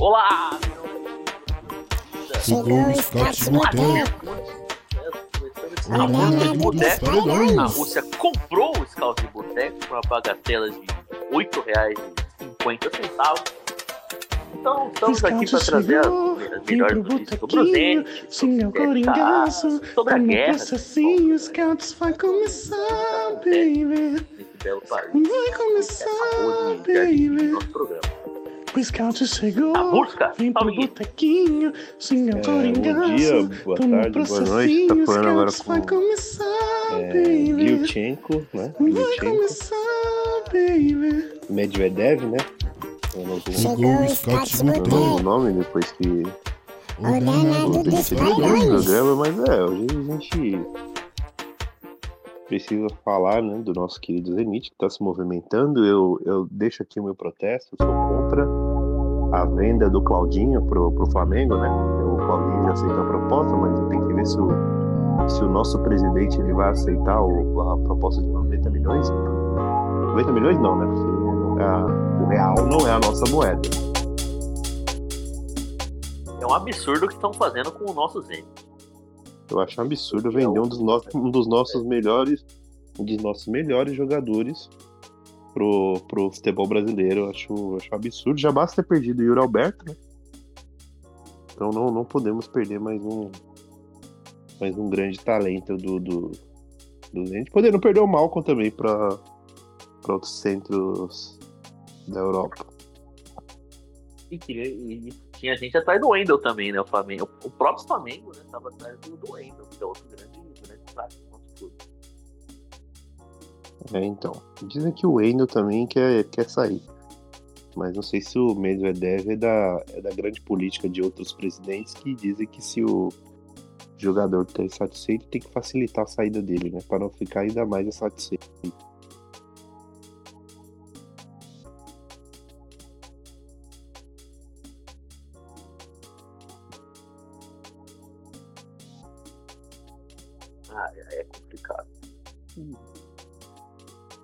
Olá! Chegou o Scott Boteco. A música de boteco. Padrões. A Rússia comprou o Scout de boteco por uma bagatela de R$ 8,50. Então estamos aqui para trazer as, melhores notícias sobre o Zenit, Sim, é o sobre, a Vamos guerra assim, os scouts vai começar, baby. Vai começar, baby. nosso programa. O scout chegou. A música, Vem pro botequinho. Sim, é o É, Coringaço. bom dia, boa tarde, boa noite. Tá falando agora Scouts vai com começar, é, baby. Liuchenko, né? Vai começar, baby. Medvedev, né? Chegou o Scott não lembro o nome depois que O danado eu dos decidi no padrões. programa, mas é, hoje a gente precisa falar né, do nosso querido Zenit que está se movimentando. Eu, eu deixo aqui o meu protesto, eu sou contra a venda do Claudinho pro, pro Flamengo, né? O Claudinho já aceitou a proposta, mas tenho que ver se o, se o nosso presidente ele vai aceitar o- a proposta de 90 milhões. 90 milhões não, né? Porque a- o real não é a nossa moeda. É um absurdo o que estão fazendo com o nosso Zenit. Eu acho um absurdo vender um dos, no- um dos nossos melhores, um dos nossos melhores jogadores pro, pro futebol brasileiro. Eu acho, acho um absurdo. Já basta ter perdido o Yuri Alberto, né? Então não, não podemos perder mais um mais um grande talento do do, do. Podendo perder o Malcom também para outros centros da Europa. E, e tinha gente atrás do Wendel também, né? O Flamengo. O próprio Flamengo, né? Tava atrás do, Wendel, que é outro grande, grande clube. É, então. Dizem que o Wendel também quer, quer sair. Mas não sei se o Medvedev é da, é da grande política de outros presidentes que dizem que se o jogador está insatisfeito, tem que facilitar a saída dele, né? Para não ficar ainda mais insatisfeito.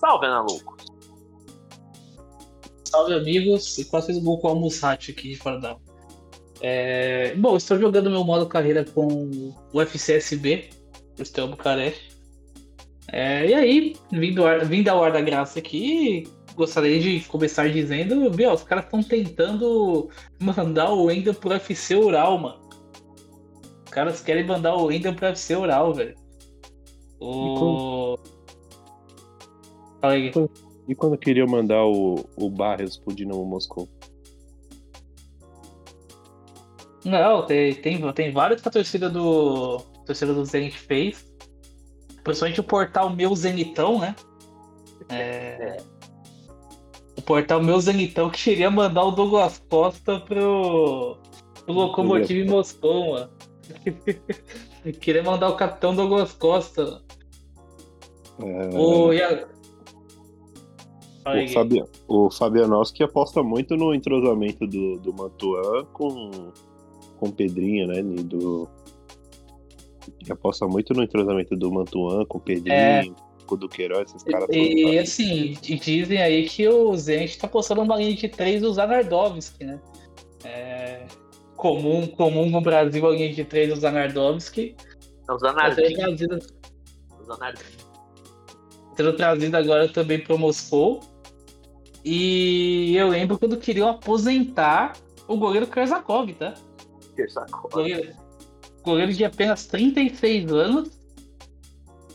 Salve, Ana Lucas. Salve amigos, e quase fiz gol com o Almusrat aqui de fora da. É... Bom, estou jogando meu modo carreira com o FCSB, o Estel Bucareste. É, e aí, vindo, ar- vindo ao ar da graça aqui, gostaria de começar dizendo, meu, os caras estão tentando mandar o Wendel pro FC Ural, mano. Os caras querem mandar o Wendel pro FC Ural, velho. O... E quando queria mandar o, o Barrios pro Dinamo Moscou? Não, tem, tem, tem vários que a torcida do. a torcida do Zenit fez. Principalmente o portal Meu Zenitão, né? É, O portal Meu Zenitão que queria mandar o Douglas Costa pro, pro Lokomotiv em Moscou, mano. queria mandar o capitão Douglas Costa. É, O, e a- Fala aí, O. Fabi, o Fabianowski aposta muito no entrosamento do, do Mantuan com, com o Pedrinho, né? e Do, ele aposta muito no entrosamento do Mantuan com o Pedrinho, com o Duqueiroz, esses caras. E sabe? assim, e dizem aí que o Zenit tá postando uma linha de três do Zanardovski, né? É comum, comum no Brasil a linha de três do Zanardovski. É o Tá sendo trazida agora também para Moscou. E eu lembro quando queriam aposentar o goleiro Kazakov, tá? Terça-feira. Goleiro, goleiro de apenas 36 anos.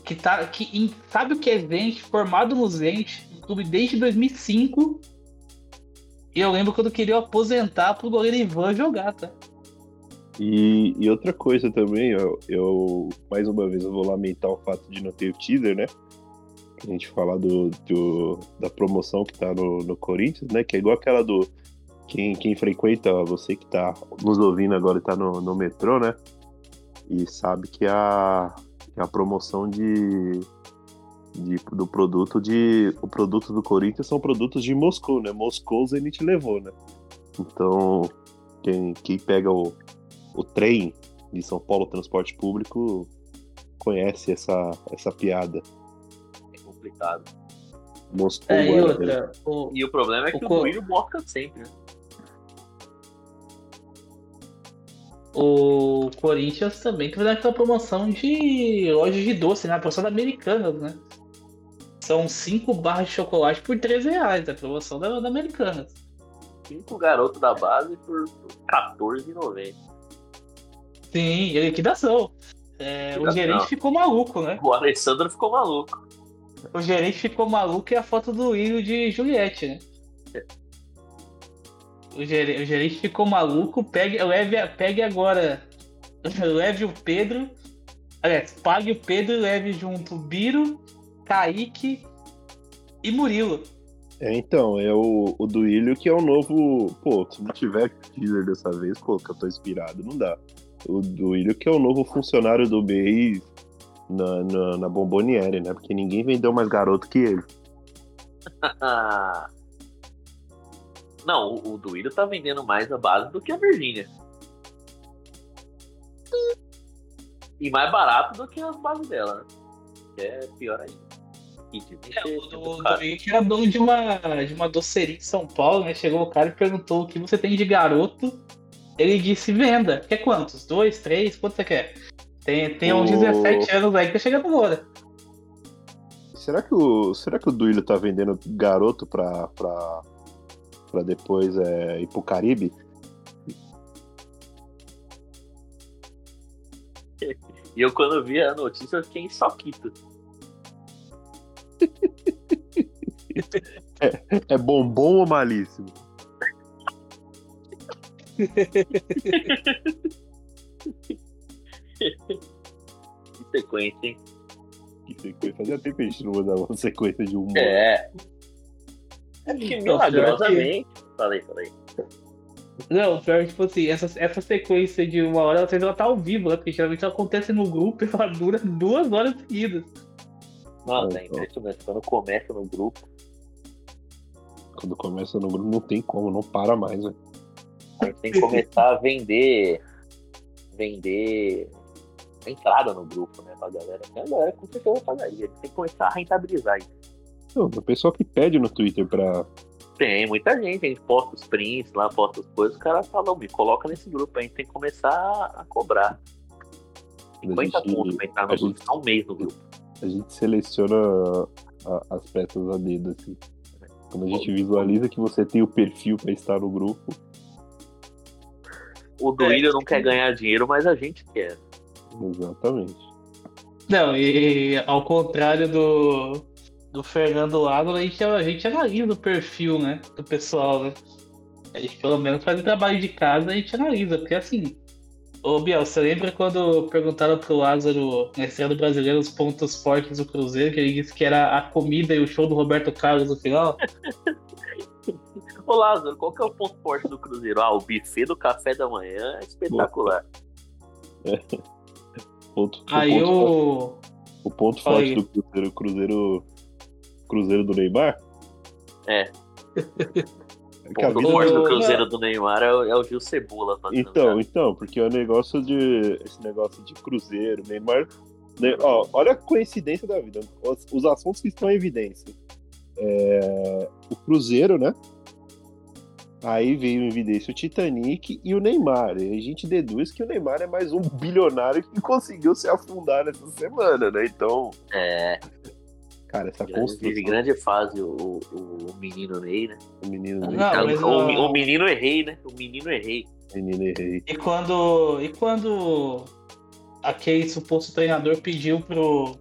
Que, tá, que em- sabe o que é Zenit, formado no Zenit, no clube desde 2005. E eu lembro quando queriam aposentar pro goleiro Ivan jogar, tá? E, e outra coisa também, eu, eu mais uma vez eu vou lamentar o fato de não ter o teaser, né? A gente falar do, do- da promoção que tá no, no Corinthians, né? Que é igual aquela do. Quem, quem frequenta, você que tá nos ouvindo agora e tá no, no metrô, né? E sabe que a, que a promoção de, de- do produto de. O produto do Corinthians são produtos de Moscou, né? Moscou Zenit levou, né? Então, quem, quem pega o, o trem de São Paulo Transporte Público conhece essa, essa piada. Complicado. Moscou É, e outra, o, E o problema é que O o, co- Duílio mosca sempre, né? o Corinthians também tá fazendo aquela promoção de lojas de doce, né? A promoção da Americanas, né? São 5 barras de chocolate por 13 reais, a promoção da, da Americanas. Cinco garotos da base por R$14,90. Sim, e liquidação. É, o gerente ficou maluco, né? O Alessandro ficou maluco. O gerente ficou maluco e a foto do William de Juliette, né? O gerente, o gerente ficou maluco, pegue, leve, pegue agora. Leve o Pedro. Aliás, pague o Pedro e leve junto Biro, Kaique e Murilo. É, então, é o, o Duílio que é o novo. Pô, se não tiver teaser dessa vez, pô, que eu tô inspirado, não dá. O Duílio que é o novo funcionário do BI na, na, na Bomboniere, né? Porque ninguém vendeu mais garoto que ele. Não, o, o Duílio tá vendendo mais a base do que a Virgínia. E mais barato do que as bases dela, né? Que é pior ainda. É, o do. Henrique era dono de uma, de uma doceria em São Paulo, né? Chegou o cara e perguntou o que você tem de garoto. Ele disse venda. Quer quantos? Dois, três? Quanto você quer? Tem, tem uns O- 17 anos aí que tá chegando agora. Será que o, será que o Duílio tá vendendo garoto pra, pra, pra depois é, ir pro Caribe? E eu, quando vi a notícia, eu fiquei em soquito. É bombom ou malíssimo? Que sequência, hein? Que sequência. Fazia tempo que a gente não mandava uma sequência de humor. É. É porque Então, milagrosamente. Falei, falei. Não, pior que, tipo assim, essa, essa sequência de uma hora, ela ela tá ao vivo, né? Porque geralmente ela acontece no grupo e ela dura duas horas seguidas. Nossa, é Então. impressionante. Quando começa no grupo, Quando começa no grupo, não tem como, não para mais, né? a gente tem que começar a vender. Vender entrada no grupo, né? Pra galera. A galera com certeza pagaria. Tem que começar a rentabilizar isso. Não, o pessoal que pede no Twitter pra. Tem muita gente, a gente posta os prints lá, posta as coisas, os caras falam, me coloca nesse grupo, a gente tem que começar a cobrar. 50 gente- pontos pra entrar no grupo, gente- um mês no grupo. A gente seleciona a- as peças a dedo, assim. Quando a gente visualiza que você tem o perfil pra estar no grupo, O Duílio não quer ganhar dinheiro, mas a gente quer. Exatamente. Não, e ao contrário do, do Fernando Lago, a gente, a gente analisa o perfil, né? Do pessoal, né? A gente pelo menos faz o trabalho de casa, a gente analisa, porque assim. Ô Biel, você lembra quando perguntaram pro Lázaro, na estreia do brasileiro, os pontos fortes do Cruzeiro, que ele disse que era a comida e o show do Roberto Carlos no final? Ô Lázaro, qual que é o ponto forte do Cruzeiro? Ah, o buffet do café da manhã é espetacular. Ponto, Aí o ponto, o. o ponto forte aí. do Cruzeiro, o Cruzeiro. Cruzeiro do Neymar? É. É O ponto vida forte do- Cruzeiro do Neymar é, o- é o Gil Cebola fazendo Então, nada. então, porque é o negócio de. Esse negócio de Cruzeiro, Neymar. né, ó, olha a coincidência da vida. Os, os assuntos que estão em evidência. É, o Cruzeiro, né? Aí veio em evidência o Titanic e o Neymar. E a gente deduz que o Neymar é mais um bilionário que conseguiu se afundar nessa semana, né? Então, É, cara, essa grande, construção grande fase o, o, o menino Ney, né? do menino, Não, o, mas o, o- o menino errei, né? O menino errei. menino errei. E quando. E quando aquele suposto treinador pediu pro.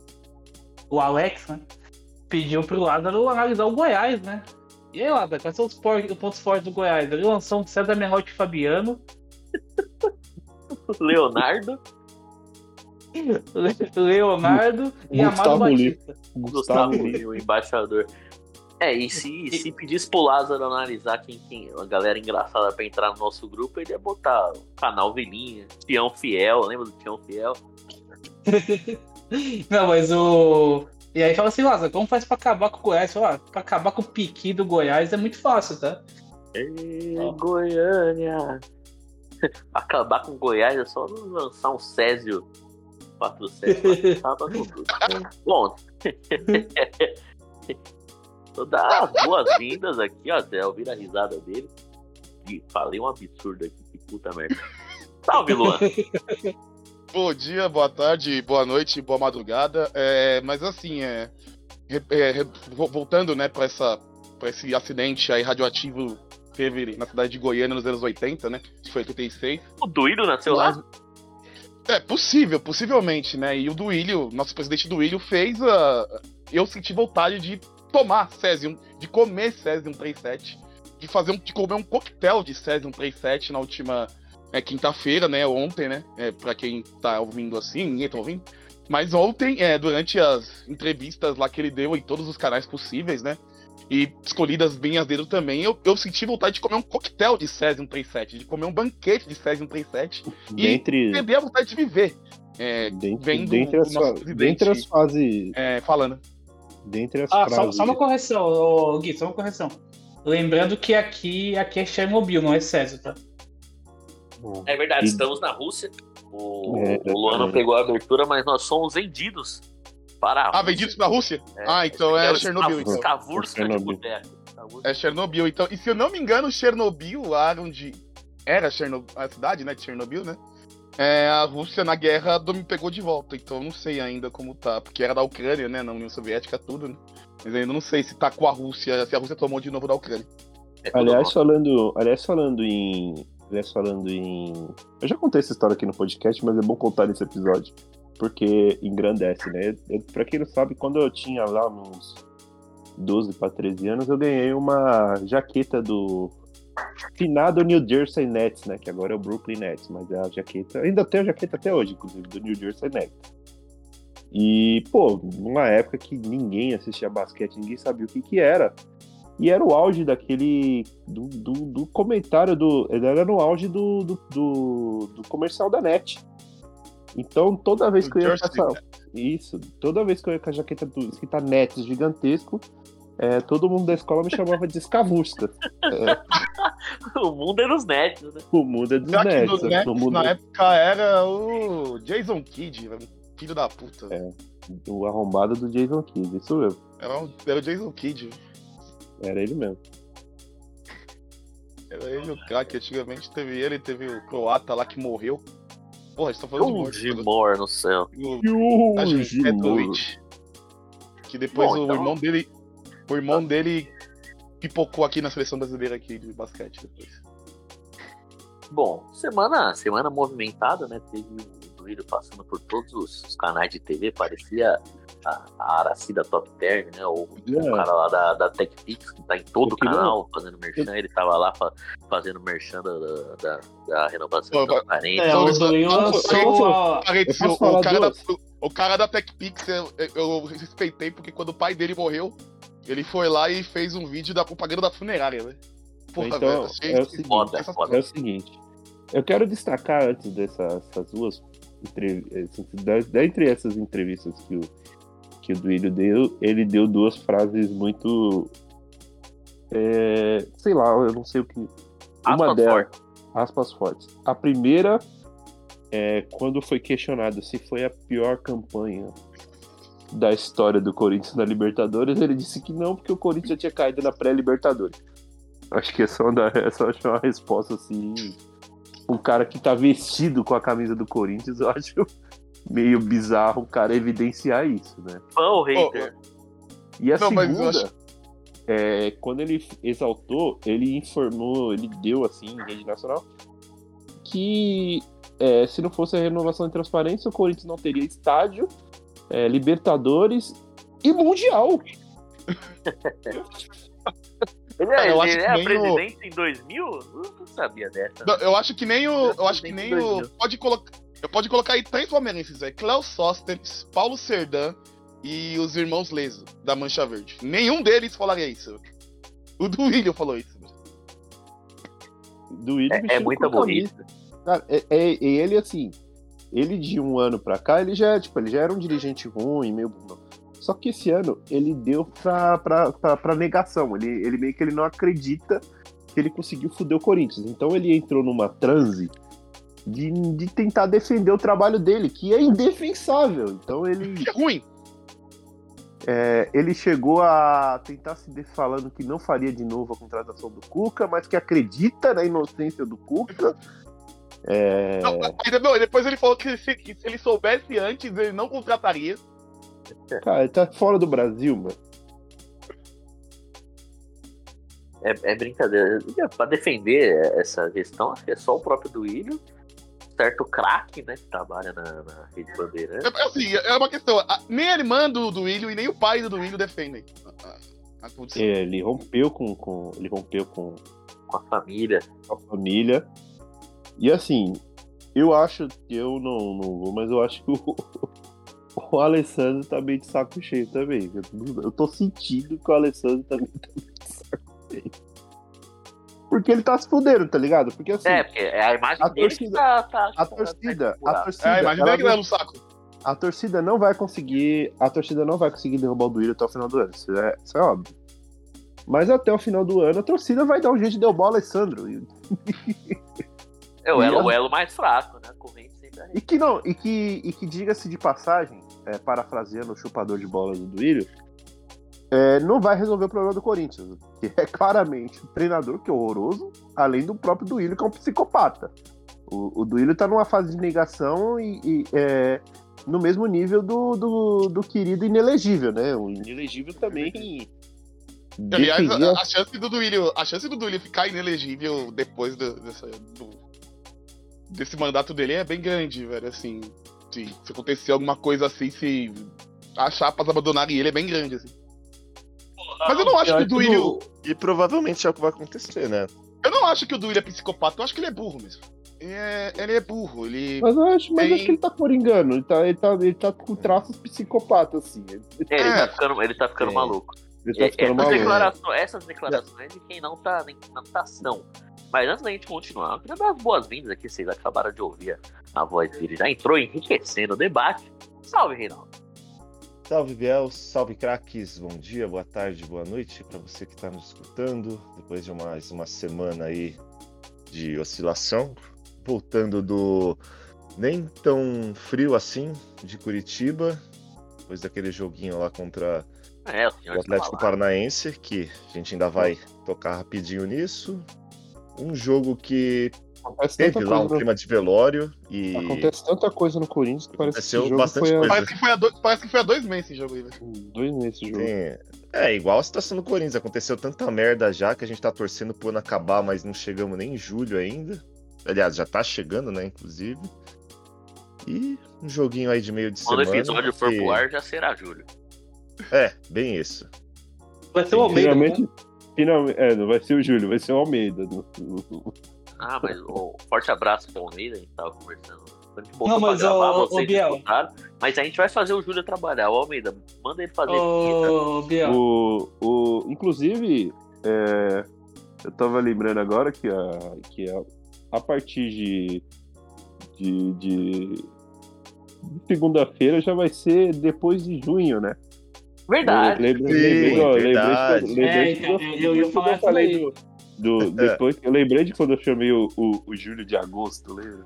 O Alex, né? Pediu pro Lázaro analisar o Goiás, né? E aí, Lázaro, quais são os, pontos fortes do Goiás? Ele lançou um César Menotti e Fabiano, Leonardo, Le- Leonardo e Gustavo Amado. Batista. Gustavo Gustavo o embaixador. É, e se, se pedisse pro Lázaro analisar quem, quem a galera engraçada pra entrar no nosso grupo, ele ia botar o canal Vilinha, Tião Fiel, lembra do Tião Fiel? Não, mas o. E aí fala assim, Lázaro, como faz pra acabar com o Goiás? Fala, ah, pra acabar com o piqui do Goiás é muito fácil, tá? Ó. Goiânia! Acabar com Goiás é só não lançar um Césio 47 pra tudo. Bom, vou dar as boas-vindas aqui, ó, até ouvir a risada dele. E falei um absurdo aqui, que puta merda. Salve, Luan. Bom dia, boa tarde, boa noite, boa madrugada. É, mas assim, é, é, voltando, né, para esse acidente aí radioativo que teve na cidade de Goiânia nos anos 80, né? Que foi 86. O Duílio nasceu lá? É possível, possivelmente, né? E o Duílio, nosso presidente Duílio fez a. Eu senti vontade de tomar Cesium, de comer Cesium 37, de fazer um, de comer um coquetel de Cesium 37 na última é, quinta-feira, né? Ontem, né? É, pra quem tá ouvindo assim, ninguém tá ouvindo. Mas ontem, é, durante as entrevistas lá que ele deu em todos os canais possíveis, né? E escolhidas bem a dedo também, eu, eu senti vontade de comer um coquetel de Cesium 37, de comer um banquete de Cesium 37 e Dentre, perder a vontade de viver. É, dentre, dentre, as, fa- dentre as fases. é, falando. Dentre as Ah, só, frases. só uma correção, ô, Gui, só uma correção. Lembrando que aqui, aqui é Chernobyl, não é Césio, tá? É verdade, E- estamos na Rússia. O, É, o Luan não é. pegou a abertura, mas nós somos vendidos para a Ah, vendidos pra Rússia? É, ah, então é, Chernobyl. Então. Skavurska de. Skavurska. É Chernobyl. Então, e se eu não me engano, Chernobyl, lá onde era Chernobyl, a cidade, né, de Chernobyl, né? É, a Rússia na guerra do- me pegou de volta. Então eu não sei ainda como tá. Porque era da Ucrânia, né? Na União Soviética, tudo, né? Mas ainda não sei se tá com a Rússia, se a Rússia tomou de novo da Ucrânia. É Aliás, falando, aliás, falando em. Aliás, falando em. Eu já contei essa história aqui no podcast, mas é bom contar nesse episódio. Porque engrandece, né? Eu, pra quem não sabe, quando eu tinha lá uns 12 para 13 anos, eu ganhei uma jaqueta do finado New Jersey Nets, né? Que agora é o Brooklyn Nets, mas é a jaqueta. Ainda tenho a jaqueta até hoje, inclusive, do New Jersey Nets. E, pô, numa época que ninguém assistia basquete, ninguém sabia o que que era. E era o auge daquele. do, do, do comentário do. Era no auge do, do, do, do comercial da net. Então toda vez Do que eu ia essa. Isso, toda vez que eu ia com a jaqueta do, escrita Nets gigantesco, é, todo mundo da escola me chamava de escavusca. O mundo é nos nets, né? O mundo é dos Já mundo na época era o Jason Kidd, filho da puta. É. o arrombado do Jason Kidd, isso eu. Era, o- era o Jason Kidd. Era ele mesmo. Era ele o craque. Antigamente teve ele, teve o croata lá que morreu. Porra, a gente tá falando de morte. No céu. O Petrovic. Que depois Bom, o então- irmão dele. O irmão dele pipocou aqui na seleção brasileira aqui de basquete depois. Bom, semana, semana movimentada, né? Teve o Duílio passando por todos os canais de TV, parecia a, a Aracida Top Term, né? O, o É. cara lá da, da TechPix, que tá em todo Eu o queria- canal fazendo merchan, ele tava lá fa- fazendo merchan da, da, da renovação Pô, da transparente. É, o só-. Parênteses, Eu o, o cara da, o cara da TechPix eu, eu respeitei porque quando o pai dele morreu, ele foi lá e fez um vídeo da propaganda da funerária, né? Porra, Então, velho, achei é o seguinte, Foda, sensacional. foda. É o seguinte, eu quero destacar antes dessas, dessas duas entrevistas, dentre essas entrevistas que o, que o Duílio deu, ele deu duas frases muito. é, sei lá, eu não sei o que. Uma Aspas delas, fortes. aspas fortes. A primeira é quando foi questionado se foi a pior campanha da história do Corinthians na Libertadores, ele disse que não, porque o Corinthians já tinha caído na pré-Libertadores. Acho que é uma, essa é uma resposta assim. Um cara que tá vestido com a camisa do Corinthians, eu acho meio bizarro o cara evidenciar isso, né? Fã ou hater? E a Não, segunda, acho- é, quando ele exaltou, ele informou, ele deu assim em rede nacional que é, se não fosse a renovação de transparência, o Corinthians não teria estádio, é, Libertadores e Mundial. Ele, acho ele que é nem o- presidente em 2000? Eu não sabia dessa. Não, Eu acho que nem o. Eu acho que nem o. 2000. Pode colocar. Eu pode colocar aí três palmeirenses, é Cléo Sóstenes, Paulo Serdã e os irmãos Leso, da Mancha Verde. Nenhum deles falaria isso. O do William falou isso. Do Willian É, é camisa. burrice. Cara, é, é- ele assim, ele de um ano pra cá, ele já, tipo, ele já era um dirigente ruim, meio. Só que esse ano ele deu pra, pra, pra, pra negação. Ele, ele meio que ele não acredita que ele conseguiu foder o Corinthians. Então ele entrou numa transe de, de tentar defender o trabalho dele, que é indefensável. Então ele, Que é ruim. é, ele chegou a tentar se falando que não faria de novo a contratação do Cuca, mas que acredita na inocência do Cuca. É, Não, não, depois ele falou que se, que se ele soubesse antes, ele não contrataria. cara, ele tá fora do Brasil, mano. É, é brincadeira. Pra defender essa questão, acho que é só o próprio Duílio, certo craque, né, que trabalha na, na Rede Bandeirante. É, assim, é uma questão. a- Nem a irmã do Duílio e nem o pai do Duílio defendem a, a, a. É, ele rompeu com, com. Ele rompeu com com a família. a família. E assim, eu acho que eu não, não vou, mas eu acho que o, o Alessandro tá meio de saco cheio também. Eu, eu tô sentindo que o Alessandro também tá meio de saco cheio. Porque ele tá se fudendo, tá ligado? Porque assim, É, porque é a imagem a dele torcida- que tá, tá, a torcida, tá a torcida, É, imagina ela que não- dá no saco. a torcida não vai conseguir, a torcida não vai conseguir derrubar o Duílio até o final do ano. Isso é, isso é óbvio. Mas até o final do ano a torcida vai dar um jeito de derrubar o Alessandro. E, É o elo, a- o elo mais fraco, né? A corrente sempre e que não, e que, e que diga-se de passagem, é, parafraseando o chupador de bola do Duílio, é, não vai resolver o problema do Corinthians. Que é claramente o treinador, que é horroroso, além do próprio Duílio, que é um psicopata. O, o Duílio tá numa fase de negação e, e, é, no mesmo nível do, do, do querido inelegível, né? O inelegível também. Aliás, a, a chance do Duílio, a chance do Duílio ficar inelegível depois do, dessa- do- desse mandato dele é bem grande, velho. Assim, se, se acontecer alguma coisa assim, se as chapas abandonarem ele, é bem grande, assim. Mas eu não acho que o Duílio. E provavelmente é o que vai acontecer, né? Eu não acho que o Duílio é psicopata, eu acho que ele é burro mesmo. Ele é, ele é burro, ele. Mas eu acho, mas Tem- acho que ele tá coringando. Ele tá, ele tá, ele tá com traços psicopatas, assim. Ele, É, ele, É. tá ficando, ele tá ficando É. maluco. ele tá É, ficando essas, maluco. declarações, essas declarações de quem não tá nem na natação. Mas antes da gente continuar, eu queria dar as boas-vindas aqui, vocês acabaram de ouvir a, a voz dele, já entrou enriquecendo o debate. Salve, Reinaldo. Salve Biel, salve craques, bom dia, boa tarde, boa noite para você que está nos escutando. Depois de mais uma semana aí de oscilação, voltando do nem tão frio assim de Curitiba, depois daquele joguinho lá contra É, o Atlético. Paranaense, que a gente ainda vai tocar rapidinho nisso. Um jogo que Acontece teve lá um coisa no- clima de velório e Acontece tanta coisa no Corinthians que parece que Aconteceu jogo bastante foi há coisa. Parece que foi há dois, parece que foi há dois meses esse jogo aí, velho. dois meses esse jogo. Tem- É, igual a situação do Corinthians. Aconteceu tanta merda já que a gente tá torcendo pro ano acabar, mas não chegamos nem em julho ainda. Aliás, já tá chegando, né, inclusive. E um joguinho aí de meio de Quando o semana. episódio for que- pro ar, já será Júlio. É, bem isso. Vai ser o Almeida. Finalmente, né? finalmente, é, não vai ser o Júlio, vai ser o Almeida. No- no- Ah, mas um forte abraço pro Almeida, a gente tava conversando. Quando a gente Não, botou mas, pra gravar, ô, ô, vocês Biel. escutaram. Mas a gente vai fazer o Júlio trabalhar. O Almeida, manda ele fazer. Ô, Biel. O, o, inclusive, é, eu tava lembrando agora que a, que a, a partir de, de, de- segunda-feira já vai ser depois de junho, né? Verdade. Lembrei, Sim, lembrei, lembrei, verdade. de- lembrei É, quando eu quando falar isso falei do, do- depois, eu lembrei de quando eu chamei o, o, o Júlio de agosto, lembra?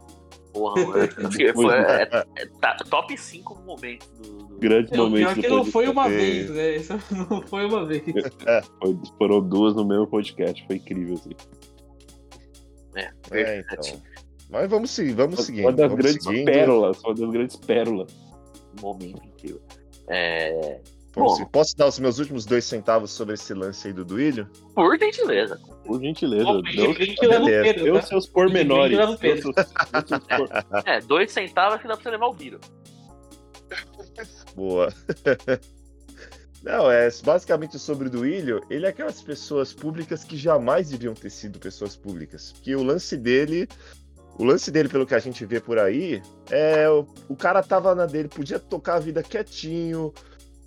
Porra, mano. Foi- é- é- tá- top 5 momentos do. do- Grande É, momento. pior que do não foi uma vez, né? Isso não foi uma vez. Foi- foram duas no mesmo podcast, foi incrível, assim. É, É, então. Mas vamos seguir, vamos seguir. Uma das grandes seguindo. pérolas, uma das grandes pérolas. momento incrível. É, Seguir. Posso dar os meus últimos dois centavos sobre esse lance aí do Duílio? por gentileza. Por gentileza, Bom, deu, a gente leva o beleza. Pedro, deu seus pormenores. Leva o Deu Pedro. seus, deu seus por- É, dois centavos que dá pra você levar o Biro. Boa. Não, é basicamente sobre o Duílio. Ele é aquelas pessoas públicas que jamais deviam ter sido pessoas públicas. Que o lance dele, o lance dele, pelo que a gente vê por aí, é o, o cara tava na dele, podia tocar a vida quietinho.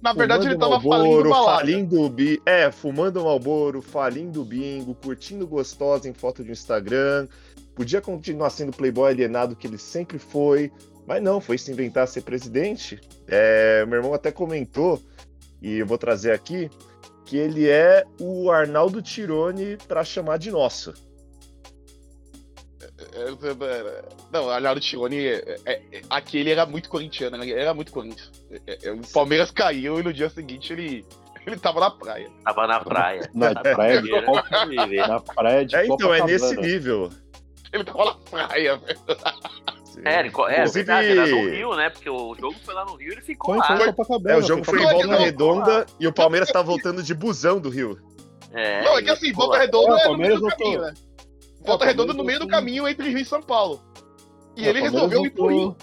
Na verdade, ele fumando tava falindo Marlboro, balada. falindo bi, é, fumando Malboro, falindo bingo, curtindo gostosa em foto de Instagram. Podia continuar sendo playboy alienado que ele sempre foi, mas não, foi se inventar ser presidente. É, meu irmão até comentou, e eu vou trazer aqui, que ele é o Arnaldo Tirone pra chamar de nosso. É, é, Não, o Arnaldo Tironi, é, é, é, aqui ele era muito corintiano, né? ele era muito Corinthians. É, é, o Palmeiras caiu e no dia seguinte ele, ele tava na praia. Tava na praia. Na Sabe, praia de primeira, Copa- viver. Na praia de É, então, é Copacabana. nesse nível. Ele tava na praia, velho. É, ele, é Inclusive- verdade, era no Rio, né? Porque o jogo foi lá no Rio e ele ficou Foi, lá. foi Copacabana. É, o jogo foi em Volta não, Redonda e o Palmeiras tá voltando de busão do Rio. É, não, é que assim, Volta. Redonda É, o é, no Palmeiras meio do caminho, voltou. né? Volta É, Redonda no meio do caminho entre Rio e São Paulo. E É, ele resolveu ir pro Rio.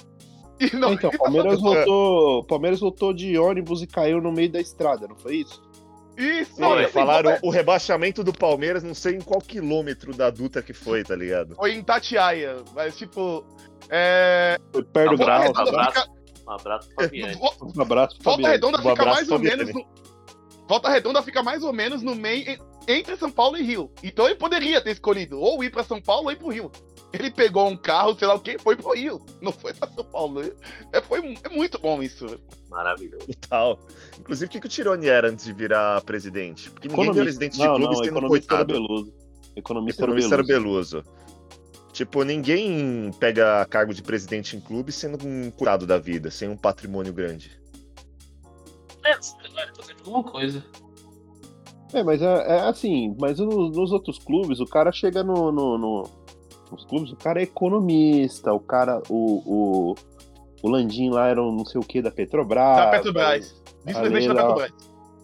E não, Então, o Palmeiras voltou, o Palmeiras voltou de ônibus e caiu no meio da estrada, não foi isso? Isso, não, assim, falaram Volta- o rebaixamento do Palmeiras, não sei em qual quilômetro da duta que foi, tá ligado? Foi em Tatiaia, mas tipo. É. Foi perto do grau. Redonda abraço. fica- Um abraço pro Um abraço pro Volta Fabiano. Redonda Um fica mais ou menos no. Volta Redonda fica mais ou menos no meio en- entre São Paulo e Rio. Então ele poderia ter escolhido ou ir pra São Paulo ou ir pro Rio. Ele pegou um carro, sei lá o que, foi pro Rio. Não foi pra São Paulo. É, foi, é muito bom isso. Maravilhoso. Tal. Inclusive, o que, que o Tironi era antes de virar presidente? Porque ninguém é Economista. presidente de não, clube não, sendo economista era coitado. Beluso. Economista, Economista era Beluso. Tipo, ninguém pega cargo de presidente em clube sendo um coitado da vida, sem um patrimônio grande. É, fazer alguma coisa. É, mas é, é assim, mas no- nos outros clubes, o cara chega no, no- no- nos clubes, o cara é economista, o cara, o, o, o Landim lá era um não sei o que da Petrobras. da Petrobras. Vice-presidente da Petrobras.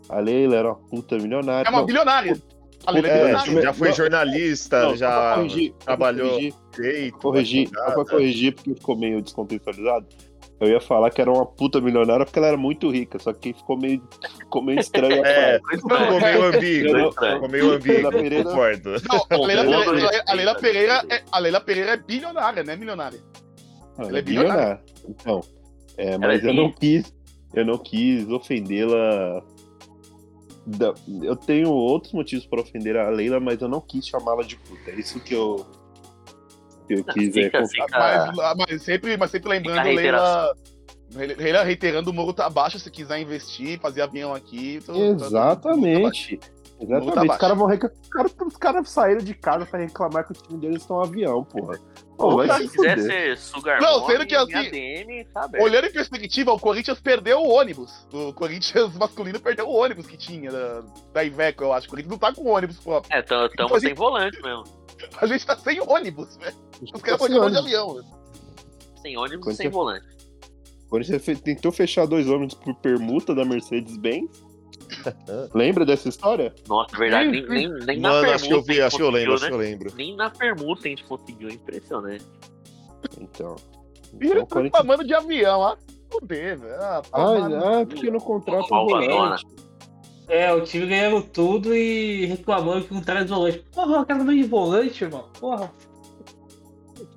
A Leila era uma puta milionária. É uma Não, bilionária. A Leila é É, bilionária. já foi Não, jornalista, não, já corrigir, trabalhou corrigir, direito. corrigir, só pra corrigir, porque ficou meio descontextualizado. Eu ia falar que era uma puta milionária porque ela era muito rica, só que ficou meio, ficou meio estranho a É, ficou meio ambíguo. Ficou meio ambíguo, Leila Pereira- concordo. Não, a Leila, Pereira, a Leila? Pereira é, a Leila Pereira é bilionária, não é milionária. Ela Ela é é bilionária. Então, é, mas é eu não quis, eu não quis ofendê-la. Eu tenho outros motivos para ofender a Leila, mas eu não quis chamá-la de puta. É isso que eu, eu quis é, Fica, contar. fica, Mas, mas sempre, mas sempre lembrando, Leila. Leila reiterando, o muro tá baixo, se quiser investir, fazer avião aqui. tô- tô- Exatamente. Tá Exatamente. Os caras vão reclamar. Os caras, os caras saíram de casa pra reclamar que o time deles estão um avião, porra. Pô, vai se se quiser ser sugar Não, sendo que assim- tá. Olhando em perspectiva, o Corinthians perdeu o ônibus. O Corinthians masculino perdeu o ônibus que tinha da, da Iveco, eu acho. O Corinthians não tá com ônibus próprio. É, tamo, tamo sem volante mesmo. A gente tá sem ônibus, velho. Os caras sem chamando de avião. velho. Sem ônibus Quando e sem você- volante. O Corinthians fe- tentou fechar dois ônibus por permuta da Mercedes-Benz. Lembra dessa história? Nossa, verdade, nem, nem, nem na Mano, permuta acho que eu vi, a gente acho que eu lembro, conseguiu, acho que né? eu lembro. Nem na permuta a gente conseguiu, é impressionante. Então. E então tá reclamando de avião, ah. Fuder, velho. Ah, Ah, no ah, porque não contrata o Malvadona. volante. É, o time ganhando tudo e reclamando que não traz volante. Porra, eu quero de volante, irmão. Porra.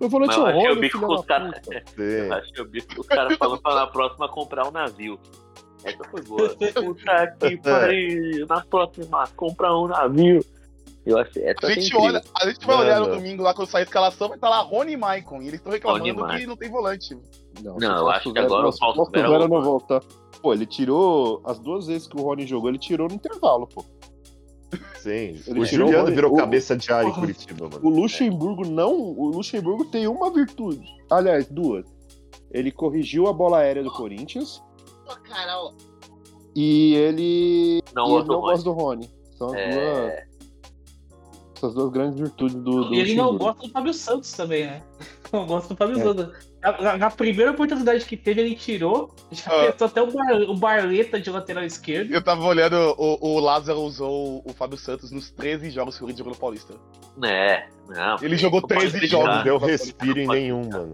O é eu o achei o Rony, bico filho com da os caras. puta. Sim. Achei o bico os caras falando pra na próxima comprar um navio. Essa foi boa. Puta que pariu. Na próxima, comprar um navio. Eu achei essa A gente, olha, a gente vai olhar no Mano. domingo lá quando sair a escalação, vai estar lá Rony e Maicon. E eles estão reclamando Rony que não tem volante. Não, Não, o eu acho que agora o Fausto Vera é o- não voltar. Pô, ele tirou. As duas vezes que o Rony jogou, ele tirou no intervalo, pô. Sim. Ele o Juliano virou o- cabeça de área em. Curitiba, mano. O Luxemburgo não. O Luxemburgo tem uma virtude. Aliás, duas. Ele corrigiu a bola aérea do Corinthians Caralho. e ele. Não e gosto ele do não Rony. gosta do Rony. São as, duas, É, essas duas grandes virtudes do, do E ele não gosta do Fábio Santos também, né? Não gosta do Fábio É. Santos. Na, na- primeira oportunidade que teve, ele tirou. Já Ah. testou até o, bar, o Barleta de lateral esquerdo. Eu tava olhando, o, o Lázaro usou o Fábio Santos nos 13 jogos que o Corinthians jogou no Paulista. é, não. Ele jogou Não pode 13 criticar. jogos. Não deu respiro em nenhum, mano.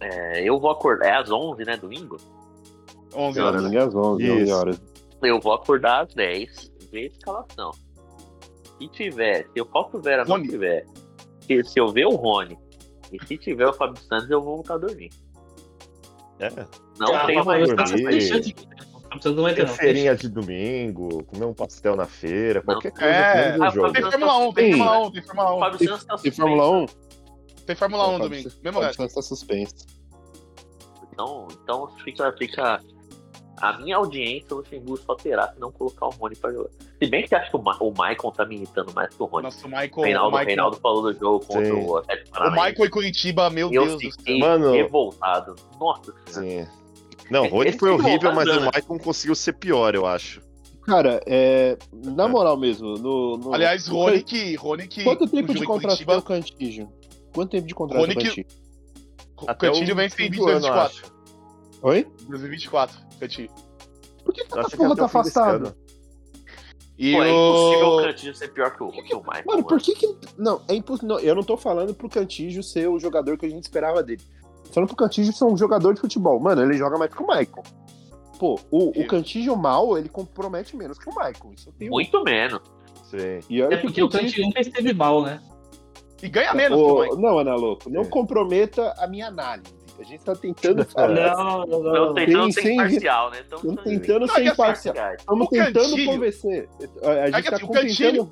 É, eu vou acordar. É às 11, né? Domingo? 11 Não, horas. Domingo às 11, 11 Isso. horas. Eu vou acordar às 10, ver a escalação. Se tiver, se o Fausto Vera não Rony. tiver, se, se eu ver o Rony e se tiver o Fábio Santos, eu vou voltar a dormir. É. Não Ah, o mais. Fábio Santos dormir. tem não vai ter, Ter não. feirinha de domingo, comer um pastel na feira, Não. qualquer coisa É, menos ah, jogo. Tem Fórmula 1, tem Sim. Fórmula 1, tem Fórmula O 1. Fábio Santos tá E suspenso. Fórmula 1? Tem Fórmula 1 Fábio domingo. Mesmo. Santos tá suspenso. Então, então fica, fica. A minha audiência, o Luxemburgo só terá se não colocar o Rony pra jogar. Se bem que acho que o, Ma o Maicon tá me irritando mais que o Rony. Nossa, o o Michael. O Reinaldo, Michael, Reinaldo falou do jogo contra Sim. o Atlético o. Michael e Curitiba, meu Eu Deus do céu. Mano. revoltado. Nossa senhora. Sim. Não, o Rony Esse foi horrível, mas voltando, o? Maicon conseguiu ser pior, eu acho. Cara, é, na moral mesmo, no, no- Aliás, no- Ronick, Ronick. Quanto tempo de contrato tem Curitiba, o Cantígio? Quanto tempo de contrato tem o Ronick- Cantígio? O Até Cantilho o vence em fim do ano, 2024. acho. Oi? 2024, Cantilho. Por que, que essa que porra tá o ano. E Pô, é impossível o o. Cantinho ser pior que o, que o Michael. Mano, por que que. Não, é impossível. Eu não tô falando pro Cantígio ser o jogador que a gente esperava dele. Tô falando pro Cantígio ser um jogador de futebol. Mano, ele joga mais que o Michael. Pô, o, o Cantígio mal, ele compromete menos que o Michael. Isso eu tenho. Muito menos. Sim. E olha É porque o Cantinho nunca esteve mal, né? E ganha menos também. Não, Ana Louco, não comprometa a minha análise. A gente tá tentando falar. Não, não, Não, não. tentando ser imparcial, né? Então, Estamos tentando ser assim, imparcial. Estamos tentando convencer. A, gente tá assim, o tentando.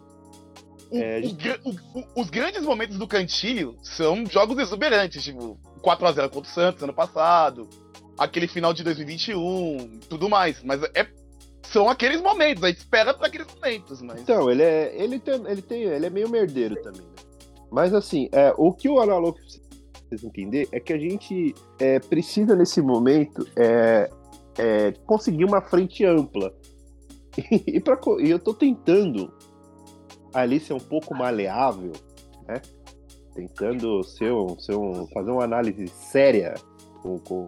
O- É, gente- o- o- os grandes momentos do Cantilho são jogos exuberantes, tipo 4x0 contra o Santos ano passado, aquele final de 2021, tudo mais. Mas é, são aqueles momentos, a gente espera pra aqueles momentos, mas. Então, ele é, ele tem, ele tem, ele é meio merdeiro também, né? Mas assim, é, o que o Ana Louco precisa entender é que a gente é, precisa nesse momento é, é, conseguir uma frente ampla. E, pra, co- e eu tô tentando ali ser um pouco maleável, né? Tentando ser um, ser um, fazer uma análise séria com, com,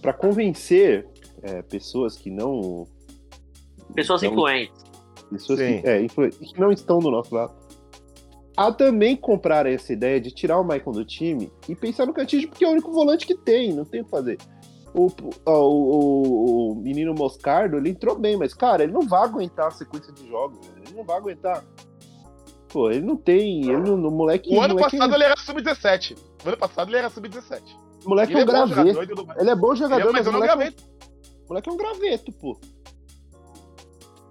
para convencer é, pessoas que não Pessoas Então, influentes. pessoas que, é, influ- que não estão do nosso lado, a também comprar essa ideia de tirar o Maicon do time e pensar no Cantígio, porque é o único volante que tem, não tem o que fazer. O, o, o- o menino Moscardo, ele entrou bem, mas, cara, ele não vai aguentar a sequência de jogos, velho. ele não vai aguentar. Pô, ele não tem, ele não, o moleque... O ano moleque, passado ele era sub-17. O ano passado ele era sub-17. o moleque Ele é é um bom graveto. jogador tudo mais. Ele é bom Ele jogador, é, mas mas moleque, graveto. o moleque é um graveto, pô.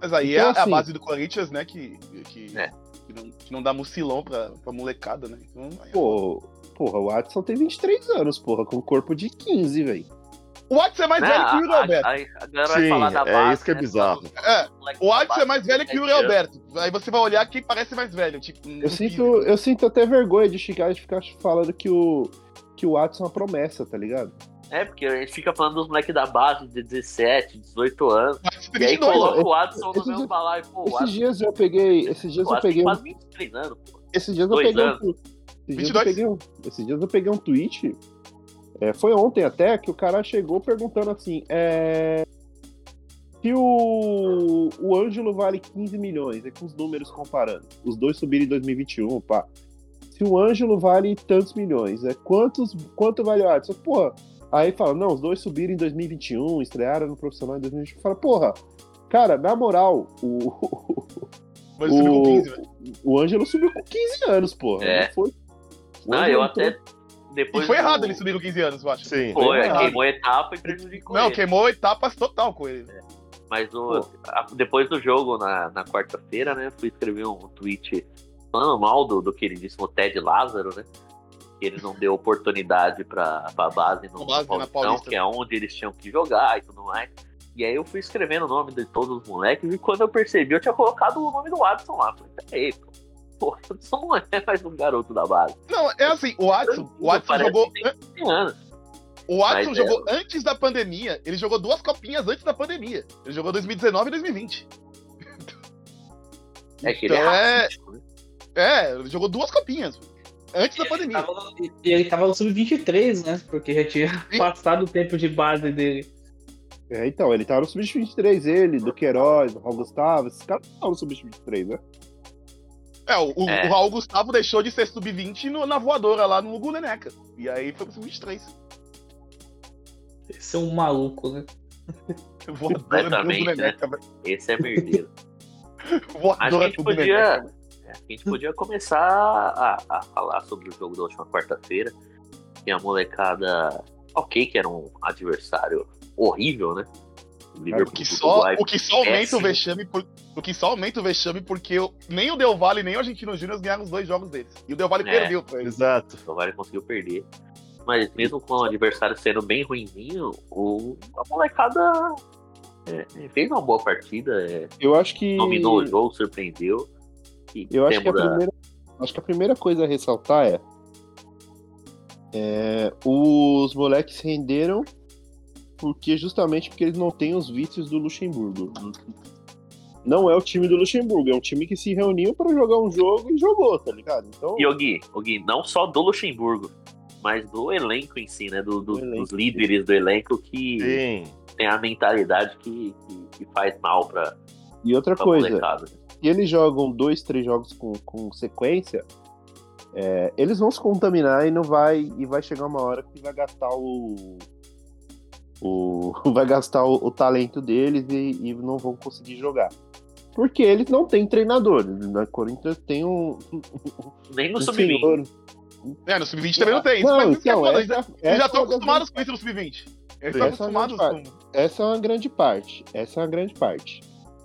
Mas aí Então, é, a assim- base do Corinthians, né? Que, que, É. que não, que não dá mucilão pra, pra molecada, né? Então, aí- Pô, porra, o Watson tem 23 anos, porra, com corpo de 15, velho. O Watson é mais Né? velho que o Yuri Alberto. a- a galera vai Sim, falar da é base, isso que é né? bizarro. É, o Watson é mais velho que o Yuri base, Alberto. Aí você vai olhar quem parece mais velho. Tipo, Eu sinto, eu sinto até vergonha de chegar e ficar falando que o, que o Watson é uma promessa, tá ligado? É, porque a gente fica falando dos moleques da base de 17, 18 anos. E aí 22, coloca ó. o Watson no mesmo balaio. Pô, Esses Watson, dias eu peguei. Esses dias eu peguei. um- quase 23 anos. Pô. Esses dias eu peguei um. Esses dias eu 22. peguei um. Esses dias eu peguei um tweet. é, foi ontem até que o cara chegou perguntando assim. É, se o, o Ângelo vale 15 milhões, é com os números comparando. Os dois subiram em 2021, pá. Se o Ângelo vale tantos milhões, é quantos, quanto vale o Adson? Porra. Aí fala, não, os dois subiram em 2021, estrearam no profissional em 2021. Fala, porra, cara, na moral, o, Mas subiu com o, 15, velho. o Ângelo subiu com 15 anos, porra. É. Não foi. O Ângelo eu até. Depois E foi do- errado ele subir com 15 anos, eu acho. Sim. Foi, errado. queimou a etapa e prejudicou Não, ele. queimou etapas total com ele. Mas o- a- depois do jogo, na, na quarta-feira, né, fui escrever um tweet falando mal do, do queridíssimo Ted Lázaro, né? Que ele não deu oportunidade pra, pra base no, base, Paulistão, Paulista. que é onde eles tinham que jogar e tudo mais. E aí eu fui escrevendo o nome de todos os moleques e quando eu percebi, eu tinha colocado o nome do Watson lá. Falei, peraí, pô. Pô, não é mais um garoto da base. Não, é assim, o Watson, o Watson jogou. que tem 15 anos. O Watson Mas é- jogou antes da pandemia. Ele jogou duas copinhas antes da pandemia. Ele jogou 2019 e 2020. É que ele é Então é- né? É, ele jogou duas copinhas. Antes da pandemia. E ele tava no sub-23, né? Porque já tinha Sim. passado o tempo de base dele. É, então, ele tava no Sub-23, ele, do Queiroz, do Raul Gustavo, esses caras estavam no Sub-23, né? É, o, o- É. o Raul Gustavo deixou de ser sub-20 no- na voadora lá no Hugo Neneca. E aí foi pro sub-23. Esse é um maluco, né? Voadora Completamente, Neneca, velho. Esse é a Voadora no Hugo podia, Neneca. é, a gente podia começar a, a falar sobre o jogo da última quarta-feira. Que a molecada. Ok, que era um adversário horrível, né? O O Liverpool que, só, Uruguai. o que só aumenta o vexame por- o que só aumenta o vexame porque o- nem o Del Valle nem o Argentino Júnior ganharam os dois jogos deles. E o Del Valle É. perdeu pra eles. Exato. O Uruguai conseguiu perder. Mas mesmo com o adversário sendo bem ruimzinho, o, a molecada é, é, fez uma boa partida, é, Eu acho que. dominou o jogo, surpreendeu. Eu acho que, a- primeira, acho que a primeira coisa a ressaltar é, é, os moleques renderam porque justamente porque eles não têm os vícios do Luxemburgo. não é o time do Luxemburgo, é um time que se reuniu pra jogar um jogo e jogou, tá ligado? Então, E o Gui, o Gui, não só do Luxemburgo, mas do elenco em si, né? Do, do- Do dos líderes do elenco que Sim. tem a mentalidade que, que, que faz mal pra, e outra pra coisa, molecada. Eles jogam dois, três jogos com, com sequência, é, eles vão se contaminar e não vai. E vai chegar uma hora que vai gastar o. o vai gastar o, o talento deles e, e não vão conseguir jogar. Porque eles não têm treinador. Na Corinthians tem um. Nem no um sub-20. senhor. É, no Sub-20 também não tem. Não, mas é então, essa, eles essa já estão é uma das acostumados com isso no Sub-20. Eles estão Essa é a acostumados grande com. essa é uma grande parte. Essa é uma grande parte.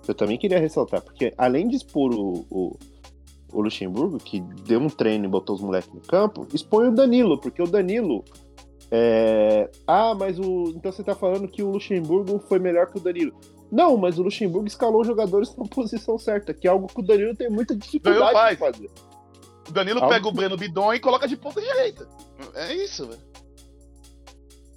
Eu também queria ressaltar, porque além de expor o, o, o Luxemburgo, que deu um treino e botou os moleques no campo, expõe o Danilo, porque o Danilo. é, Ah, mas o. Então você tá falando que o Luxemburgo foi melhor que o Danilo. Não, mas o Luxemburgo escalou os jogadores na posição certa, que é algo que o Danilo tem muita dificuldade de faz. fazer. O Danilo Algo pega o Breno Bidon e coloca de ponta direita. É isso, velho.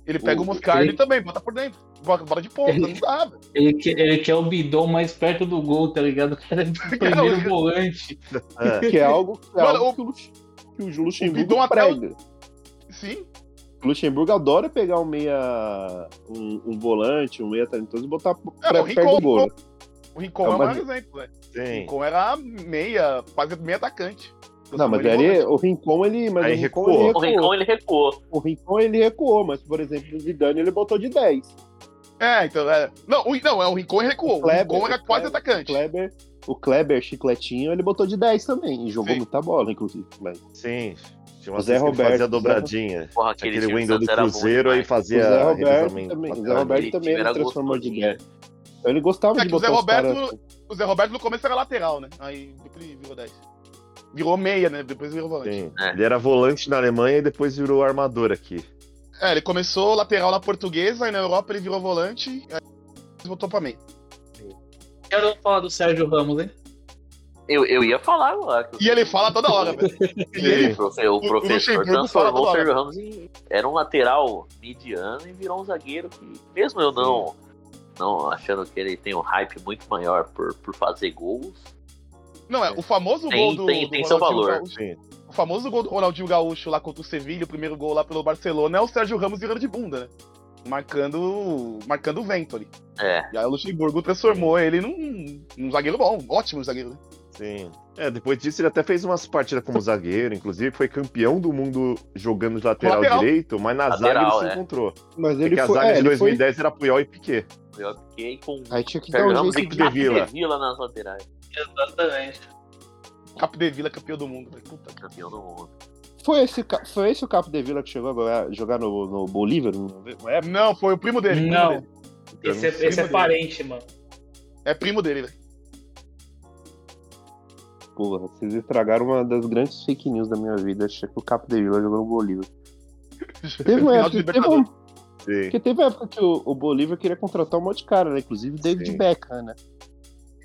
Ele pega o, O- Moscardi ele- também, bota por dentro. Bota de ponta, Ele- não dá, velho. Ele quer, ele quer o bidon mais perto do gol, tá ligado? O cara é o primeiro volante. É. Que é algo, que, é Mano, algo o- que, o, que o Luxemburgo até o- prega. Sim. O Luxemburgo adora pegar um meia. um, um volante, um meia talentoso e botar É, pra, o perto Rincon, do gol. né? O Rincon É é o uma- maior exemplo, velho. O Sim. Rincon era meia, quase meia atacante. Não, mas Transformou ele, em o Rincon, ele. Mas o Rincon, recuou. ele O Rincon ele recuou. O Rincon ele recuou, mas, por exemplo, o Zidane ele botou de 10. É, então, é. Não, o, não, é o Rincon recuou. O, Kleber, Rincon era o quase Kleber, atacante. O Kleber, o Kleber Chicletinho, ele botou de 10 também. E jogou Sim. muita bola, inclusive. Mas Sim. Tinha O uma Zé Roberto, fazia Zé- dobradinha. Porra, aquele, Aquele window do Cruzeiro aí demais. o fazia Zé Roberto também. O Zé. Roberto também ele transformou de gostosinho. 10. Então ele gostava É de que o Zé botar os Roberto- caras. O Zé Roberto no começo era lateral, né? Aí depois ele virou 10. Virou meia, né? Depois virou volante. Sim. É. Ele era volante na Alemanha e depois virou armador aqui. É, ele começou lateral na portuguesa, aí na Europa ele virou volante, aí voltou pra meia. Quero falar do Sérgio Ramos, hein? Eu, eu ia falar agora. E ele fala toda hora, velho. Ele, O, profe- o professor transformou o. Sérgio Ramos em. Era um lateral mediano e virou um zagueiro que, mesmo eu não, não achando que ele tem um hype muito maior por, por fazer gols, Não, é, o famoso Tem- gol do, tem- do tem seu valor. Gaúcho. O famoso gol do Ronaldinho Gaúcho lá contra o Sevilha, o primeiro gol lá pelo Barcelona, é o Sérgio Ramos virando de bunda, né? Marcando, marcando o vento ali. é. E aí o Luxemburgo transformou ele num, num zagueiro bom, ótimo zagueiro, né? Sim. É, depois disso ele até fez umas partidas como zagueiro, inclusive foi campeão do mundo jogando de lateral, Lateral. direito, mas na zaga Lateral, ele se é. encontrou. Mas Porque ele a foi. zaga É, de ele foi 2010 era Puyol e Piquet. Eu fiquei com aí tinha que dar Sérgio um e jeito de. Capdevila. Vila nas laterais. Exatamente. Capdevila campeão do mundo, velho. Puta Campeão do mundo. Foi esse, foi esse o Capo de Vila que chegou a jogar, no, no Bolívar? Não é? Não, foi o primo dele. primo Não. dele. Esse é, Primo esse é parente, mano. É primo dele, velho. Porra, vocês estragaram uma das grandes fake news da minha vida. Achei que o Capo de Vila jogou no Bolívar. Teve uma de época, teve um- Sim. porque teve uma época que o, o Bolívar queria contratar um monte de cara, né? Inclusive o David Sim. Beckham, né?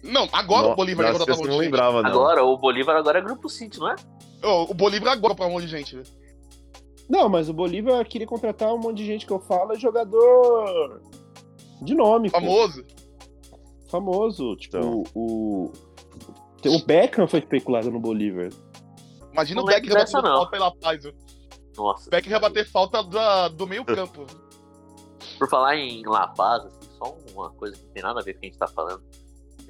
Não, agora No- o Bolívar um não gente. lembrava, não. Agora, o Bolívar agora é Grupo City, não é? Ô, o Bolívar agora pra um monte de gente, velho. Não, mas o Bolívar queria contratar um monte de gente que eu falo, é jogador de nome, pô. Famoso. famoso. Tipo, Então. o. O Beckham foi especulado no Bolívar. Imagina Não o Beck lembro dessa, rebatendo não. falta pela paz. Nossa. O Beck rebater falta da- do meio campo. Por falar em La Paz, assim, só uma coisa que não tem nada a ver com o que a gente tá falando.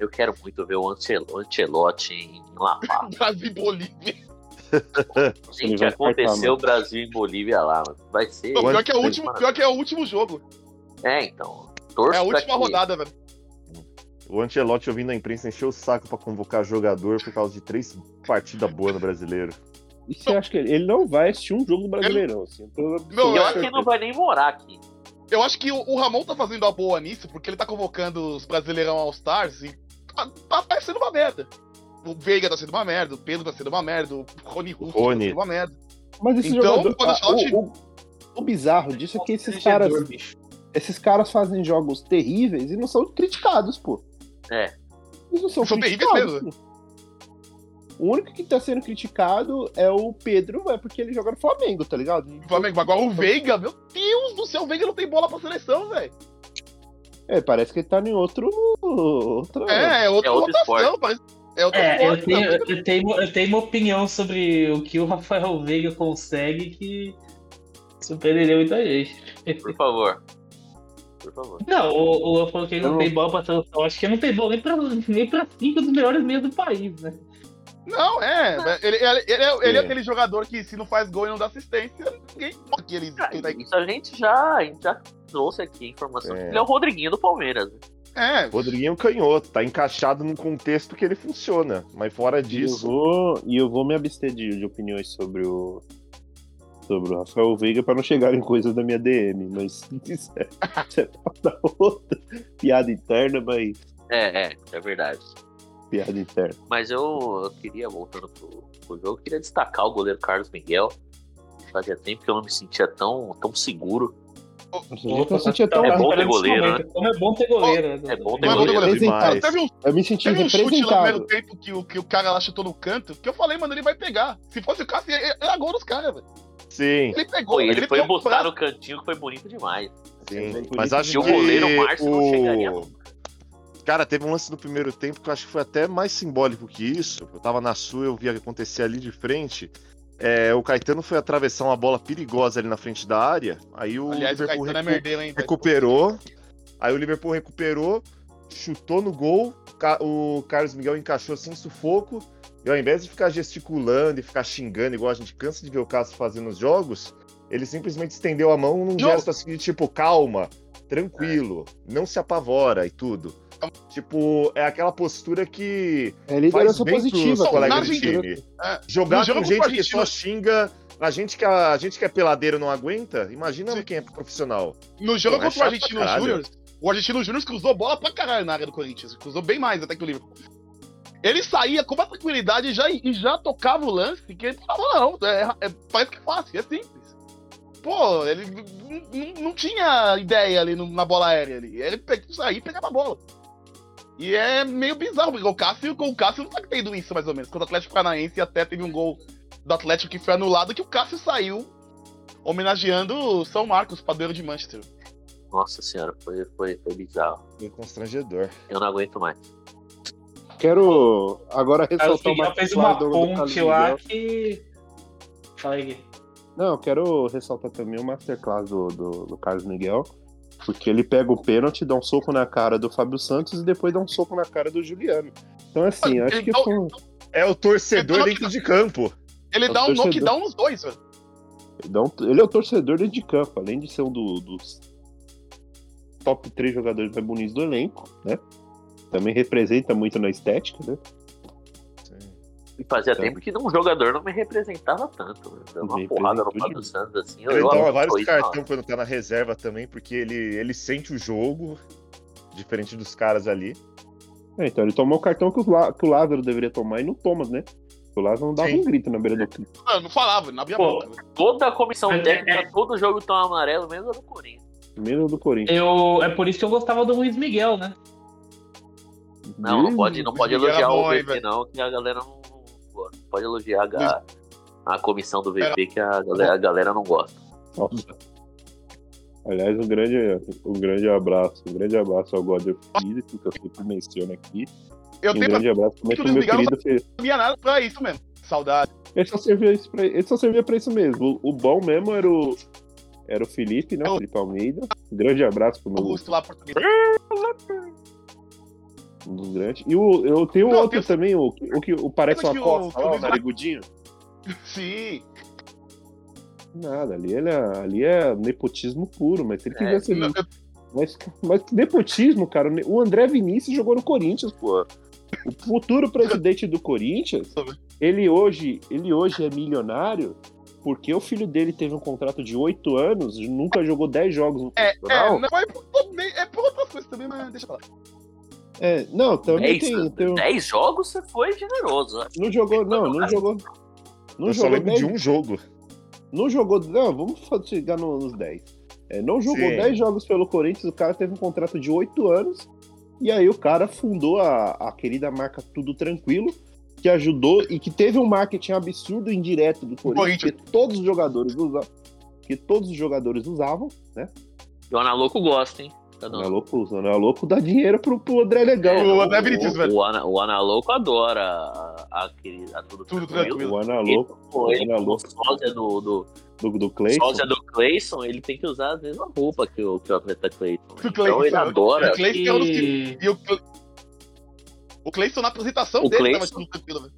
Eu quero muito ver o Ancel- Ancelotti em La Paz. Brasil e Bolívia. Gente, aconteceu Brasil e Bolívia lá, mano. Vai ser. Não, pior, que é o último, pior que é o último jogo. É, então. Torço É a última que- rodada, velho. O Ancelotti ouvindo a imprensa encheu o saco pra convocar jogador por causa de três partidas boas no brasileiro. E você acha que ele, ele não vai assistir um jogo do Brasileirão, assim? eu tô Não, Eu acho que ele não vai nem morar aqui. Eu acho que o, o Ramon tá fazendo a boa nisso, porque ele tá convocando os Brasileirão All-Stars e tá, tá parecendo uma merda. O Veiga tá sendo uma merda, o Pedro tá sendo uma merda, o Rony Russo tá sendo uma merda. Mas esse Então, jogador. ah, o time- o, o- o bizarro disso é que esses caras, esses caras fazem jogos terríveis e não são criticados, pô. É. Eles não são, São terríveis criticados. mesmo. pô. O único que tá sendo criticado é o Pedro, é porque ele joga no Flamengo, tá ligado? O Flamengo, agora o Veiga, meu Deus do céu, o Veiga não tem bola pra seleção, velho. É, parece que ele tá em outro. outro... É, é outra É outro rotação, esporte. parece. É outra É, eu esporte, tenho, né? eu, tenho, eu tenho uma opinião sobre o que o Rafael Veiga consegue que surpreenderia muita gente. Por favor. Por favor. Não, o, o Luan falou que ele não Eu- tem bola pra seleção. Acho que ele não tem bola nem pra, nem pra cinco dos melhores meios do país, né? Não, é. Ele, ele, ele é, ele é aquele jogador que se não faz gol e não dá assistência, ninguém toca que ele, que ele tá Isso a gente já, a gente já trouxe aqui a informação É. que ele é o Rodriguinho do Palmeiras. É, Rodriguinho canhoto, tá encaixado num contexto que ele funciona. Mas fora E eu disso. vou, e eu vou me abster de, de opiniões sobre o. Sobre o Rafael Veiga para não chegar em coisas da minha DM, mas isso é, isso é da outra. Piada interna, mas. É, é, é verdade. Piada interna. Mas eu, eu queria, voltando pro, pro jogo, eu queria destacar o goleiro Carlos Miguel. Fazia tempo que eu não me sentia tão, tão seguro. Eu sentia tão. É bom ter goleiro, momento. Como é bom ter goleiro. né? É bom ter goleiro. goleiro demais. teve um, Eu me senti teve um chute no primeiro tempo que o, que o cara lá chutou no canto, que eu falei, mano, ele vai pegar. Se fosse o Cássio, era gol dos caras, velho. Sim, Ele pegou, Pô, e ele foi pegou o buscar braço. no cantinho que foi bonito demais. sim. Por Mas acho que o goleiro Márcio não chegaria. Cara, teve um lance no primeiro tempo que eu acho que foi até mais simbólico que isso. Eu tava na sua, eu via acontecer ali de frente. É, o Caetano foi atravessar uma bola perigosa ali na frente da área. Aí o Aliás, o Liverpool Caetano é recu- merdeiro, hein? recuperou. Aí o Liverpool recuperou, chutou no gol. O Carlos Miguel encaixou sem sufoco. E ao invés de ficar gesticulando e ficar xingando, igual a gente cansa de ver o Cássio fazendo nos jogos, ele simplesmente estendeu a mão num gesto assim de tipo, calma, tranquilo, não se apavora e tudo. Tipo, é aquela postura que É faz liderança bem pros positiva, colegas de time. É, Jogar com gente que só xinga. A gente que, a, a gente que é peladeiro não aguenta, imagina Sim. quem é profissional. No jogo Pô, é contra o Argentino. Júnior, o Argentino Júnior cruzou bola pra caralho na área do Corinthians. Cruzou bem mais até que o Liverpool. Ele saía com uma tranquilidade e já, e já tocava o lance, que ele falava, não, é, é- parece que é fácil, é simples. Pô, ele não tinha ideia ali no- na bola aérea ali. Ele saía e pegava a bola. E é meio bizarro, porque o Cássio, o Cássio não tá tendo isso, mais ou menos. Quando o Atlético Paranaense até teve um gol do Atlético que foi anulado, que o Cássio saiu homenageando o São Marcos, padroeiro de Manchester. Nossa senhora, foi, foi, foi bizarro. Foi constrangedor. Eu não aguento mais. Quero agora ressaltar uma fez uma ponte lá que. Fala aí, Gui. Não, eu quero ressaltar também o masterclass do, do, do Carlos Miguel, porque ele pega o pênalti, dá um soco na cara do Fábio Santos e depois dá um soco na cara do Juliano. Então, assim, eu acho que foi um- É o torcedor dentro de campo. Ele É dá um knockdown nos dois, velho. dá um- ele é o torcedor dentro de campo, além de ser um do- dos top 3 jogadores mais bonitos do elenco, né? Também representa muito na estética, né? E fazia Então. tempo que um jogador não me representava tanto. Né? Deu uma porrada no Fábio Santos, assim. Ele eu acho vários cartões quando tá na reserva também, porque ele, ele sente o jogo, diferente dos caras ali. É, então ele tomou o cartão que que o Lázaro deveria tomar e não toma, né? O Lázaro não dava Sim. um grito na beira do campo. Não, não falava, não abria a Pô, boca. velho. Toda a comissão É, técnica, é. todo jogo toma amarelo, mesmo a do Corinthians. Primeiro do Corinthians. Eu, é por isso que eu gostava do Luiz Miguel, né? Não, não pode, não pode elogiar o velho? não, que a galera não, não. Pode elogiar a, a comissão do VP, que a galera, a galera não gosta. Nossa. Aliás, um grande, um grande abraço. Um grande abraço ao God Espírito, que eu sempre menciono aqui. Eu um tenho pra grande abraço também pro meu querido não sabia nada pra isso mesmo. Saudade. Ele só servia, isso pra, ele só servia pra isso mesmo. O, o bom mesmo era o, era o Felipe, né? O- Felipe Almeida. Um grande abraço pro meu Augusto lá português. Um dos grandes. E o, eu tenho Não, outro tem- também, o, que- o que o parece uma que costa, que o lá, o narigudinho. Sim. Nada, ali, ele é, ali é nepotismo puro, mas se ele É, quisesse. Não, eu- Mas, mas nepotismo, cara, o André Vinícius jogou no Corinthians, pô. O futuro presidente do Corinthians, ele hoje, ele hoje é milionário porque o filho dele teve um contrato de oito anos, nunca jogou 10 jogos no É, profissional. não, é por, também- é por outras coisas também, mas deixa pra lá. É, não, também Dez, tem, tem um- 10 jogos você foi generoso. né? Não jogou, não, não jogou. Não eu só jogou lembro 10 de um jogo. Não jogou. Não, vamos chegar no- nos 10. É, não jogou Sim. 10 jogos pelo Corinthians, o cara teve um contrato de 8 anos. E aí o cara fundou a, a querida marca Tudo Tranquilo, que ajudou e que teve um marketing absurdo indireto do Corinthians, Corinthians. que todos os jogadores usavam. Que todos os jogadores usavam, né? E o Ana Louco gosta, hein? Eu Ana não. Louco, o Ana Louco dá dinheiro pro, pro André Legal. O André Benítez, velho. O, Ana, o Ana Louco adora a, a, aquele- a tudo, Tudo tranquilo. O Ana Louco, Pô, ele, Ana como Louco. sósia do, do, do, do Clayson. sósia do Clayson, ele tem que usar a mesma roupa que o, que o atleta Clayson. O Então Clayson, ele adora. O Clayson é um dos que- E... O, o Clayson na apresentação O dele Clayson? tava tudo tranquilo, velho.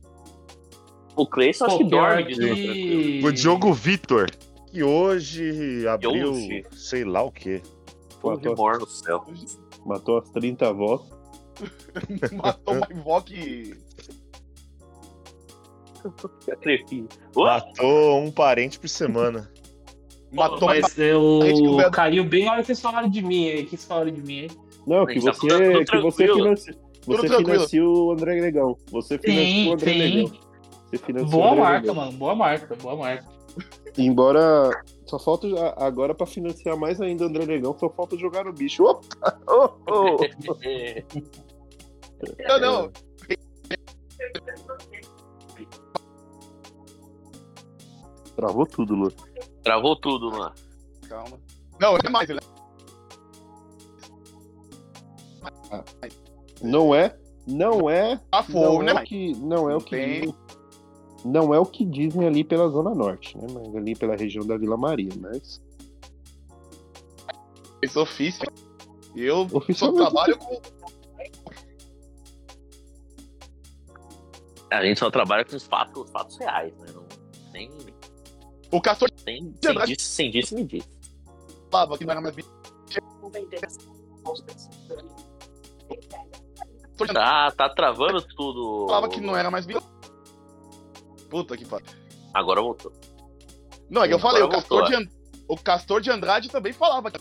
O Clayson acho que dorme de tudo tranquilo. que... O Diogo Vitor, que hoje abriu hoje? sei lá o quê. Tudo de mor no céu. Matou as 30 avós. Matou uma invoque. Crefim. Ô, Matou um parente por semana. Matou uma Mas eu que o Beto- caiu bem na hora que vocês falaram de mim aí. Que vocês falaram de mim aí. Não, A que tá você, tudo que você financia. Você financia o André Legal. Você financia Sim, o André sim. Legal. Você financia o Boa André marca, Legal. mano. Boa marca, boa marca. Embora só falta agora pra financiar mais ainda o André Legal, só falta jogar no bicho. Opa! Oh, oh. é, Não, não. Travou tudo, Lu. Travou tudo, mano. Calma. Não, é mais, ele Não é, não é, tá fogo, não né, é o mais? que, não é o que não é o que dizem ali pela zona norte, né? Mas ali pela região da Vila Maria, mas Esse ofício. Eu só trabalho com. A gente só trabalha com os fatos, os fatos reais, né? Não, sem, O Castor sem, sem, disse, sem disse, me disse. falava que não era mais. Tá, tá travando tudo. Falava que não era mais. Puta que pariu. Agora voltou. Não, é que eu falei, o Castor, voltou, de And- o Castor de Andrade também falava. que-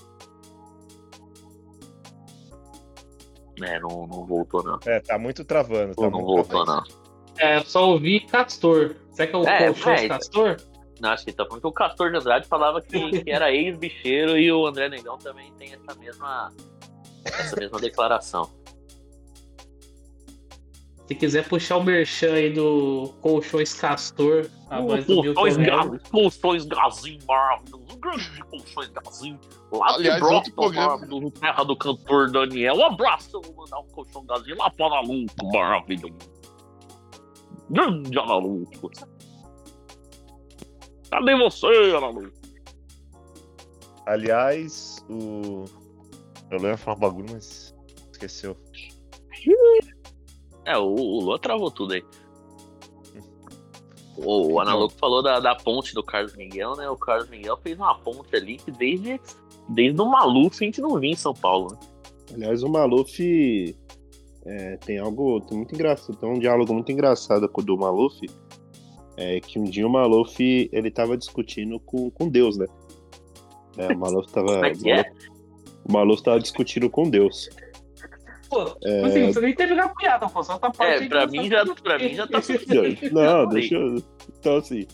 É, não, não voltou, não. É, tá muito travando. Tá não muito voltou, travando. não. É, só ouvi Castor. Será que é o É, mas- Castor? Não, acho que tá porque o Castor de Andrade falava que, que era ex-bicheiro e o André Negão também tem essa mesma, essa mesma declaração. Se quiser puxar o merchan aí do Colchões Castor, a voz do Milton Colchões, Gazinho maravilhoso. Grande colchões Gazinho. Lá Aliás, de outro programa. maravilhoso, terra do cantor Daniel. Um abraço, eu vou mandar um colchão Gazinho lá para Analuco, maravilhoso. Grande Analuco. Cadê você, Analuco? Aliás, o. Eu lembro falar um bagulho, mas esqueceu. É, o, o Lua travou tudo aí. O, o Analuco falou da, da ponte do Carlos Miguel, né? O Carlos Miguel fez uma ponte ali que desde, desde o Maluf a gente não via em São Paulo. Né? Aliás, o Maluf é, tem algo tem muito engraçado, tem um diálogo muito engraçado com o do Maluf. É que um dia o Maluf ele tava discutindo com, com Deus, né? É, o Maluf tava. Como é que é? O Maluf tava discutindo com Deus. Pô, tipo assim, você nem teve na piada, pô. Só tá parte É, pra mim você já, sabe pra mim já tá Não, deixa eu. Então, assim.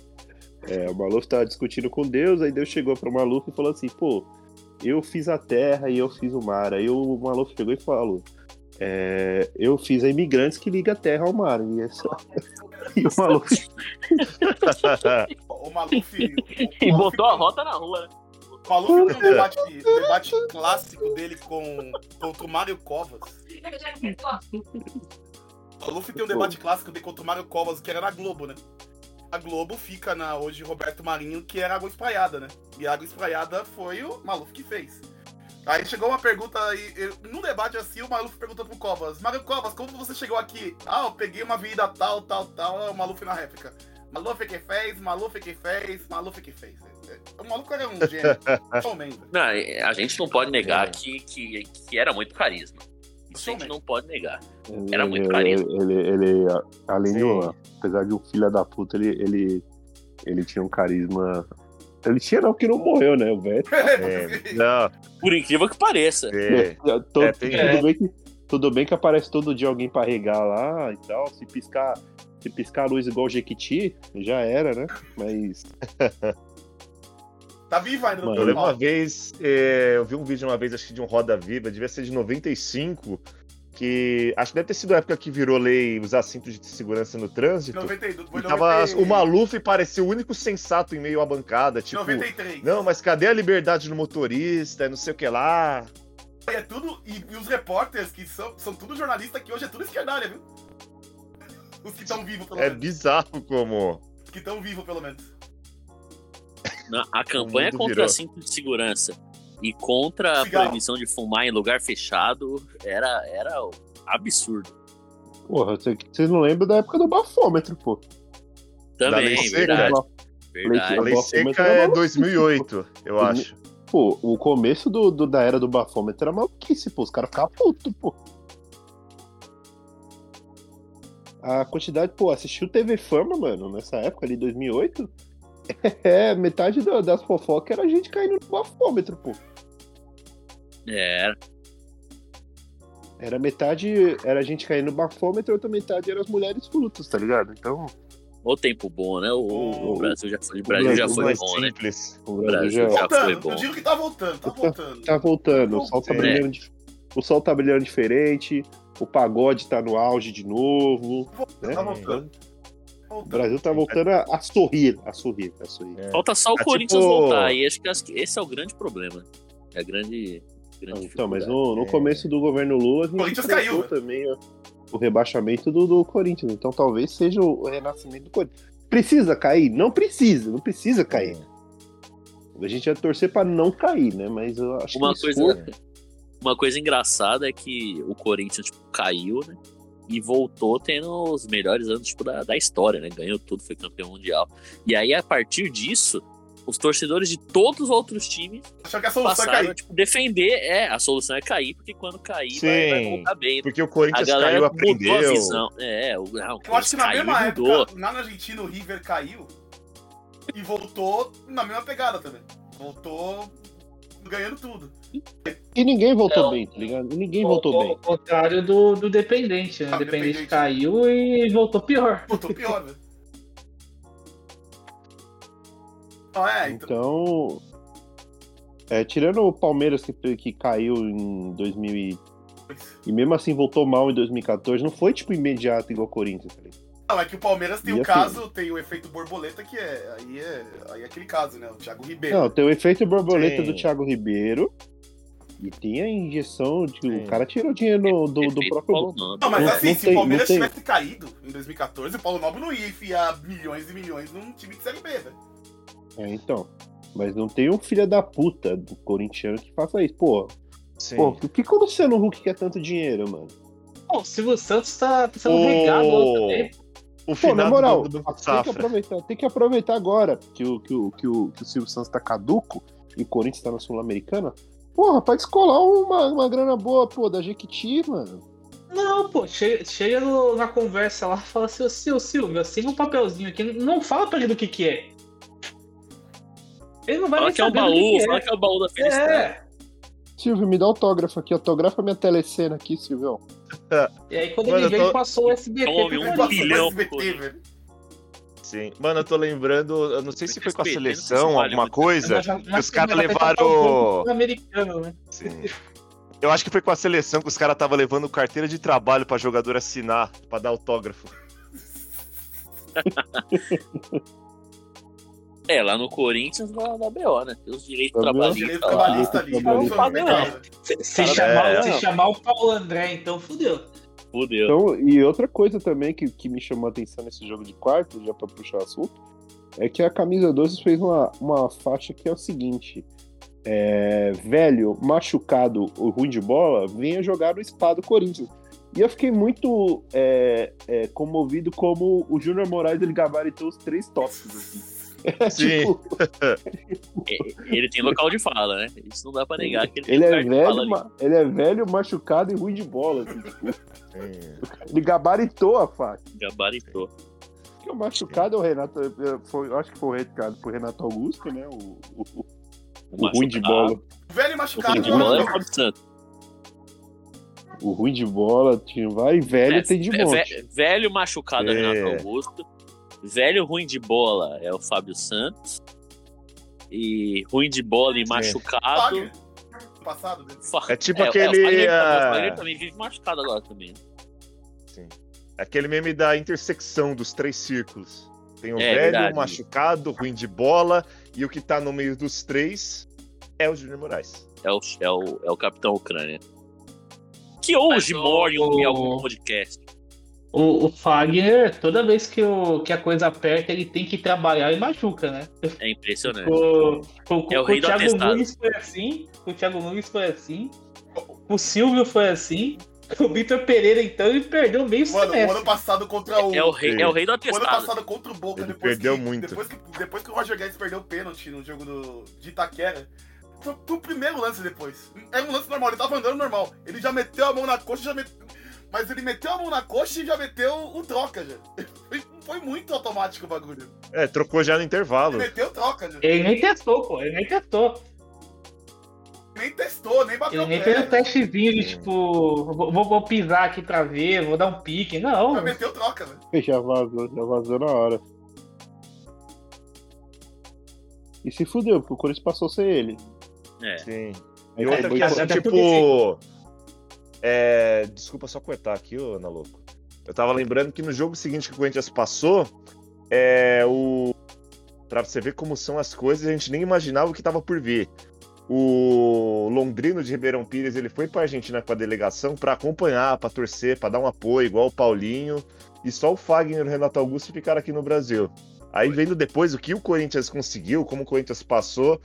é, o Maluf tava discutindo com Deus, aí Deus chegou pro Maluf e falou assim: pô, eu fiz a terra e eu fiz o mar. Aí o Maluf chegou e falou: é, eu fiz a imigrantes que liga a terra ao mar. E, é só... e o Maluf. O Maluf. E botou a rota na rua, né? O Maluf tem um debate, um debate clássico dele com, contra o Mário Covas. O Maluf tem um debate clássico dele contra o Mário Covas, que era na Globo, né? A Globo fica na hoje Roberto Marinho, que era Água Espraiada, né? E a Água Espraiada foi o Maluf que fez. Aí chegou uma pergunta aí, num debate assim, o Maluf perguntou pro Covas, Mário Covas, como você chegou aqui? Ah, eu peguei uma avenida tal, tal, tal, é o Maluf na réplica. Maluf que fez, Maluf que fez, Maluf que fez. O maluco era um gênio, realmente. Não, a gente não pode negar que, que, que era muito carisma. Isso a gente não pode negar. Era muito ele, carisma. ele, ele, além de, um- Sim. apesar de um filho da puta, ele, ele, ele tinha um carisma. Ele tinha, não, que não morreu, né? O velho. É, não, Por incrível que pareça. é, Todo- É, tem- tudo, é. bem que, tudo bem que aparece todo dia alguém pra regar lá e tal. Se piscar, se piscar a luz igual o Jequiti, já era, né? Mas. Tá vivo ainda no Mano, Eu lembro uma vez, é, eu vi um vídeo uma vez, acho que de um Roda Viva, devia ser de 95, que acho que deve ter sido a época que virou lei usar cinto de segurança no trânsito. 92, foi E tava, 90 o Maluf parecia o único sensato em meio à bancada, tipo, 93. não, mas cadê a liberdade do motorista, não sei o que lá. E é tudo. E, e os repórteres, que são, são tudo jornalistas que hoje é tudo esquerdalha, viu? Os que estão vivos, pelo É menos. bizarro como. Os que estão vivos, pelo menos. Na- a campanha contra virou. a cinto de segurança e contra a proibição de fumar em lugar fechado era, era absurdo. Porra, você- vocês não lembram da época do bafômetro, pô. Também, lei seca? verdade. Verdade. A lei bafômetro seca é maluquice, 2008, eu acho. Pô, o começo do, do- da era do bafômetro era maluquice, pô. Os caras ficavam putos, pô. A quantidade, pô, assistiu TV Fama, mano, nessa época ali, 2008. É, metade da- das fofocas era a gente caindo no bafômetro, pô. Era. Era metade, era a gente caindo no bafômetro, outra metade era as mulheres frutas, tá ligado? Então, O tempo bom, né? O, o O- Brasil já foi, o o Brasil já Brasil foi bom, né? simples. o Brasil Brasil já já foi Voltando, bom. eu digo que tá voltando, tá voltando. tá voltando, o sol tá Sim. brilhando, dif- o sol tá brilhando diferente, o pagode tá no auge de novo, né? Tá voltando. O. Brasil tá voltando a, a sorrir, a sorrir, a sorrir. É. Falta só o Tá Corinthians tipo- voltar. E acho que as- esse é o grande problema. É a grande. grande Então, mas no, no É. começo do governo Lula, a gente Corinthians enfrentou caiu, né? também ó, o rebaixamento do, do Corinthians. Então talvez seja o, o renascimento do Corinthians. Precisa cair? Não precisa, não precisa cair. A gente ia torcer pra não cair, né? Mas eu acho Uma que coisa, esforço- uma coisa engraçada é que o Corinthians tipo, caiu, né? E voltou tendo os melhores anos tipo, da, da história, né? Ganhou tudo, foi campeão mundial. E aí, a partir disso, os torcedores de todos os outros times Achando que a solução é passaram a cair. tipo, defender. É, a solução é cair, porque quando cair vai, vai voltar bem. Porque o A Corinthians galera caiu, mudou a aprendeu. visão. É, o, não, o Eu acho que na caiu mesma mudou. época, lá na Argentina, o River caiu e voltou na mesma pegada também. Voltou ganhando tudo. E ninguém voltou É, o- bem, tá ligado? E ninguém voltou o- bem. O contrário do, do Dependente, né? Ah, O Dependente Dependente. caiu e voltou pior. Voltou pior, velho. Ah, é, então. Então. é, tirando o Palmeiras que, que caiu em 2000 e, e mesmo assim voltou mal em 2014, não foi tipo imediato igual o Corinthians, tá ligado? Não, é que o Palmeiras tem E o assim- caso, tem o efeito borboleta, que é. Aí é, aí é aquele caso, né? O Thiago Ribeiro. Não, tem o efeito borboleta Sim. do Thiago Ribeiro. E tem a injeção de o cara tirou dinheiro do, do, do próprio. Paulo Nobre. Não, mas Não- assim, não se tem- o Palmeiras não tem- tivesse caído em 2014, o Paulo Nobre não ia enfiar milhões e milhões num time de Série B, velho. É, então. Mas não tem um filho da puta do corintiano que faça isso. Pô, Sim. pô por que, que o Luciano Huck quer tanto dinheiro, mano? Pô, o Silvio Santos tá, sendo O- regado também. O Pô, na moral, do, do tem que aproveitar, tem que aproveitar agora que o, que o, que o, que o Silvio Santos tá caduco e o Corinthians tá na Sul-Americana. Porra, pra descolar uma, uma grana boa, pô, da Jequiti, mano. Não, pô, chega, chega no- na conversa lá, fala assim, ô Sil- Silvio, assina um papelzinho aqui, não fala pra ele do que que é. Ele não vai Fala nem que é um saber do baú, que fala que é o baú da felicidade. É. Silvio, me dá autógrafo aqui, autografa minha telecena aqui, Silvio. E aí quando Mano, ele veio, tô- passou o SBT. Tome pro um bilhão no SBT, velho. Sim. Mano, eu tô lembrando, eu não sei se foi com a seleção, alguma coisa, que os caras levaram. americano, né? Sim. Eu acho que foi com a seleção que os caras estavam levando carteira de trabalho pra jogador assinar, pra dar autógrafo. É, lá no Corinthians da, da BO, né? Tem os direitos BO? trabalhistas trabalhista ali. Se, chamar, é. se chamar o Paulo André, então fudeu. Fudeu. Então, e outra coisa também que, que me chamou a atenção nesse jogo de quarto, já pra puxar o assunto, é que a camisa 12 fez uma, uma faixa que é o seguinte: é, velho, machucado, o ruim de bola, venha jogar no spa do Corinthians. E eu fiquei muito é, é, comovido como o Júnior Moraes ele gabaritou os três tópicos. Assim. É, Sim. tipo, Ele tem local de fala, né? Isso não dá pra negar que ele, ele, tem é velho, ma- ele é velho, machucado e ruim de bola. assim, tipo, ele gabaritou a faixa. Gabaritou. Porque o machucado é o Renato. Foi, eu acho que foi o recado pro Renato Augusto, né? O, o, o- o ruim de bola. O velho O machucado. ruim de bola é o Santos. O ruim de bola tinha vai, velho É, tem de é, monte. ve- velho machucado é o É. Renato Augusto. Velho ruim de bola é o Fábio Santos. E ruim de bola e machucado. No Passado. Fa- É tipo é, É, aquele, o Fagner, ah, o Fagner também vive machucado agora também. Sim. Aquele meme da intersecção dos três círculos. Tem o É, velho, verdade. o machucado, ruim de bola, e o que tá no meio dos três é o Júnior Moraes. É o, é o, é o Capitão Ucrânia. Que hoje Mas o- mora em um- em algum podcast. O, o Fagner, toda vez que, o, que a coisa aperta, ele tem que trabalhar e machuca, né? É impressionante. O, com, com, É o com rei o Thiago atestado. Nunes foi assim, com o Thiago Nunes foi assim, o Silvio foi assim, o Vitor Pereira, então, ele perdeu meio Mano, o semestre. ano passado contra o. É o rei, é o rei do O ano atestado. passado contra o Boca, Ele depois perdeu que, muito. Depois que, depois que o Roger Guedes perdeu o pênalti no jogo do, de Itaquera, foi pro primeiro lance depois. Era um lance normal, ele tava andando normal. Ele já meteu a mão na coxa, já meteu. Mas ele meteu a mão na coxa e já meteu o troca já. Foi, muito automático o bagulho. É, trocou já no Ele intervalo. meteu o troca já. Ele nem testou, pô, ele nem testou. Nem testou, nem bateu Ele o nem fez um testezinho de tipo, vou, vou- pisar aqui pra ver, vou dar um pique. Não, Já meteu troca, velho. Já vazou, já vazou na hora. E se fudeu, porque o Corinthians passou sem ele. É. Sim. Aí E outra que, até tipo. É, desculpa só cortar aqui, ô Ana Louco. Eu tava lembrando que no jogo seguinte que o Corinthians passou, é o. Pra você ver como são as coisas, a gente nem imaginava o que tava por vir. O Londrino de Ribeirão Pires, ele foi pra Argentina com a delegação pra acompanhar, pra torcer, pra dar um apoio, igual o Paulinho. E só o Fagner e o Renato Augusto ficaram aqui no Brasil. Aí vendo depois o que o Corinthians conseguiu, como o Corinthians passou,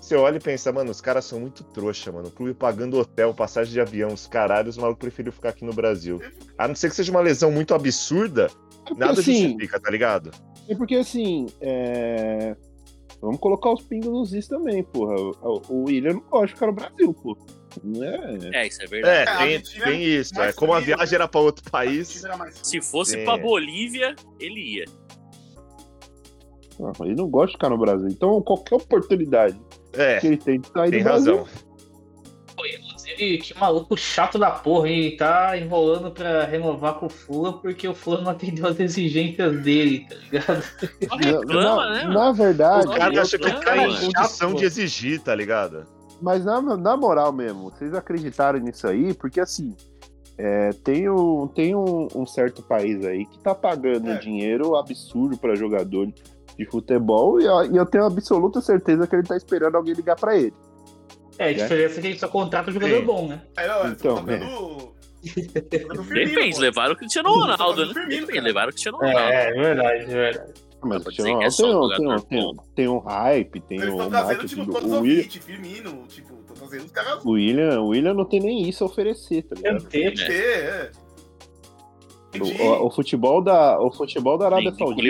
você olha e pensa, mano, os caras são muito trouxa, mano. O clube pagando hotel, passagem de avião, os caralhos, os malucos preferiram ficar aqui no Brasil. A não ser que seja uma lesão muito absurda, Porque, nada assim, justifica, tá ligado? É porque assim, é... vamos colocar os pingos nos is também, porra. O, o William não gosta de ficar no Brasil, pô. É. É, isso é verdade. É, tem, Argentina tem isso. É, como a frio, viagem né? era pra outro país. Se fosse É. pra Bolívia, ele ia. Não, ele não gosta de ficar no Brasil. Então, qualquer oportunidade É, que ele tem de sair tem do Brasil. razão. Ele, que maluco chato da porra, ele tá enrolando pra renovar com o Fula porque o Fula não atendeu as exigências dele, tá ligado? Só Na, reclama, na- né? na verdade, O cara acha que tá em condição de exigir, tá ligado? Mas na, na moral mesmo, vocês acreditaram nisso aí? Porque assim, é, tem, um, tem um, um certo país aí que tá pagando É. dinheiro absurdo pra jogador de futebol e, eu- e eu tenho absoluta certeza que ele tá esperando alguém ligar pra ele. É, a diferença é que ele só contrata um jogador Sim. bom, né? É, não, Então, tá dando Firmino, Depende, pô. levaram o Cristiano Ronaldo, né? Firmino, Depende, levaram o Cristiano Ronaldo. É, é verdade, é verdade. Mas o Cristiano que é Ronaldo um tem, um- tem, um- tem um hype, tem Eles um estão trazendo, tipo, do- todos o, os William, Firmino, tipo, estão trazendo os caras. o, William, o William não tem nem isso a oferecer, tá ligado? Canteiro. É, é. Entendi. O, o- o futebol da, o futebol da Arábia Tem- tem Saudita.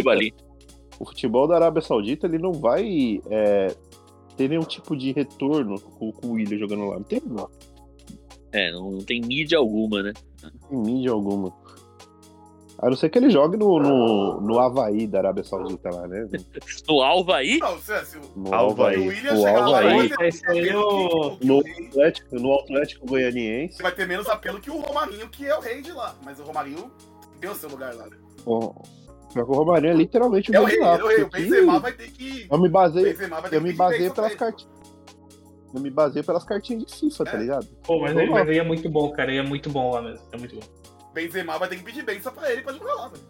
O futebol da Arábia Saudita ele não vai é, ter nenhum tipo de retorno com, com o William jogando lá. Não tem, não É, não, não tem mídia alguma, né? tem mídia alguma. A não ser que ele jogue no, no, no Havaí da Arábia Saudita lá, né? No Alvaí, Não, se, se o No Havaí. o. William O chegar lá, vai Havaí. ter Esse aí é No Atlético, no Atlético Goianiense. Você vai ter menos apelo que o Romarinho, que é o rei de lá. Mas o Romarinho tem o seu lugar lá. né? O, só que o Romarinho é literalmente o É rei, de lá. é o Benzema vai ter que. Eu me Benzema ter eu me pra pelas cartinhas. Eu me baseio pelas cartinhas de FIFA, tá É. ligado? Pô, mas, ele, mas ele é muito bom, cara. Ele é muito bom lá mesmo. É muito bom. Benzema vai ter que pedir bênção pra ele pra jogar lá, velho.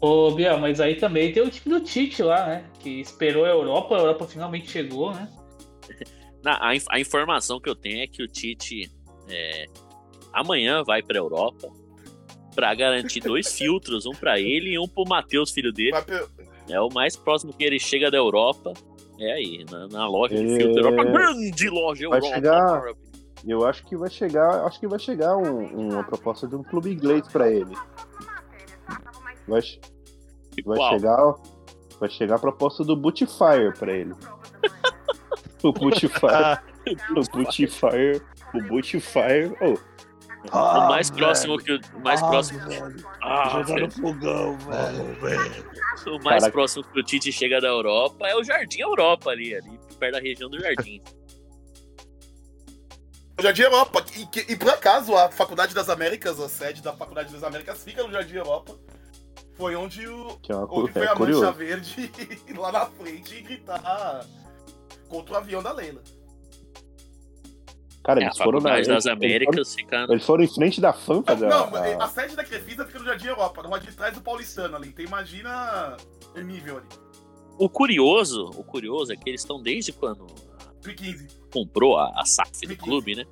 Ô, Biel, mas aí também tem o time do Tite lá, né? Que esperou a Europa, a Europa finalmente chegou, né? na- a, a informação que eu tenho é que o Tite é, amanhã vai pra Europa pra garantir dois filtros, um pra ele e um pro Matheus, filho dele. É o mais próximo que ele chega da Europa. É aí, na, na loja de É. filtro Europa, grande loja Vai Europa. chegar- Eu acho que vai chegar, acho que vai chegar um- uma proposta de um clube inglês pra ele. Vai, vai chegar, vai chegar a proposta do Bootifire pra ele. o Bootifire, o Bootifire, o Bootifire. Oh, o mais próximo que o mais próximo. Ah, velho. fogão, velho. O mais Caraca. próximo que o Tite chega da Europa é o Jardim Europa ali, ali perto da região do Jardim. O Jardim Europa. E, que- e por acaso, a Faculdade das Américas, a sede da Faculdade das Américas fica no Jardim Europa. Foi onde o. que é uma Onde foi é a mancha curioso. verde ir lá na frente e gritar contra o avião da Leila. Cara, É, a eles foram na das eles- Américas fica. Eles foram em frente da Fampa da. Não, a- a sede da Crefisa fica no Jardim Europa, numa de trás do Paulistano ali. Então imagina o nível ali. O curioso, o curioso é que eles estão desde quando 2015. comprou a, a SAF do 2015. clube, né?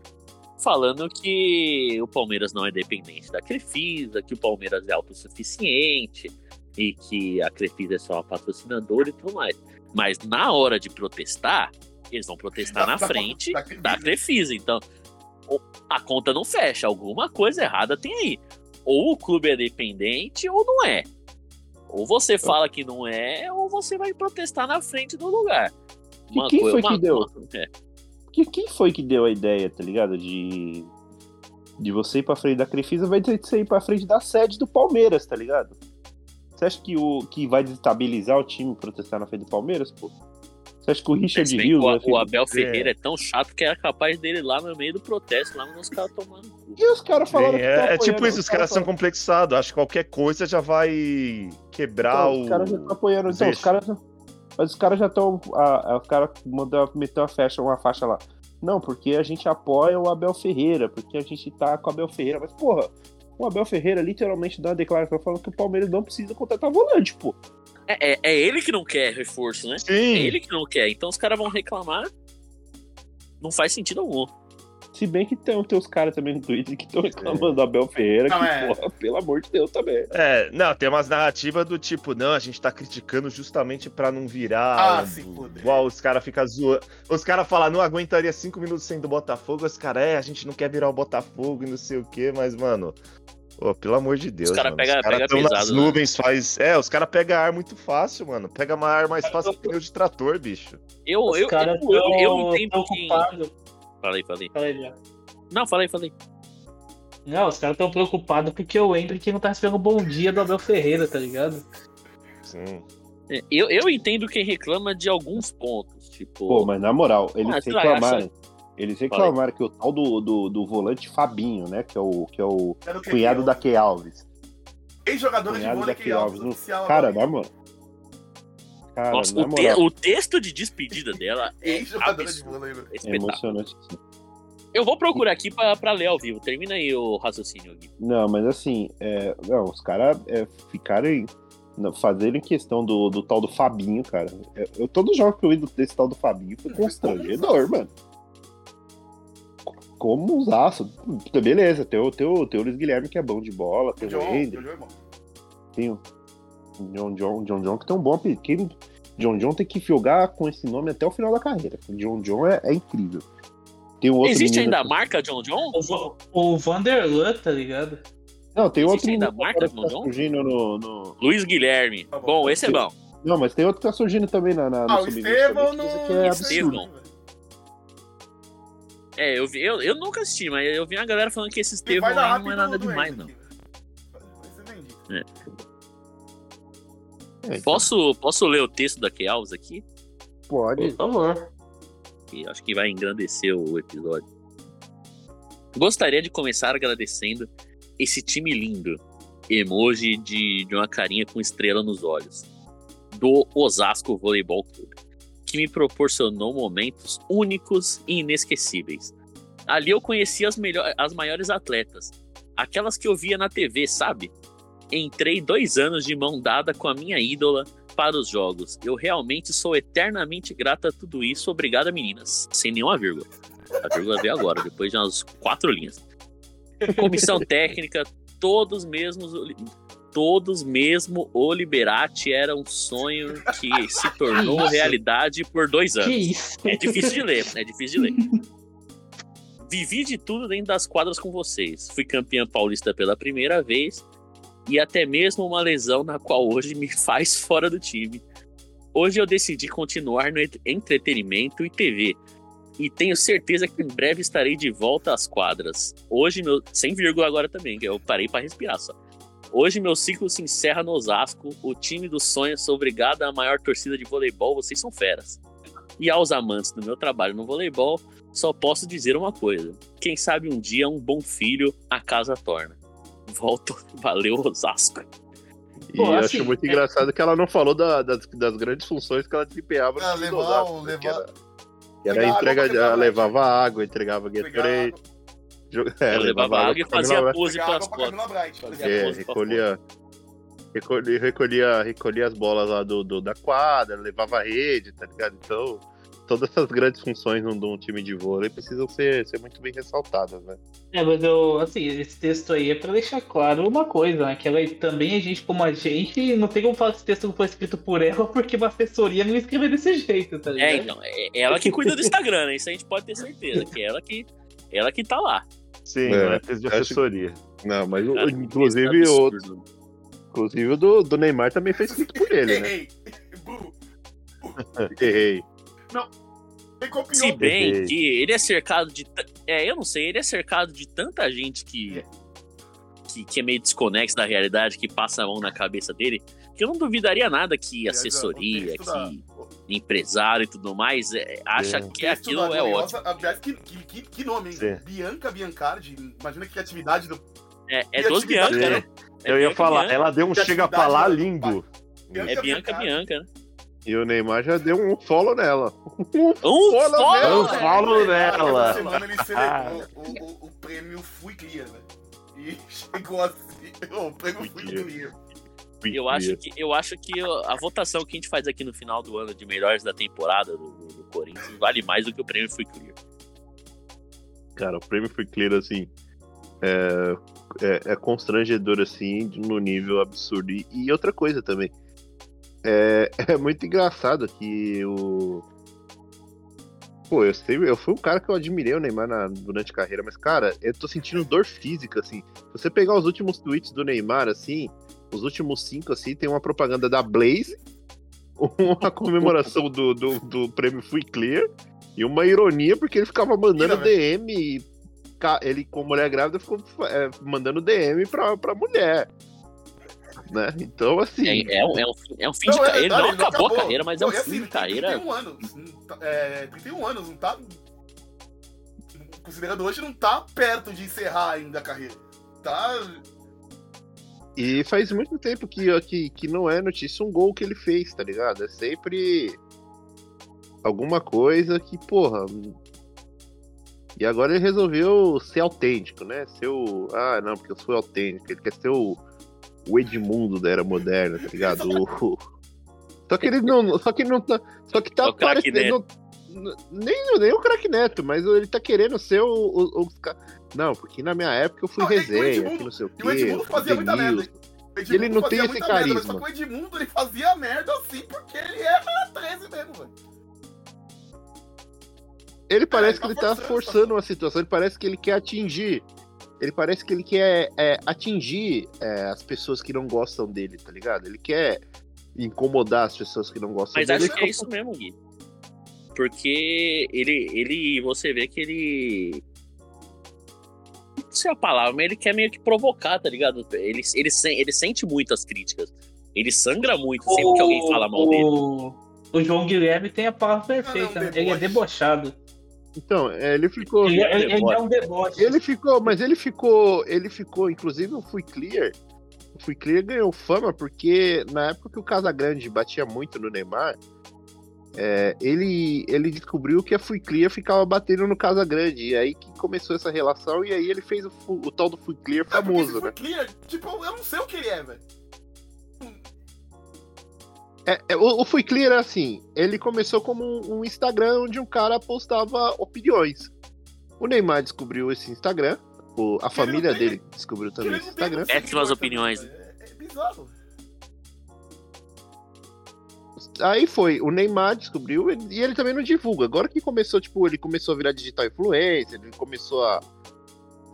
Falando que o Palmeiras não é dependente da Crefisa, que o Palmeiras é autossuficiente e que a Crefisa é só a patrocinadora e tudo mais. Mas na hora de protestar, eles vão protestar Da- na da- frente da da, Crefisa. Então, a conta não fecha. Alguma coisa errada tem aí. Ou o clube é dependente ou não é. Ou você fala que não é, ou você vai protestar na frente do lugar. E quem foi que deu? é. Que, quem foi que deu a ideia, tá ligado? De. De você ir pra frente da Crefisa, vai ter que você ir pra frente da sede do Palmeiras, tá ligado? Você acha que, o, que vai desestabilizar o time protestar na frente do Palmeiras, pô? Você acha que o Richard Rios o, vai o ficar- Abel Ferreira é tão chato que era capaz dele ir lá no meio do protesto, lá nos caras tomando. cu. E os caras falaram Sim, que é, é tipo isso, os caras são complexados. Acho que qualquer coisa já vai quebrar Então, o. Os caras já estão apoiando. Então, os caras. Mas os caras já estão. Os caras mandou meter uma faixa, uma faixa lá. Não, porque a gente apoia o Abel Ferreira, porque a gente tá com o Abel Ferreira. Mas, porra, o Abel Ferreira literalmente dá uma declaração falando que o Palmeiras não precisa contratar volante, pô. É, é- é ele que não quer reforço, né? É Sim, ele que não quer. Então os caras vão reclamar. Não faz sentido algum. Se bem que tem, tem os caras também no Twitter que estão reclamando do Abel Ferreira, Não, que, é. porra, pelo amor de Deus, também. é, não, tem umas narrativas do tipo, não, a gente tá criticando justamente pra não virar. Ah, um- se fuder. Igual os caras ficam zoando. Os caras falam, não aguentaria cinco minutos sem do Botafogo. Os caras, é, a gente não quer virar o Botafogo e não sei o quê, mas, mano. Pô, pelo amor de Deus. cara pega- os caras pega tão nas pesado, né? nuvens, faz. É, os caras pegam ar muito fácil, mano. Pega uma ar mais fácil que pneu de trator, bicho. Eu, Os eu, eu, eu, eu entendo que. Falei, falei. Falei já. Não, falei, falei. Não, os caras estão preocupados porque o Hendrick não tá recebendo bom dia do Abel Ferreira, tá ligado? Sim. É, Eu, eu entendo quem reclama de alguns pontos. Tipo. Pô, mas na moral, eles Ah, reclamaram. Eles reclamaram que o tal do, do, do volante Fabinho, né? Que é o, que é o cunhado da Key Alves. Ex-jogador de Cunhado vôlei da que Key é Alves. oficial. Cara, na moral. Cara, Nossa, o, te- o texto de despedida dela é de vôlei. né? É é emocionante. sim. Eu vou procurar aqui pra, pra ler ao vivo. Termina aí o raciocínio, Gui. Não, mas assim, é, não, os caras é, ficarem. Fazerem questão do, do tal do Fabinho, cara. É, Eu, todo jogo que eu vi desse tal do Fabinho foi constrangedor, mano. Como usaço. Beleza, tem o, tem, o, tem o Luiz Guilherme que é bom de bola, tem o é bom. tem o John John, John John que tem um bom apelido. John John tem que jogar com esse nome até o final da carreira. John John é, é incrível. Tem um outro Existe ainda a que- marca John John? O, o Vanderlan, tá ligado? Não, tem outro Existe ainda menino a marca John tá John? surgindo no- no, Luiz Guilherme. Tá bom. bom, esse é bom. Não, mas tem outro que tá surgindo também na, na, no Ah, o Sub-20 Estevão também, no. que isso aqui é Estevão. absurdo. É, eu, vi, eu, eu nunca assisti, mas eu vi a galera falando que esse Estevão não é nada demais, não. Hendrick, É, então, Posso, posso ler o texto da Key Alves aqui? Pode. Por favor. que acho que vai engrandecer o episódio. Gostaria de começar agradecendo esse time lindo, emoji de, de uma carinha com estrela nos olhos, do Osasco Voleibol Clube, que me proporcionou momentos únicos e inesquecíveis. Ali eu conheci as, melhor, as maiores atletas, aquelas que eu via na TV, sabe? Entrei dois anos de mão dada com a minha ídola para os jogos. Eu realmente sou eternamente grata a tudo isso. Obrigada, meninas. Sem nenhuma vírgula. A vírgula veio agora, depois de umas quatro linhas. Comissão técnica, todos mesmos. Todos mesmo o Liberati era um sonho que se tornou Que realidade por dois anos. É difícil de ler, é difícil de ler. Vivi de tudo dentro das quadras com vocês. Fui campeã paulista pela primeira vez e até mesmo uma lesão na qual hoje me faz fora do time. Hoje eu decidi continuar no et- entretenimento e TV. E tenho certeza que em breve estarei de volta às quadras. Hoje meu. Sem vírgula agora também, que eu parei para respirar só. Hoje meu ciclo se encerra no Osasco, o time dos sonhos. Sou obrigado à maior torcida de voleibol, vocês são feras. E aos amantes do meu trabalho no voleibol, só posso dizer uma coisa: quem sabe um dia um bom filho a casa torna. Volto, valeu Osasco. E Pô, eu assim, acho muito é- engraçado que ela não falou da- das, das grandes funções que ela desempenhava Ah, no do levar, Osasco, né, levar. era, que era água entrega, de- quebrar ela levava água, entregava Gatorade, jo- é, Eu levava água e pra fazia Camila pose pelas água pra fotos. É, recolhia, recolhia, recolhia, recolhia as bolas lá do, do- da quadra, levava a rede, tá ligado? Então, todas essas grandes funções num, num time de vôlei precisam ser, ser muito bem ressaltadas, né? É, mas eu, assim, esse texto aí é pra deixar claro uma coisa, né? Que ela também a gente, como a gente, não tem como falar que esse texto não foi escrito por ela, porque uma assessoria não escreveu desse jeito, tá ligado? É, então, é ela que cuida do Instagram, né? Isso a gente pode ter certeza, que é ela que, ela que tá lá. Sim, É, não é texto de acho- assessoria. Não, mas o- Cara, inclusive, é o, absurdo. inclusive o do, do Neymar também foi escrito por ele, né? Errei. Errei. Ele copiou. Se bem Errei. que ele é cercado de. É, eu não sei, ele é cercado de tanta gente que. Que, que é meio desconexo da realidade, que passa a mão na cabeça dele, que eu não duvidaria nada que assessoria, texto da- que empresário e tudo mais é, acha É. que aquilo é Gloriosa, ótimo. Aliás, que, que, que, que nome, hein? Sim. Bianca Biancardi. Imagina que atividade do. É, é dos atividade- Bianca, né? É Eu ia Bianca, falar, Bianca. ela deu um Que chega pra lá atividade, lindo. É Bianca Bianca, né? E o Neymar já deu um follow nela. Um Follow follow, nela. Velho. falo Essa dela. semana ele celebrou o, o, o prêmio Fui Clear, né? E chegou assim. O prêmio Fui Fui Clear. Clear. Eu acho que, eu acho que a votação que a gente faz aqui no final do ano de melhores da temporada do, do- Corinthians vale mais do que o prêmio Fui Clear. Cara, o prêmio foi clear, assim. É, é, é constrangedor, assim, no nível absurdo. E, e outra coisa também. É, é muito engraçado que o. Pô, eu, sempre, eu fui um cara que eu admirei o Neymar na- durante a carreira, mas, cara, eu tô sentindo dor física, assim. Se você pegar os últimos tweets do Neymar, assim, os últimos cinco, assim, tem uma propaganda da Blaze, uma comemoração do, do, do prêmio Fui Clear e uma ironia, porque ele ficava mandando Ira, né? DM. e Ele, com mulher grávida, ficou é, mandando DM pra, pra mulher. Né? Então, assim. É, é um, é um, fim- é um fim Não, de é, carreira. não, Não, ele não acabou a acabou. carreira, mas é um Não, fim assim, de tem carreira. 31 anos. não tá- É, 31 anos, não tá. Considerando hoje, não tá perto de encerrar ainda a carreira. Tá. E faz muito tempo que, que, que não é notícia um gol que ele fez, tá ligado? É sempre alguma coisa que, porra. E agora ele resolveu ser autêntico, né? Ser o. Ah, não, porque eu sou autêntico. Ele quer ser o, o Edmundo da era moderna, tá ligado? O- Só que ele não. Só que ele não tá. Só que tá É o parecendo. Nem, nem o craque Neto, mas ele tá querendo ser o. o, os ca- Não, porque na minha época eu fui Não, e o resenha, Edmundo- que não sei o E o Edmundo quê. fazia muita merda. O Ele não tem esse muita merda, mas carisma. Só que o Edmundo ele fazia merda assim porque ele era 13 mesmo, velho. Ele parece ele que ele tá tá forçando, forçando uma situação, ele parece que ele quer atingir. Ele parece que ele quer é, atingir é, as pessoas que não gostam dele, tá ligado? Ele quer incomodar as pessoas que não gostam Mas dele. acho que é isso mesmo, Gui. Porque ele, ele. Você vê que ele. Não sei a palavra, mas ele quer meio que provocar, tá ligado? Ele, ele, ele sente muito as críticas. Ele sangra muito sempre que alguém fala mal dele. o, o João Guilherme tem a palavra perfeita, Não, é um né? ele é debochado. Então, é, ele ficou. Ele, é ele- ele é um deboche. Ele ficou, mas ele ficou, ele ficou, inclusive o Fui Clear. O Fui Clear ganhou fama porque na época que o Casagrande batia muito no Neymar, é, ele, ele descobriu que a Fui Clear ficava batendo no Casagrande. E aí que começou essa relação, e aí ele fez o, o tal do Fui Clear É, famoso, esse né? Fui Clear, tipo, eu não sei o que ele é, velho. É, é, o, o Fui Clear é assim, ele começou como um, um Instagram onde um cara postava opiniões. O Neymar descobriu esse Instagram, o- a família dele descobriu também esse Instagram. Péssimas opiniões. É, é bizarro. Aí foi, o Neymar descobriu e ele também não divulga. Agora que começou, tipo, ele começou a virar digital influencer, ele começou a.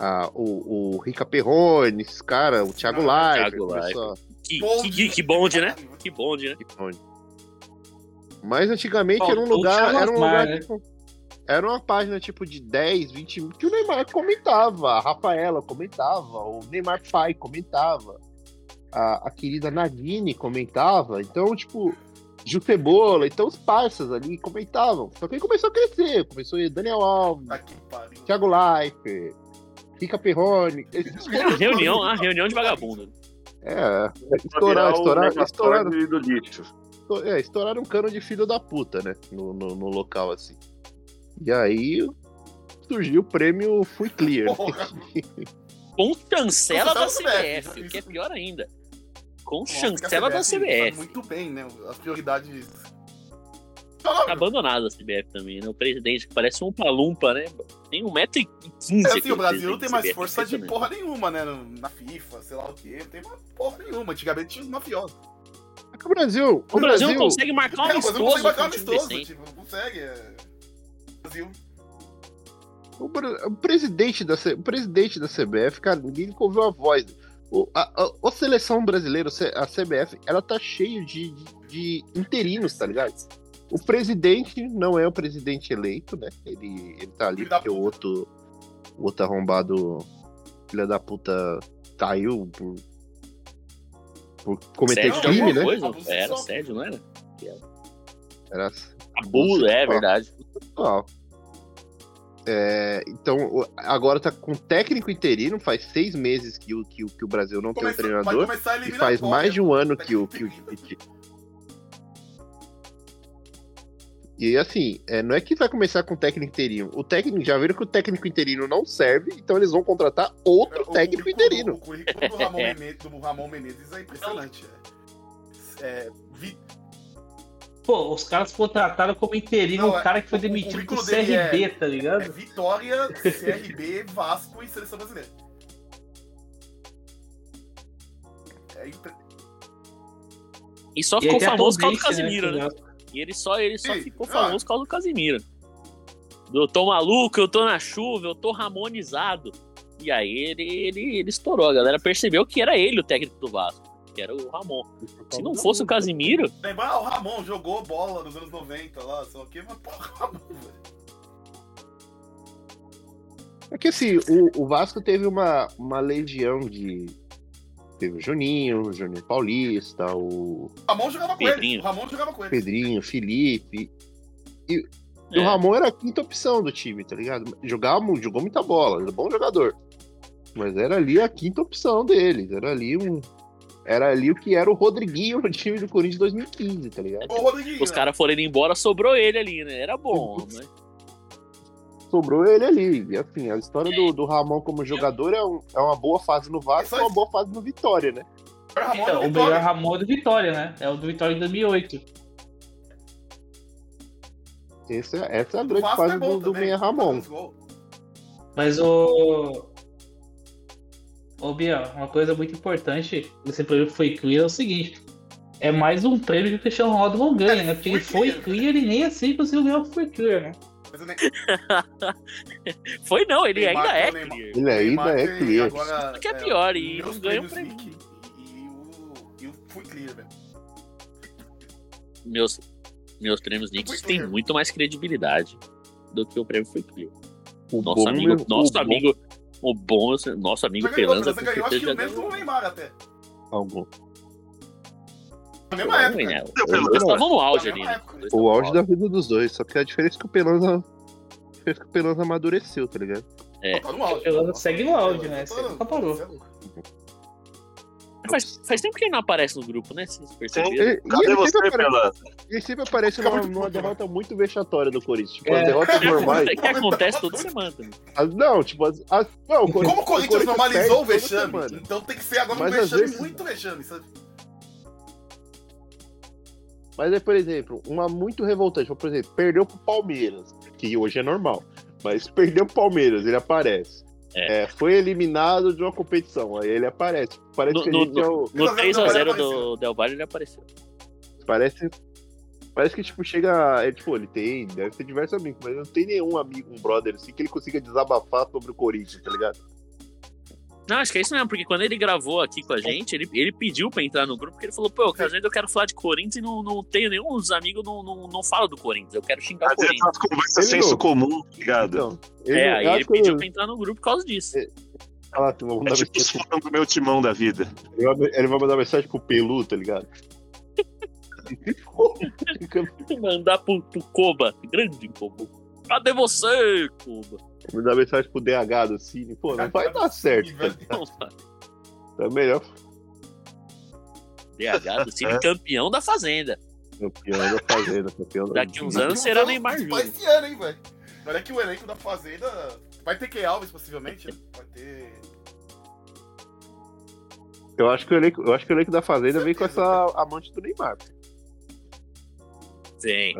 a o, o Rica Perrone, esse cara, o Thiago Não, Leifert. Thiago começou a- Que, Bonde, que, que bonde, né? Que bonde, né? Mas antigamente Bom, era um lugar. Era um lugar né? tipo, Era uma página tipo de 10, 20 mil que o Neymar comentava, a Rafaela comentava, o Neymar pai comentava, a, a querida Nagini comentava. Então, tipo, Gil Cebola, então os parças ali comentavam. Só que aí começou a crescer, começou aí Daniel Alves, Tá que pariu. Thiago Leifert, Rica Perrone. A reunião, a reunião de vagabundo. É, Pra estourar, estourar, estouraram, do lixo. É, estouraram um cano de filho da puta, né? No, no, no local, assim. E aí surgiu o prêmio Fui Clear. Com chancela da CBF, CBF, o que é pior ainda. Com Nossa, chancela da CBF tá CBF. Muito bem, né? As prioridades. Não, Tá abandonado a CBF também, né? O presidente que parece um palumpa, né? Tem 1,15m. É assim, o Brasil não tem mais força de porra nenhuma, né? Na FIFA, sei lá o quê. Não tem mais porra nenhuma. Antigamente tinha os mafiosos. É que o Brasil. O Brasil não consegue marcar um É, o Brasil não consegue amistoso. marcar um amistoso. decente. Tipo, não consegue. É... Brasil. O, Bra- o presidente da, C- o presidente da CBF, cara, ninguém ouviu a voz. O, a, a- a seleção brasileira, o a CBF, ela tá cheia de, de, de interinos, tá ligado? O presidente não é o presidente eleito, né? Ele, ele tá ali Filho porque o outro, o outro arrombado, filha da puta, caiu por, por cometer Sérgio de crime, né? coisa? Abuso Era. Sérgio, não era? Era Abuso, é verdade. É, então, agora tá com técnico interino, faz seis meses que o, que, o- que o Brasil não tem um Começa- treinador. E faz mais de um ano que o, que o E assim, é, não é que vai começar com o técnico interino. O técnico já viram que o técnico interino não serve, então eles vão contratar outro O técnico currículo- interino. O currículo do Ramon, Menezes, do Ramon Menezes é impressionante. É, é, vi- Pô, os caras contrataram como interino Não, um é- cara que foi demitido do CRB, é- tá é ligado? Vitória, CRB, Vasco e Seleção Brasileira. É impre- E só ficou famoso por causa do Casimiro, né? que E ele só, ele só Sim. ficou Ah. famoso por causa do Casimiro. Eu tô maluco, eu tô na chuva, eu tô ramonizado. E aí ele, ele, ele estourou. A galera percebeu que era ele o técnico do Vasco, que era o Ramon. Se não fosse o Casimiro, Lembrar, ah, o Ramon jogou bola nos anos 90 lá, o quê, mas porra, Ramon, velho. É que assim, o, o Vasco teve uma, uma legião de. Teve o Juninho, o Juninho Paulista, o O Ramon jogava com ele. Pedrinho. O Ramon jogava com ele. Pedrinho, Felipe. E o É. Ramon era a quinta opção do time, tá ligado? Jogava, jogou muita bola, era um bom jogador. Mas era ali a quinta opção deles. Era ali um. Era ali o que era o Rodriguinho no time do Corinthians 2015, tá ligado? Os caras foram indo embora, sobrou ele ali, né? Era bom, né? Sobrou ele ali. E assim, a história do, do Ramon como jogador é, um- é uma boa fase no Vasco e uma boa fase no Vitória, né? O Ramon Então, é o melhor Ramon é do Vitória, né? É o do Vitória de 2008. Essa, essa é a O grande fase é do, do Meia Ramon. Mas o. Ô, Bia, uma coisa muito importante desse prêmio foi clear é o seguinte. É mais um prêmio que o Cristiano Ronaldo não ganha, né? Porque ele foi Foi clear e nem assim conseguiu ganhar o foi clear, né? Ne- Foi não, ele Neymar- ainda é Neymar- clear. Ele ainda é clear. agora, Isso que é pior, e não ganha um prêmio. E, e o, e o Fui Clear, velho. Meus, meus prêmios Knicks têm muito mais credibilidade do que o prêmio foi clear. O Nosso bom amigo, nosso o bom- amigo, o bom, nosso amigo Pelanza, ganhou, acho que o mesmo Neymar até. algum. Na mesma época. Né? Os dois estavam no auge ali, né? O auge da vida dos dois. Só que a diferença é que o Pelanza. A diferença é que o Pelanza amadureceu, tá ligado? É. Tá no auge. O Pelanza segue no auge, né? Nunca parou. é. Faz, faz tempo que ele não aparece no grupo, né? Vocês perceberam? Ele, Cadê ele, você, sempre aparece, Pelanza? ele sempre aparece numa, numa derrota muito vexatória do Corinthians. Tipo, É. as derrotas normais. que acontece toda semana. também. as- não, tipo, as, as- não, o Como o Corinthians normalizou o perde toda vexame, semana. então tem que ser agora um vexame vezes- muito vexame, sabe? Mas é, por exemplo, uma muito revoltante. Por exemplo, perdeu pro Palmeiras, que hoje é normal. Mas perdeu pro Palmeiras, ele aparece. É. É, foi eliminado de uma competição, aí ele aparece. Parece No- que no- gente é o. No Não, não, 3x0 não, do Del Valle ele apareceu. Parece. Parece que, tipo, chega. É, tipo, ele tem. Deve ter diversos amigos, mas não tem nenhum amigo, um brother, assim, que ele consiga desabafar sobre o Corinthians, tá ligado? Não, acho que é isso mesmo, porque quando ele gravou aqui com a gente, ele, ele pediu pra entrar no grupo, porque ele falou, pô, às vezes eu quero falar de Corinthians e não, não tenho nenhum dos amigos não, não, não fala do Corinthians, eu quero xingar o Às vezes Corinthians. as conversas Ele senso não. comum, tá ligado? Então. Ele, É, eu aí ele pediu ele- pra entrar no grupo por causa disso. Ah, vamos É mandar tipo os fãs do meu timão da vida. ele vai- ele vai mandar mensagem pro Pelu, tá ligado? Mandar pro, pro Koba, grande Koba. Cadê você, Koba? mandar mensagem pro DH do Cine. Pô, não vai dar certo. Tá? Não, tá melhor DH do Cine, campeão da Fazenda. campeão da Fazenda, campeão da. Daqui uns anos será Neymar Vai Júnior. esse ano, hein, velho. Olha que o elenco da Fazenda vai ter que Alves, possivelmente. né? Vai ter. Eu acho que o elenco, eu acho que o elenco da Fazenda vem com essa amante do Neymar. Sim.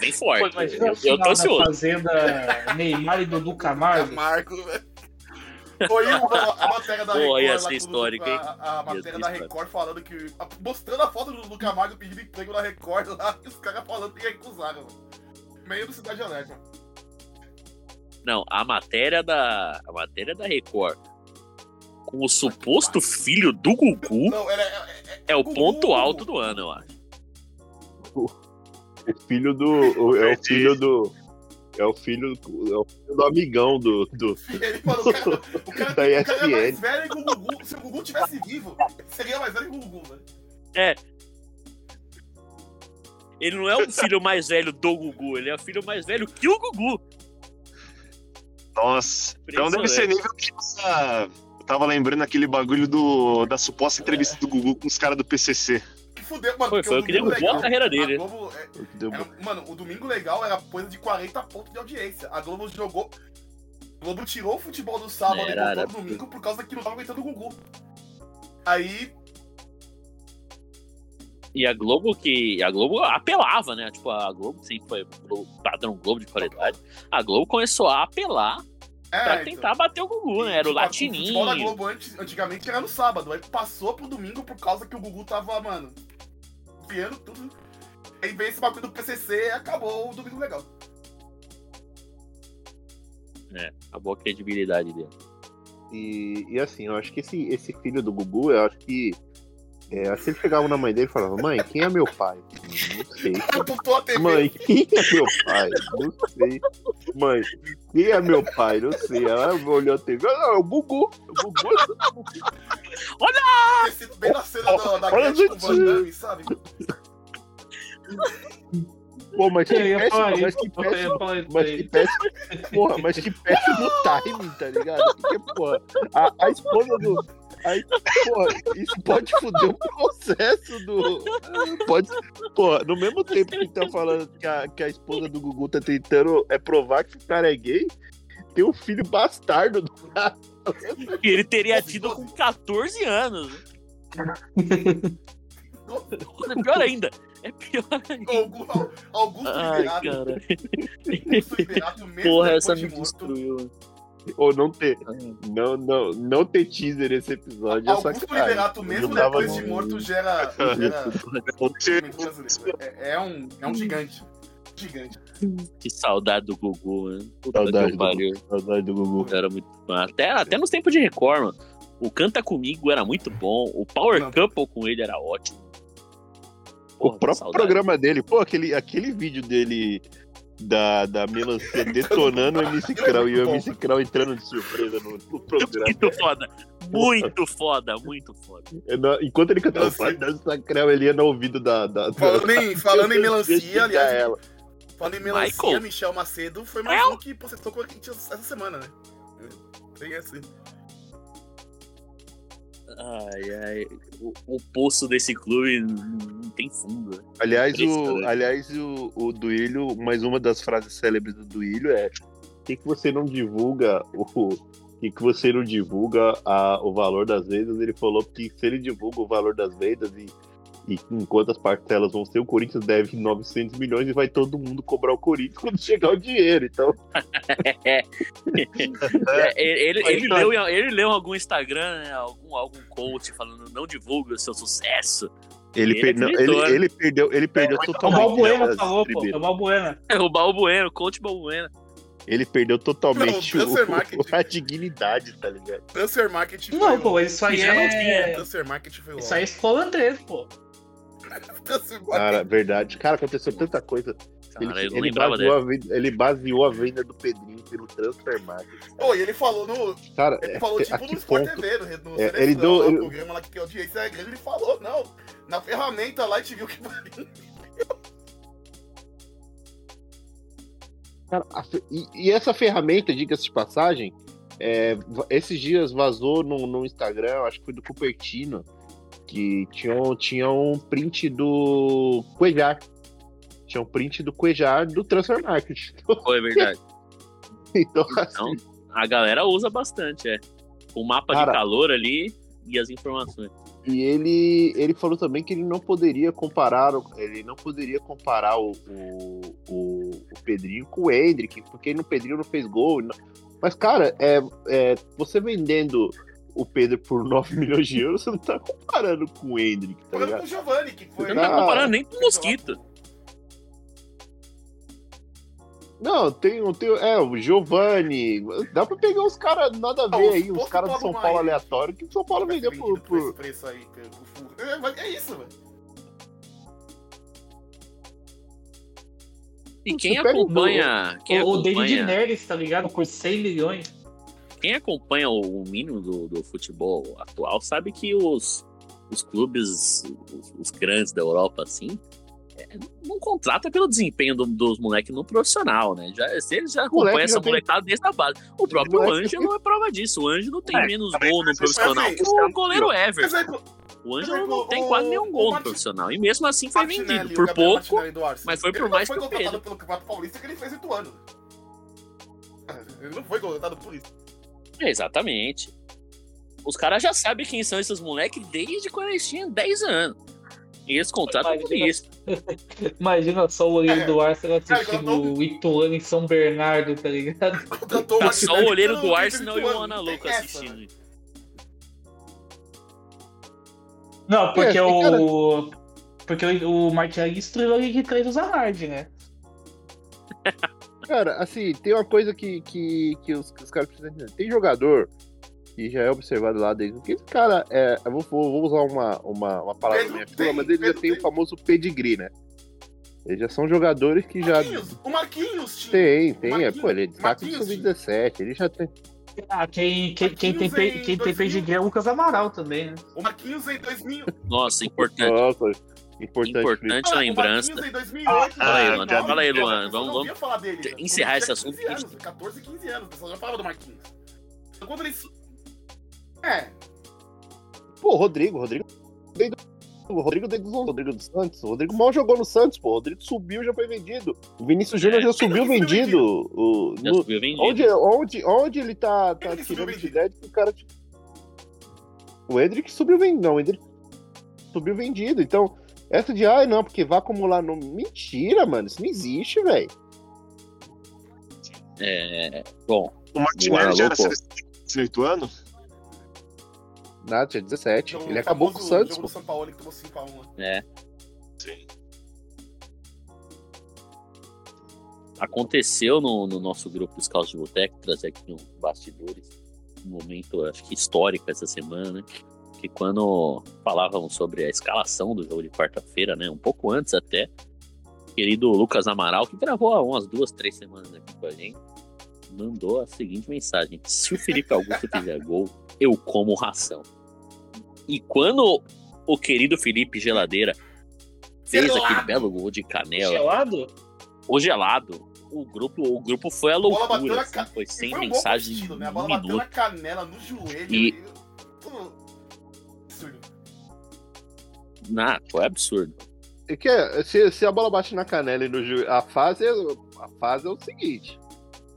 Bem Pô, forte. imagina eu, a eu tô ansioso. Fazenda Neymar e Dudu Camargo. Marco, velho. Foi a, a matéria da Pô, Record. ia lá ser com o histórico, Dudu- hein? A, a Ia matéria da. Record falando que. a- mostrando a foto do Dudu Camargo pedindo emprego na Record lá e os caras falando que recusaram, mano. Meio do Cidade Alerta. Não, a matéria da. A matéria da Record com o suposto filho do Gugu Não, era. É, é o Gugu. ponto alto do ano, eu acho. O filho do. o- é o filho do. É o filho, é o filho do amigão do. do ele, mano, o cara, o cara, Da o cara é mais velho que o Gugu. Se o Gugu tivesse vivo, seria mais velho que o Gugu, velho. Ele não é o filho mais velho do Gugu, ele é o filho mais velho que o Gugu. Nossa. Então deve ser nível que essa. Eu tava lembrando aquele bagulho do, da suposta entrevista do Gugu com os caras do PCC. Que fudeu, mano. Foi, foi o o que Domingo derrubou a Legal- carreira dele. a Globo, é, Era- mano, o Domingo Legal era coisa de 40 pontos de audiência. A Globo jogou. A Globo tirou o futebol do sábado Era, e botou no domingo por causa que não tava aguentando o Gugu. Aí, E a Globo que. A Globo apelava, né? Tipo, a Globo sempre foi padrão Globo de qualidade. A Globo começou a apelar é. pra então. tentar bater o Gugu, né? Era o Tipo, futebol da latininho. Globo antes, antigamente era no sábado, aí passou pro domingo por causa que o Gugu tava, mano, enfiando tudo. Aí veio esse bagulho do PCC e acabou o Domingo Legal. É, acabou a credibilidade dele. E, e assim, eu acho que esse, esse filho do Gugu, eu acho que. É, que ele chegava na mãe dele e falava, mãe, quem é meu pai? Não sei. Mãe, quem é meu pai? Não sei. Mãe, quem é meu pai? Não sei. Ela olhou a TV. Ah, é o Gugu. O Gugu. Ter sido bem na cena da, da Olha Gretchen com o isso. Van Damme, sabe? Pô, mas que péssimo, mas que péssimo. Mas que péssimo. Porra, mas que péssimo timing, tá ligado? Porque, porra, a, a esposa do. Aí, porra, isso pode foder o processo do. Pode. Porra, no mesmo tempo que tá falando que a, que a esposa do Gugu tá tentando é provar que o cara é gay, tem um filho bastardo do cara. E ele teria tido com 14 anos. É pior ainda. É pior ainda. Augusto, Augusto Ai, Liberato. cara. Augusto Liberato, mesmo Porra, essa de me morto, destruiu. Ou não ter. Não, não, não ter teaser esse episódio é Augusto sacanagem. Liberato, mesmo depois de morto, gera. gera brasileiro. é, é um, é um gigante. Gigante. Que saudade do Gugu, mano. Puta Saudade que do pariu. Saudade do Gugu. Era muito. Até, até nos tempos de Record, mano. O Canta Comigo era muito bom. O Power Não. Couple com ele era ótimo. O Porra, próprio saudade. programa dele, pô, aquele, aquele vídeo dele da, da melancia detonando o MC Krau e o MC Krau entrando de surpresa no, no programa. Muito foda. Muito foda, muito foda. É na- Enquanto ele cantava Melancia. Pai Krau, ele ia no ouvido da. da, da Falando em, falando em melancia, aliás, ela. Falando em melancia, Michael. Michel Macedo foi mais um que processou com a Corinthians essa semana, né? Tem assim. Ai, ai. O, o poço desse clube não, tem fundo. né? Aliás, o, Impressionante. aliás o, o Duílio, mais uma das frases célebres do Duílio é: por que, que você não divulga o. Que, que você não divulga a, o valor das vendas? Ele falou que se ele divulga o valor das vendas e, e em quantas parcelas vão ser, o Corinthians deve 900 milhões e vai todo mundo cobrar o Corinthians quando chegar o dinheiro. Então, É, ele, ele, ele leu, ele leu em algum Instagram, né, algum, algum coach falando não divulga o seu sucesso. ele, Ele per- não, ele, ele perdeu, ele perdeu O totalmente. Balbuena as falou, pô. É o Balbuena. O Balbueno, o coach Balbueno. Ele perdeu totalmente Não, o- marketing. a dignidade, tá ligado? Transfer Market foi Não, o- pô, isso aí Já não é. tinha. Transfer Market foi o Isso aí é escola 3, pô. Cara, verdade. Cara, aconteceu tanta coisa. Ele, Cara, ele lembrava baseou a venda, ele baseou a venda do Pedrinho pelo Transfer Market. Pô, e ele falou no. Cara, Ele é- falou a tipo no Sport ponto? TV, no, no É, ele deu- lá, ele- o programa lá que audiência é grande, ele falou, não. Na ferramenta lá a gente viu que Cara, a e, e essa ferramenta, diga-se de passagem, é, esses dias vazou no, no Instagram, acho que foi do Cupertino, que tinha, um- tinha um print do Cuejar. Tinha um print do Cuejar do Transfer Market. Foi verdade. Então, Então, assim, a galera usa bastante, é. O mapa Cara- de calor ali e as informações. E ele, ele falou também que ele não poderia comparar, ele não poderia comparar o, o, o, o Pedrinho com o Hendrick, porque no Pedrinho não fez gol. não- Mas, cara, é, é, você vendendo o Pedro por 9 milhões de euros, você não tá comparando com o Hendrick, tá Falando ligado? com o Giovanni, que foi. Eu não tá comparando nem com o Mosquito. Não, tem, tem é, o Giovanni. Dá pra pegar os caras nada a ver Ah, aí, os caras do São Paulo Maia. aleatório, que o São Paulo vendeu por. por esse preço aí. É, é isso, velho. E quem Você acompanha. Quem o, o David acompanha, Neres, tá ligado? Por 100 milhões. Quem acompanha o mínimo do, do futebol atual sabe que os, os clubes, os, os grandes da Europa, assim, é, não contrata pelo desempenho do- dos moleques no profissional, né? Já, eles já acompanham essa tem- molecada desde a base. O próprio Ângelo é prova disso. O Ângelo tem É, menos gol no profissional é que assim, o goleiro Everton. Exemplo, O Ângelo não tem quase nenhum gol no profissional. E mesmo assim foi vendido. Por pouco, mas foi por ele mais que foi o Pedro. contratado pelo Campeonato Paulista que ele fez oito anos. Ele não foi contratado por isso. É, exatamente. Os caras já sabem quem são esses moleques desde quando eles tinham 10 anos. E eles contratam por Imagina- isso. Imagina só o olheiro É. do Arsenal assistindo eu o Ituano em São Bernardo, tá ligado? Contratou Tá só o olheiro do Arsenal e o Ana Louco assistindo. né? Não, porque É, o. Porque o, o Martinelli destruiu a Liga 3 do Zahard, né? Cara, assim, tem uma coisa que, que, que os, os caras precisam entender. Tem jogador que já é observado lá desde. Que esse cara, é, eu vou, vou usar uma, uma, uma palavra minha tem, fila, mas ele já tem o famoso pedigree, né? Eles já são jogadores que já. Marquinhos, o Marquinhos tinha. Tem, tem, é, pô, ele é destaque do Marquinhos, sub-17, ele já tem. Ah, quem, quem, quem tem, quem tem 2000. pedigree é o Lucas Amaral também, né? O Marquinhos em 2000. Nossa, importante. Nossa, importante. Importante Ah, lembrança. O Marquinhos em 2008. Fala aí, né? Luan, fala aí, eu Luan, vamos- falar dele. né? encerrar esse assunto 15 que- anos, 14, 15 anos, o pessoal já falava do Marquinhos. Então, quando eles. É, Pô, Rodrigo, Rodrigo. o- Rodrigo desde o Rodrigo dos Santos. O Rodrigo mal jogou no Santos, pô. O Rodrigo subiu já foi vendido. O Vinícius Júnior já subiu vendido. O, Já no- subiu vendido. onde, onde, onde ele tá, tá Ele tirando vendido. ideia de que o cara. O Edric subiu vendido. Não, o Edric subiu vendido. Então, essa de, ai, não, porque vai acumular no. Mentira, mano. Isso não existe, velho. É, bom, O Martinelli já era louco. seleção lituano? Nada, tinha 17. jogo- Ele acabou com o Santos, jogo pô. do São Paulo, ele tomou 5x1 lá. é. Sim. Aconteceu no, no nosso grupo dos Caos de Boteco, trazer aqui um bastidores, um momento, acho que histórico essa semana, né? Que quando falávamos sobre a escalação do jogo de quarta-feira, né? Um pouco antes até, o querido Lucas Amaral, que gravou há umas duas, três semanas aqui com a gente, mandou a seguinte mensagem: Se o Felipe Augusto fizer gol, eu como ração. E quando o querido Felipe Geladeira fez Gelado. aquele belo gol de canela, Gelado? o gelado, o grupo, o grupo foi a A loucura, na assim, foi sem foi um mensagem né? A bola bateu na canela, no joelho. E- e- Nah, foi absurdo. É que é, se, se a bola bate na canela e no joelho. A fase, é, a fase é o seguinte: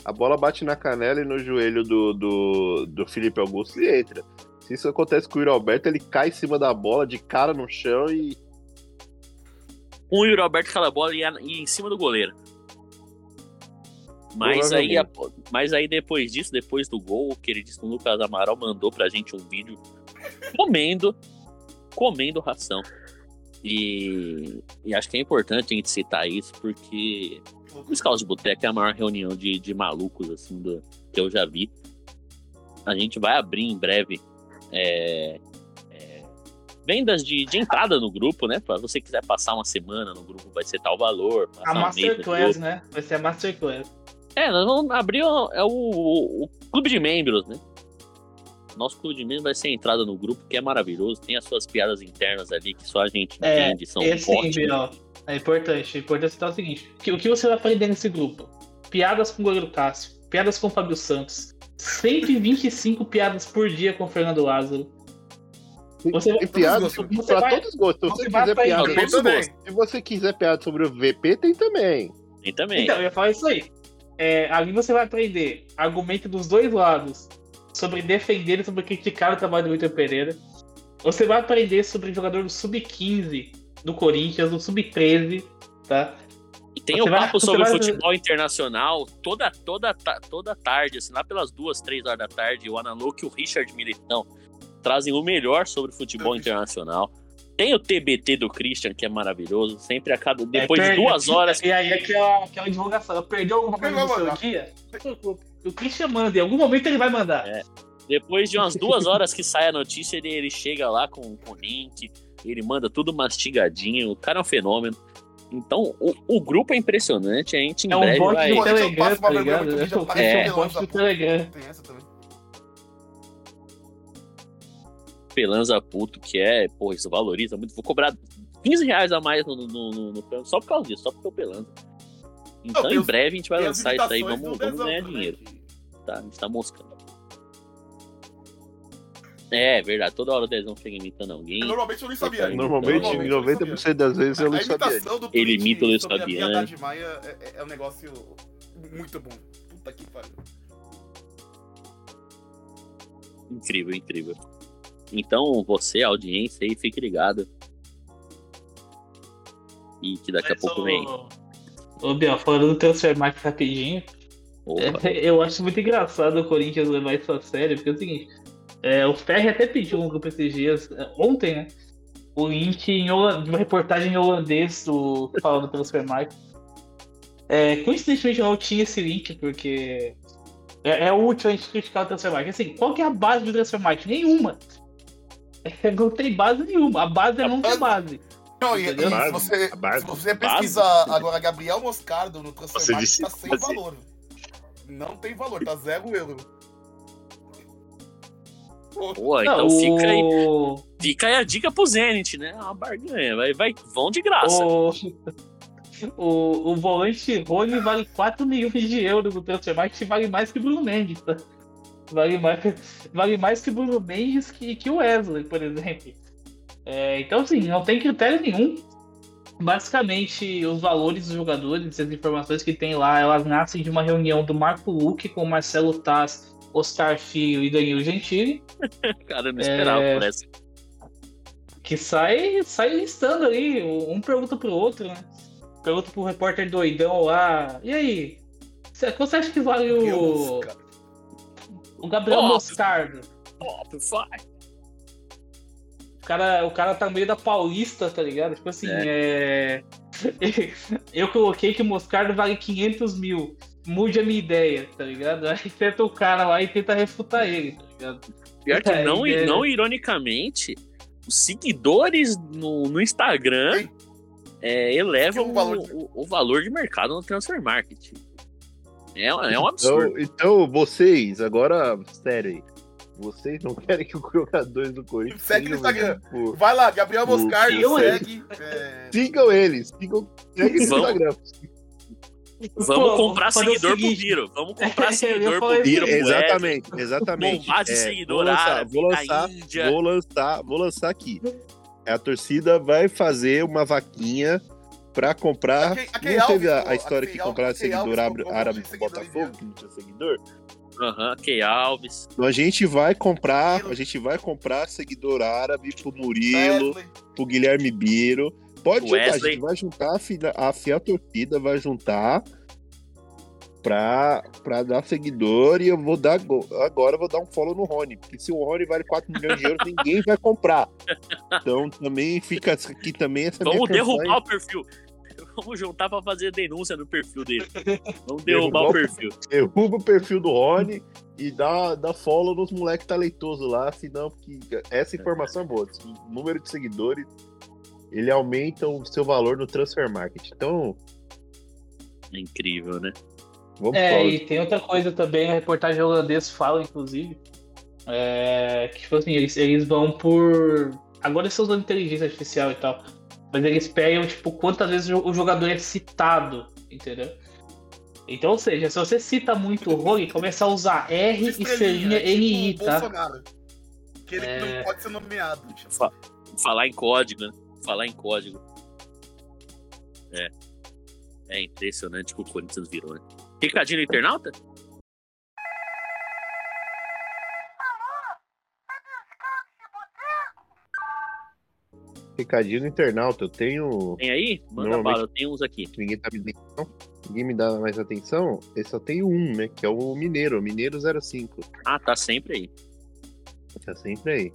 a bola bate na canela e no joelho do, do, do Felipe Augusto e entra. Se isso acontece com o Yuri Alberto, ele cai em cima da bola, de cara no chão e. Um Yuri Alberto cala a bola e ia em cima do goleiro. Mas aí, mas aí depois disso, depois do gol, o queridíssimo Lucas Amaral mandou pra gente um vídeo comendo, comendo ração. E, e acho que é importante a gente citar isso, porque o Scouts de Boteco é a maior reunião de, de malucos assim, do, que eu já vi. A gente vai abrir em breve é, é, vendas de, de entrada no grupo, né? Pra você quiser passar uma semana no grupo, vai ser tal valor. A Masterclass, né? Vai ser a Masterclass. É, nós vamos abrir o, é o, o- o clube de membros, né? Nosso clube de membros vai ser entrada no grupo, que é maravilhoso. Tem as suas piadas internas ali que só a gente É, entende, são Esse sim. Biel. É importante. É importante citar o seguinte: que, o que você vai aprender nesse grupo? Piadas com o goleiro Cássio, piadas com o Fábio Santos, 125 piadas por dia com o Fernando Lázaro. Você E piada todos os gostos. pra Você vai- todos os gostos. Se você quiser piada. Todos gostos. Se você quiser piada sobre o VP, tem também. Tem também. Então, eu ia falar isso aí. É, ali você vai aprender argumento dos dois lados sobre defender e sobre criticar o trabalho do Vitor Pereira. Você vai aprender sobre o jogador do Sub-15 do Corinthians, do Sub-13, tá? E tem Você o vai- papo você sobre vai- futebol internacional toda, toda, toda tarde, assim, lá pelas duas, três horas da tarde, o Analuque e o Richard Militão trazem o melhor sobre futebol internacional. Tem o TBT do Christian, que é maravilhoso, sempre a cada. Depois É, de duas horas. E aí aquela, aquela divulgação. Perdeu alguma coisa no vai seu dia? O Christian manda, em algum momento ele vai mandar. É. Depois de umas duas horas que sai a notícia, ele, ele chega lá com, com o link, ele manda tudo mastigadinho, o cara é um fenômeno. Então, o, o grupo é impressionante, a gente em É um breve bot vai. do Telegram, tá ligado? É. é um bot do Telegram. Tem essa também. Pelanza puto, que é, pô, isso valoriza muito. Vou cobrar 15 reais a mais no, no, no, no Pelanza, só por causa disso, só porque é o Pelanza. Então, Não, tem em breve a gente vai lançar isso aí, vamos, vamos ganhar dinheiro. Tá, a gente tá moscando. É, verdade, toda hora o Dezão chega imitando alguém. Normalmente o Luiz Fabiano. Normalmente, Normalmente, eu 90% das vezes é o A Luiz Fabiano. imitação do Ele imita o Luiz a Fabiano. Piedade Maia é, é- é um negócio muito bom. Puta que pariu. Incrível, incrível. Então, você, audiência aí, fique ligado. E que daqui a pouco vem. Ô, Biel, falando do Transfer Market rapidinho, Opa, é, eu acho muito engraçado o Corinthians levar isso a sério, porque é o seguinte, é, o Ferri até pediu um grupo esses dias, é, ontem, né? O link em uma reportagem em holandês do falando do Transfer Market. É, coincidentemente eu não tinha esse link, porque é, é útil a gente criticar o Transfer Market. Assim, qual que é a base do Transfer Market? Nenhuma. Não tem base nenhuma. A base é não ter base. Não, e, e você, se você pesquisar agora Gabriel Moscardo no Você Transfer disse tá sem valor. Não tem valor, tá zero euro. Pô, então Não, fica aí, o... fica aí a dica pro Zenit, né? É uma barganha. Vai, vai, vão de graça. O, o, o volante Rony vale 4 milhões de euros no Transfermarkt e vale mais que Bruno Mendes, tá? Vale mais, vale mais que Bruno Mendes que, que o Wesley, por exemplo. É, então, assim, não tem critério nenhum. Basicamente, os valores dos jogadores, as informações que tem lá, elas nascem de uma reunião do Marco Luque com Marcelo Taz, Oscar Filho e Danilo Gentili. Cara, eu não esperava É. por essa. que sai, sai listando ali, um pergunta pro outro, né? Pergunta pro repórter doidão lá, e aí? Quanto você acha que vale o, Deus, o Gabriel Ó, Moscardo? Top five. O cara, o cara tá meio da Paulista, tá ligado? Tipo assim, é... Eu coloquei que o Moscardo vale 500 mil. Mude a minha ideia, tá ligado? Aí tenta o cara lá e tenta refutar ele, tá ligado? Pior que É, não, é. não ironicamente, os seguidores no, no Instagram é, elevam um valor o, de- o- o valor de mercado no transfer market. É, é um absurdo. Então, então, vocês, agora, sério aí. Vocês não querem que os jogadores do Corinthians Segue no Instagram. por- Vai lá, Gabriel O- Moscardo, Eu, segue. é, Sigam eles, sigam, segue no Vamos. Instagram. Vamos Pô, comprar o seguidor pro. Biro. Vamos comprar seguidor pro Biro. Exatamente, exatamente. Bombar de É, seguidor vou lançar, árabe, vou da lançar, Índia. vou lançar, vou lançar aqui. A torcida vai fazer uma vaquinha pra comprar. A Key- a Key não teve Alves, a, pô, a história a que compraram a Key seguidor árabe, árabe do Botafogo, que não tinha seguidor. Aham, Key Alves. A gente vai comprar, a gente vai comprar seguidor árabe pro Murilo, Wesley. pro Guilherme Biro. Pode juntar, a gente vai juntar a, fina- a fiel torcida, vai juntar pra, pra dar seguidor e eu vou dar go- agora eu vou dar um follow no Rony, porque se o Rony vale 4 milhões de euros, ninguém vai comprar. Então também fica aqui também essa minha Vamos derrubar o perfil. Vamos juntar pra fazer denúncia no perfil dele. Vamos Derrubar o perfil. derruba o perfil do Rony e dá, dá follow nos moleques talentosos lá, senão, porque essa informação é boa. O número de seguidores ele aumenta o seu valor no transfer market. Então, É incrível, né? vamos É, follow. e tem outra coisa também, a reportagem holandês fala, inclusive, é, que tipo assim, eles, eles vão por. Agora eles estão usando inteligência artificial e tal. Mas eles pegam, tipo, quantas vezes o jogador é citado, entendeu? Então, ou seja, se você cita muito o Rony, começa a usar R e selinha NI, tipo tá? Bolsonaro. Que ele É. não pode ser nomeado. tipo. Fa- Falar em código, né? Falar em código. É. É impressionante que o Corinthians virou, né? Recadinho do internauta? Recadinho do internauta, eu tenho. Tem aí? Manda bala, eu tenho uns aqui. Ninguém tá me dando atenção. Ninguém me dá mais atenção. Eu só tenho um, né? Que é o Mineiro, Mineiro 05. Ah, tá sempre aí. Tá sempre aí.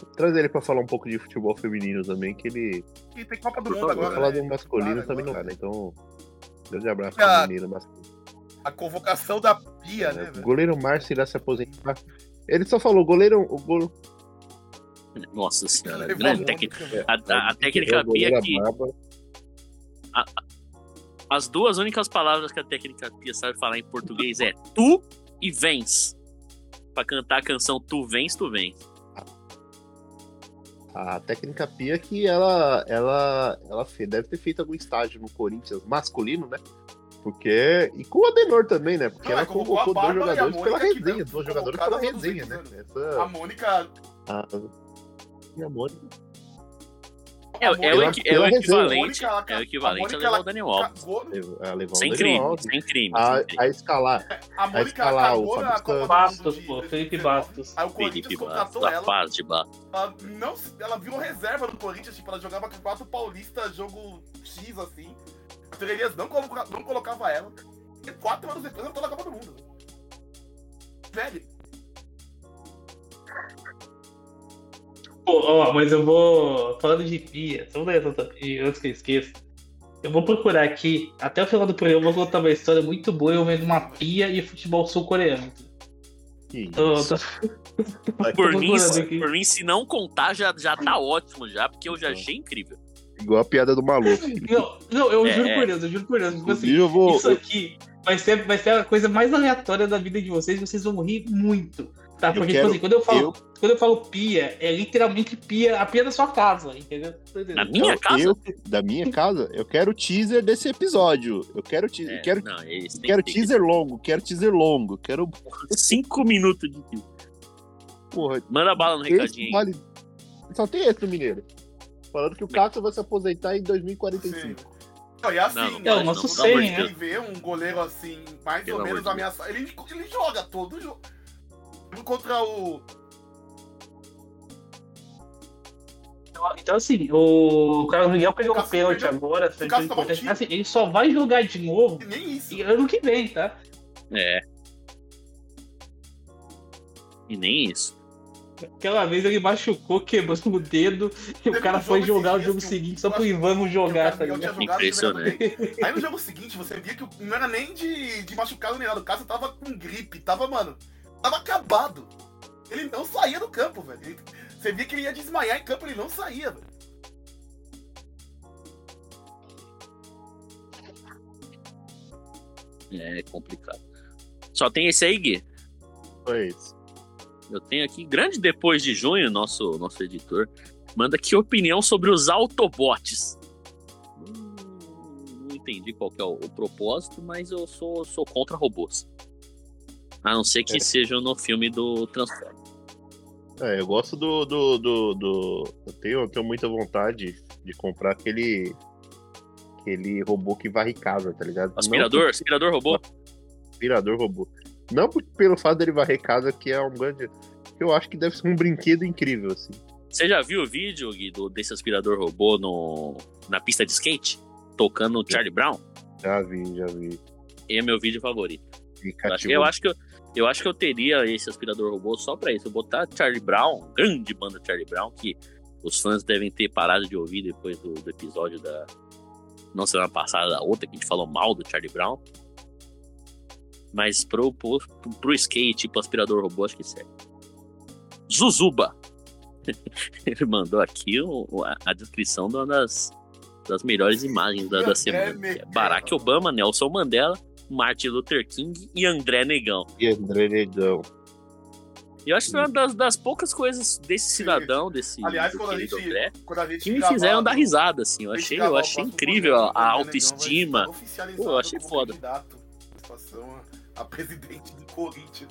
Vou trazer ele pra falar um pouco de futebol feminino também, que ele. E tem Copa do Mundo agora. falar né? do masculino Claro, também não agora. dá, né? Então. Grande abraço pro Mineiro masculino. A convocação da Pia, né, O velho? goleiro Márcio irá se aposentar. Ele só falou, goleiro. O gol... Nossa senhora, Levou grande a técnica. mão. A, a- a técnica pia que. Baba. As duas únicas palavras que a técnica pia sabe falar em português é tu e vens. Pra cantar a canção Tu Vens, Tu Vens. A técnica Pia que ela, ela, ela deve ter feito algum estágio no Corinthians masculino, né? Porque. E com o Adenor também, né? Porque Não, ela é, convocou a dois a jogadores pela resenha, jogadoras convocadas pela há 200 resenha, né? Essa. A Mônica. A, e a Mônica. É, é o, é o equivalente. É o a equivalente a levar o Daniel Alves. Sem crime, Alves. sem crime. A, sem crime. a escalar. a Mônica escalar o cagou na Fábio Bastos, pô, Felipe 2019. Bastos. Aí o Corinthians Felipe contratou Bastos, a ela. paz de Bastos. Ela, não, ela virou reserva do Corinthians, tipo, ela jogava com quatro paulistas, jogo X, assim. O não, coloca- não colocava ela. E quatro anos depois ela tá na Copa do Mundo. Velho, Pô, ó, mas eu vou. Falando de pia, essa antes que eu esqueça. Eu vou procurar aqui, até o final do programa, eu vou contar uma história muito boa envolvendo uma pia e futebol sul-coreano. Que Tô- isso. tô- Por mim, por mim, se não contar, já, já tá ótimo já, porque eu já achei incrível. Igual a piada do maluco. Não, não, eu É, juro por Deus, eu juro por Deus. Tipo assim, eu vou. isso aqui vai ser, vai ser a coisa mais aleatória da vida de vocês, vocês vão rir muito. Tá? Eu Porque, quero- tipo assim, quando eu falo, eu- quando eu falo pia, é literalmente pia, a pia da sua casa, entendeu? Na minha Então, casa? eu, da minha casa, eu quero teaser desse episódio. Eu quero teaser. É, quero, não, quero que teaser longo, quero teaser longo. Quero. Cinco minutos de teaser. Porra, Manda bala no recadinho vale. Só tem esse no Mineiro. Falando que o Cássio vai se aposentar em 2045. Não, e assim, Não, não É o nosso não, pelo amor de 100, Deus. né? ele vê um goleiro assim, mais Pelo ou menos ameaçado. Ele, ele joga todo jogo. Contra o. Então, assim, o Carlos Miguel pegou um pênalti agora, foi um importante. Assim, ele só vai jogar de novo e Nem isso. ano que vem, tá? É. E nem isso. Aquela vez ele machucou, quebrou o dedo, e o cara um foi jogar o jogo seguinte só pro Ivan jogar, tá ligado? Impressionante. Aí no jogo seguinte, você via que não era nem de, de machucado nem nada. O Cássio tava com gripe, tava, mano, tava acabado. Ele não saía do campo, velho. Ele- você via que ele ia desmaiar em campo, ele não saía, velho. É complicado. Só tem esse aí, Gui. Foi isso. Eu tenho aqui, grande depois de junho, nosso, nosso editor, manda aqui opinião sobre os Autobots. Hum, Não entendi qual que é o, o propósito, mas eu sou, sou contra robôs. A não ser que É. sejam no filme do Transformers. É, eu gosto do. do, do, do- Eu, tenho, eu tenho muita vontade de comprar aquele. Aquele robô que varre casa, tá ligado? Não Aspirador? Aspirador robô? aspirador robô. Não pelo fato dele varrer casa, que é um grande. Eu acho que deve ser um brinquedo incrível, assim. Você já viu o vídeo, Gui, do, desse aspirador robô no, na pista de skate? Tocando Charlie Brown? Já vi, já vi. Esse é meu vídeo favorito. Eu acho, eu acho que eu, eu acho que eu teria esse aspirador robô só pra isso. Eu botar Charlie Brown, grande banda Charlie Brown, que os fãs devem ter parado de ouvir depois do, do episódio da. Não semana passada, da outra, que a gente falou mal do Charlie Brown. Mas pro, pro, pro skate, pro aspirador robô, acho que serve. Zuzuba. Ele mandou aqui o- a, a descrição de uma das, das melhores imagens da, da semana. é Barack Obama, Nelson Mandela, Martin Luther King e André Negão. E André Negão. E eu acho que foi uma das, das poucas coisas desse cidadão, desse Aliás, do quando a gente- André, Quando a gente que me gravar fizeram dar risada, assim. Eu achei, eu achei incrível a, a vai autoestima. Pô, eu achei foda. a presidente do Corinthians.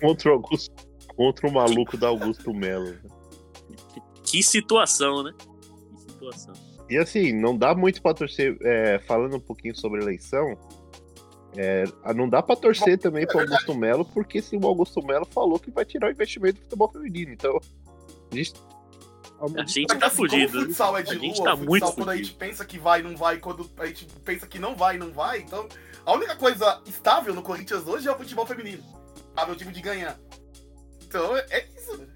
Contra o Augusto. Contra o maluco da Augusto Melo. Que situação, né? Que situação. E assim, não dá muito pra torcer. é, falando um pouquinho sobre eleição, é, não dá pra torcer também pro Augusto Melo, porque se o Augusto Melo falou que vai tirar o investimento do futebol feminino. Então, A gente, A gente tá assim, como o fudido. futsal é de A gente lua, tá muito quando a gente fudido. pensa que vai, não vai, quando a gente pensa que não vai, não vai, então a única coisa estável no Corinthians hoje é o futebol feminino. Sabe, o time de ganhar. Então é é isso.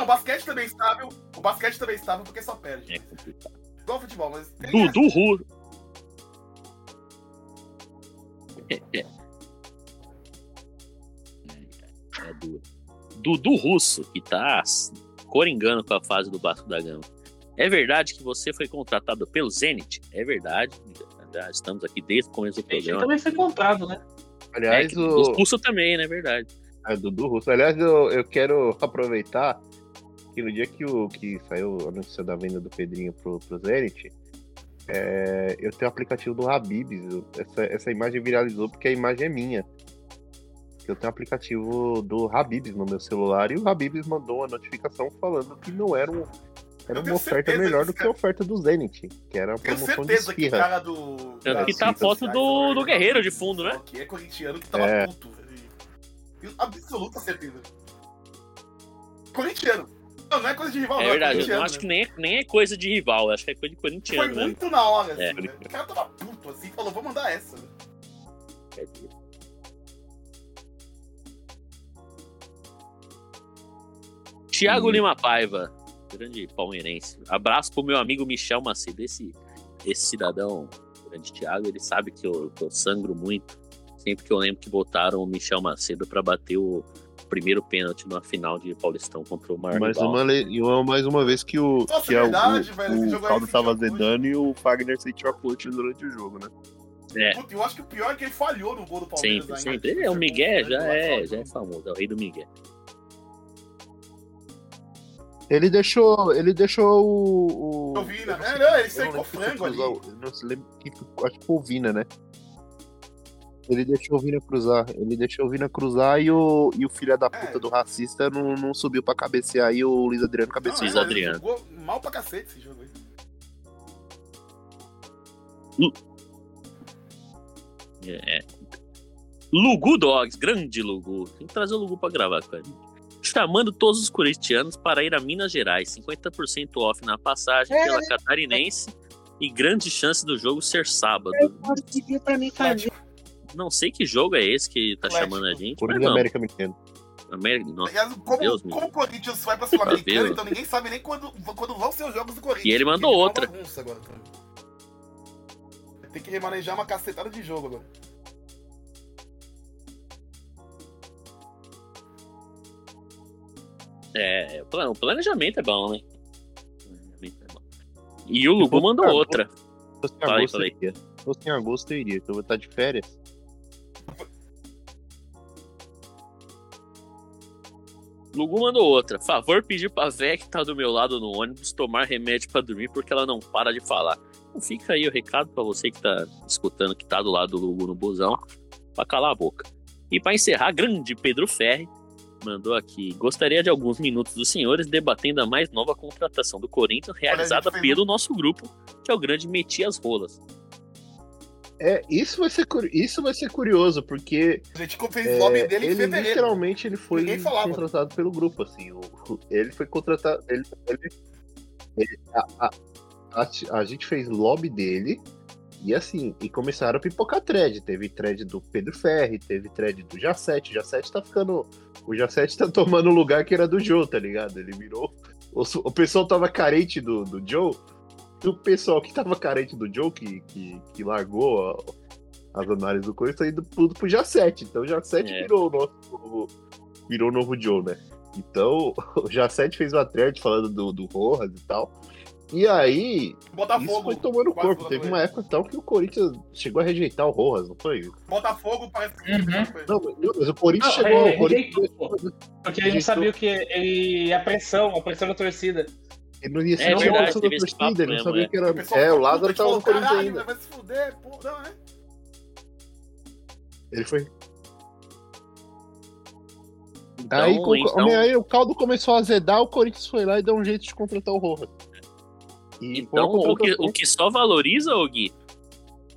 O basquete também é estável, o basquete também é estável porque só perde. É. Igual futebol, mas Dudu. É, é. É duro. Dudu Russo, que tá coringando com a fase do Vasco da Gama. É verdade que você foi contratado pelo Zenit? É verdade. Já estamos aqui desde o começo do Ele programa. também foi comprado, né? É, aliás, que o, o Russo também, né? É verdade. a Dudu Russo. Aliás, eu, eu quero aproveitar que no dia que, o, que saiu a notícia da venda do Pedrinho pro, pro Zenit, é, eu tenho o aplicativo do Habibs. Essa, essa imagem viralizou porque a imagem é minha. Eu tenho o aplicativo do Habibs no meu celular e o Habibs mandou uma notificação falando que não era, um, era uma oferta melhor do que a oferta do Zenit, que era a Tenho promoção de certeza que cara do. Tanto das que tá a foto do- do Guerreiro de fundo, né? Que é corintiano que tava É. puto, absoluta certeza. Corintiano. Não, não é coisa de rival, É não. verdade. Eu não acho né? que nem é, nem é coisa de rival, acho que é coisa de Foi corintiano, né? muito na hora, assim, É. velho. O cara tava puto, assim, falou, vou mandar essa. né? Tiago Hum. Lima Paiva, grande palmeirense. Abraço pro meu amigo Michel Macedo. Esse, esse cidadão, grande Tiago, ele sabe que eu, que eu sangro muito. Sempre que eu lembro que botaram o Michel Macedo pra bater o primeiro pênalti na final de Paulistão contra o Marlon. Mais uma, le- mais uma vez que o, Nossa, que é o- verdade, o, velho, esse o jogo aí caldo tava azedando e o Fagner sentiu a coach durante o jogo, né? É, Puta, eu acho que o pior é que ele falhou no gol do Palmeiras sempre, ainda. sempre. Ele é o Miguel, já é, já é famoso, é o rei do Miguel. Ele deixou. Ele deixou o. o Vina, é, sei- não, ele quem foi frango ali. Não se lembra acho que foi o Vina, né? Ele deixou o Vina cruzar. Ele deixou o Vina cruzar e o, e o filho da puta É. do racista não, não subiu pra cabecear e o Luiz Adriano cabeceou. Luiz é, Adriano. Jogou mal pra cacete esse jogo aí. É. Lugu Dogs, grande Lugu. Tem que trazer o Lugu pra gravar com a gente. Chamando todos os corintianos para ir a Minas Gerais. 50% off na passagem É. pela catarinense e grande chance do jogo ser sábado. Pode pedir pra mim fazer. Não sei que jogo é esse que tá Atlético. chamando a gente, Corinthians não. América Mineiro. América, nossa. Aliás, como, Deus me como o Corinthians vai pra Tá Sul-Americana, então ninguém sabe nem quando, quando vão ser os jogos do Corinthians. E ele mandou uma outra. agora. Tem que remanejar uma cacetada de jogo agora. É, o plan- o planejamento é bom, né? O planejamento é bom. E o fosse mandou em outra. Se fosse em agosto, eu iria. Se fosse em agosto, eu iria, que eu vou estar de férias. Lugu mandou outra. Favor pedir pra véia que tá do meu lado no ônibus tomar remédio pra dormir porque ela não para de falar. Então fica aí o recado pra você que tá escutando, que tá do lado do Lugu no busão, pra calar a boca. E pra encerrar, grande Pedro Ferri mandou aqui. Gostaria de alguns minutos dos senhores debatendo a mais nova contratação do Corinthians realizada pelo nosso grupo, que é o grande Metias Rolas. É, isso vai ser, isso vai ser curioso, porque A gente fez é, o nome dele em ele fevereiro. literalmente ele foi contratado pelo grupo, assim. o- ele foi contratado. Ele, ele- ele- a, a- a- a gente fez lobby dele e assim, e começaram a pipocar thread. Teve thread do Pedro Ferri, teve thread do Jacete. O Jacete tá ficando. O Jacete tá tomando o lugar que era do Joe, tá ligado? Ele virou. O, o pessoal tava carente do, do Joe. E o pessoal que tava carente do Joe, que, que, que largou a- as análises do Corinthians, tá indo tudo pro Jacete. Então o Jacete É. virou o nosso novo, virou o novo Joe, né? Então o Jacete fez uma thread falando do, do Rojas e tal. E aí, isso Botafogo. foi tomando quase corpo. Teve uma época então que o Corinthians chegou a rejeitar o Rojas, não foi? Botafogo parece que. Uhum. Não, mas o Corinthians Não, chegou. é, o Corinthians, rejeitou, Porque ele não sabia o que. Ele. A pressão, a pressão da torcida. Ele não ia ser É uma verdade, da teve esse papo ele não mesmo, sabia é. que era. pessoal É, o Lázaro a tava no Corinthians "Caralho, ainda. Vai se fuder, pô. Não, é? Ele foi. Então, aí, então- aí o caldo começou a azedar, o Corinthians foi lá e deu um jeito de contratar o Rojas. Então, o que, o que só valoriza, ô Gui,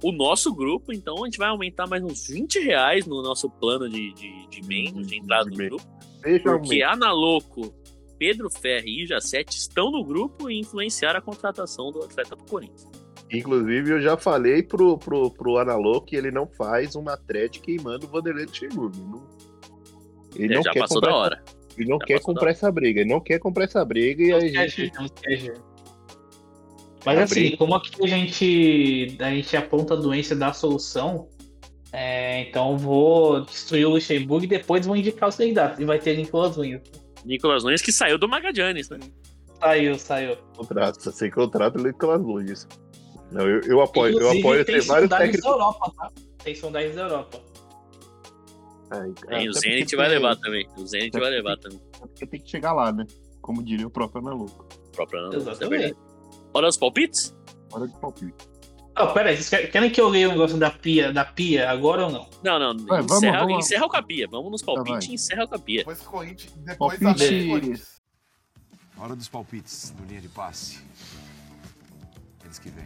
o nosso grupo, então a gente vai aumentar mais uns 20 reais no nosso plano de, de, de membros, de De- entrada no grupo. Porque Analoco, Pedro Ferri e Jacete estão no grupo e influenciaram a contratação do atleta do Corinthians. Inclusive, eu já falei pro, pro, pro Analô que ele não faz uma thread queimando o Vanderlei Luxemburgo. Não- Ele É, não já quer passou comprar da essa- hora. Ele não Já quer comprar essa briga. Ele não quer comprar essa briga e a gente. Não esquece. Mas A assim, briga. como aqui a gente, a gente aponta a doença da solução, é, então eu vou destruir o Luxemburgo e depois vou indicar os candidatos. E vai ter Nicolas Nunes. Nicolas Nunes que saiu do Magadianes, né? Saiu, saiu. Contrato, sem contrato, ele Nicolas Nunes. Não, eu, eu apoio, eu Inclusive, apoio tem ter vários sondagens técnicos. da Europa, tá? Tem sondagens da Europa. Ai, Tem, o Zenit vai tem- levar também. O Zenit vai levar também. Porque tem que chegar lá, né? Como diria o próprio Analuco. O próprio é Exatamente. verdade. Hora dos palpites? Hora de palpite. Ah, pera aí, vocês querem- que eu leia o negócio da pia, da pia agora ou não? Não, não. Vai, vamos, encerra, vamos. encerra o capia. Vamos nos palpites vai. e encerra o capia. Depois Corinthians, depois Palpite. Hora dos palpites do linha de passe. Eles que vêm.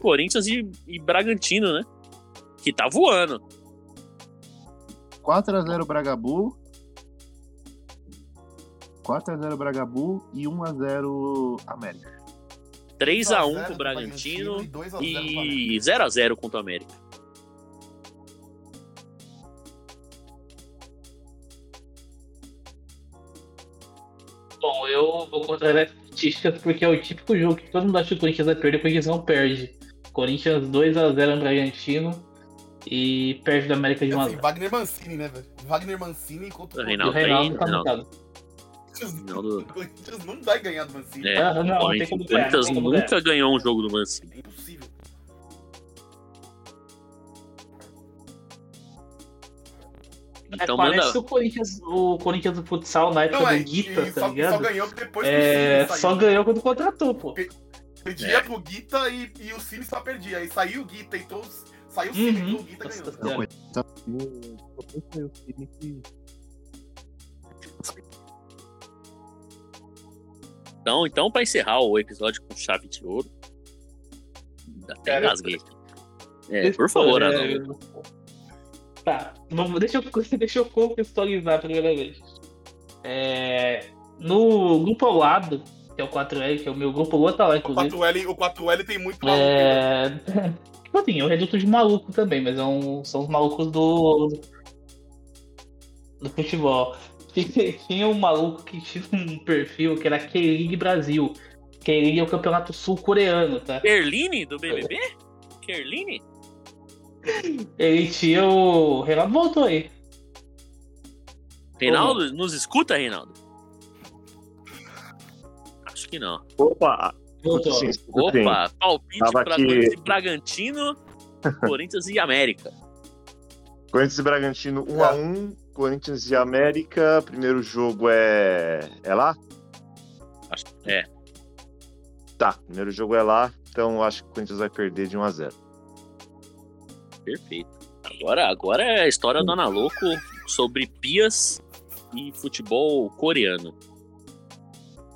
Corinthians e, e Bragantino, né? Que tá voando. 4x0 Bragabu. 4x0 Bragabu e 1x0 América. 3x1 pro Bragantino e 2 a 0 e 0x0 contra o América. Bom, eu vou contra as estatísticas porque é o típico jogo que todo mundo acha que o Corinthians vai perder, o Corinthians não perde. Corinthians 2x0 no Bragantino e perde do América de 1 Assim, Wagner Mancini, né, velho? Wagner Mancini contra O o E o Reinaldo Reinaldo tá Reinaldo. Mutado. Reinaldo- O Corinthians não vai ganhar do Mancini. É, Ah, não, não o tem como Corinthians ganhar, não tem como nunca ganhou um jogo do Mancini. É impossível. Então é, parece manda. o Corinthians, o Corinthians do futsal na época Não, é, do Guita, tá só, ligado? só ganhou depois É, o Cine só saiu. ganhou quando contratou, pô. Perdia pro Guita e, e o Cine só perdia. Aí saiu o Guita, então saiu o Cine, Uhum. então o Guita Nossa ganhou. Senhora. Então, então para encerrar o episódio com chave de ouro. Até Cara, engasguei. É, por favor, É. Tá, vamos, deixa, eu, deixa eu contextualizar a primeira vez. É, no grupo ao lado, que é o 4L, que é o meu grupo, o outro tá lá, O inclusive. 4L, o 4L tem muito maluco. né? É. Tipo assim, é um reduto de maluco também, mas é um- são os malucos do. do futebol. Tinha um maluco que tinha um perfil que era K-League Brasil. K-League é o campeonato sul-coreano, tá? Kerline do BBB? Kerline? Ele tinha o. Renato voltou aí. Reinaldo, nos escuta, Reinaldo? Acho que não. Opa! Voltou. Sim, Opa, palpite Tava para aqui- Corinthians e Bragantino, Corinthians e América. Corinthians e Bragantino 1x1. Corinthians e América. Primeiro jogo é. É lá? Acho que é. Tá, primeiro jogo é lá. Então acho que o Corinthians vai perder de 1x0. Perfeito. Agora, agora é a história do Analoco sobre pias e futebol coreano.